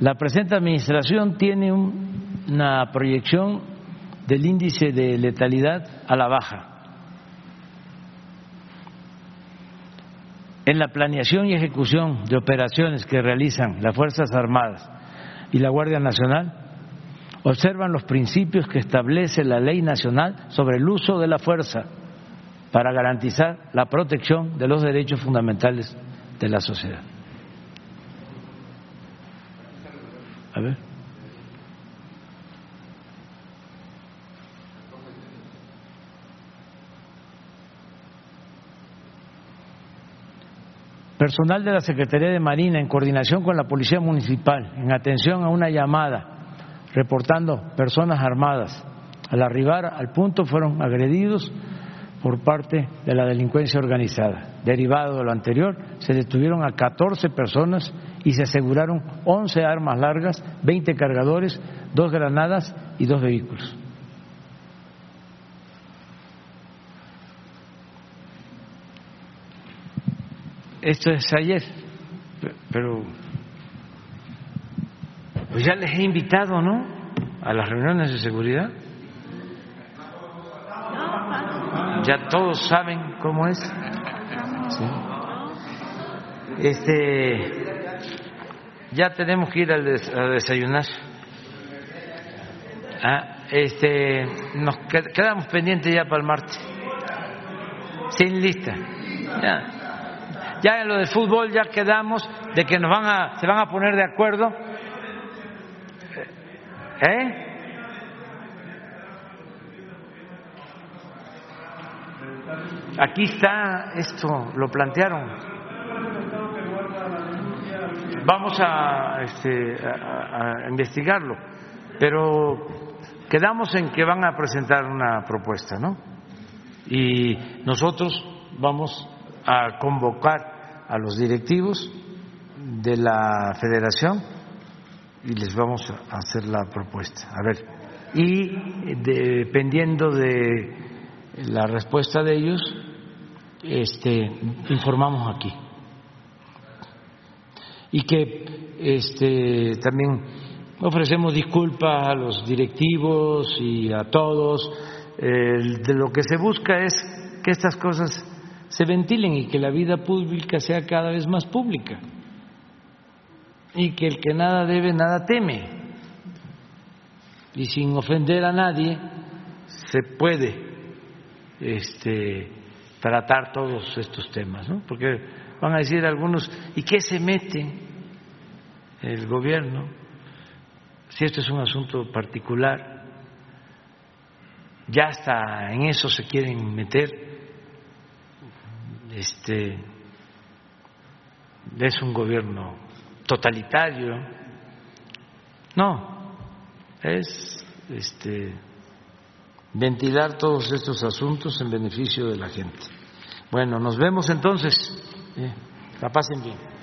La presente administración tiene una proyección del índice de letalidad a la baja. En la planeación y ejecución de operaciones que realizan las Fuerzas Armadas y la Guardia Nacional, observan los principios que establece la Ley Nacional sobre el uso de la fuerza para garantizar la protección de los derechos fundamentales de la sociedad. Personal de la Secretaría de Marina, en coordinación con la Policía Municipal, en atención a una llamada reportando personas armadas, al arribar al punto fueron agredidos por parte de la delincuencia organizada. Derivado de lo anterior, se detuvieron a 14 personas y se aseguraron 11 armas largas, 20 cargadores, dos granadas y dos vehículos. Esto es ayer, pero Pues ya les he invitado, ¿no? A las reuniones de seguridad. Ya todos saben cómo es. Este, ya tenemos que ir a desayunar. Ah, este, nos quedamos pendientes ya para el martes. Sin lista. Ya. Ya en lo del fútbol ya quedamos de que nos van a, se van a poner de acuerdo. ¿Eh? Aquí está esto, lo plantearon. Vamos a, este, a, investigarlo, pero quedamos en que van a presentar una propuesta, ¿no? Y nosotros vamos a convocar a los directivos de la federación y les vamos a hacer la propuesta. A ver, y dependiendo de la respuesta de ellos, este, informamos aquí. Y que este, también ofrecemos disculpas a los directivos y a todos. de lo que se busca es que estas cosas se ventilen y que la vida pública sea cada vez más pública. Y que el que nada debe, nada teme. Y sin ofender a nadie, se puede este, tratar todos estos temas, ¿no? Porque van a decir algunos, ¿y qué se mete el gobierno si esto es un asunto particular? Ya hasta en eso se quieren meter. Este es un gobierno totalitario. No, es este ventilar todos estos asuntos en beneficio de la gente. Bueno, nos vemos entonces. la pasen bien.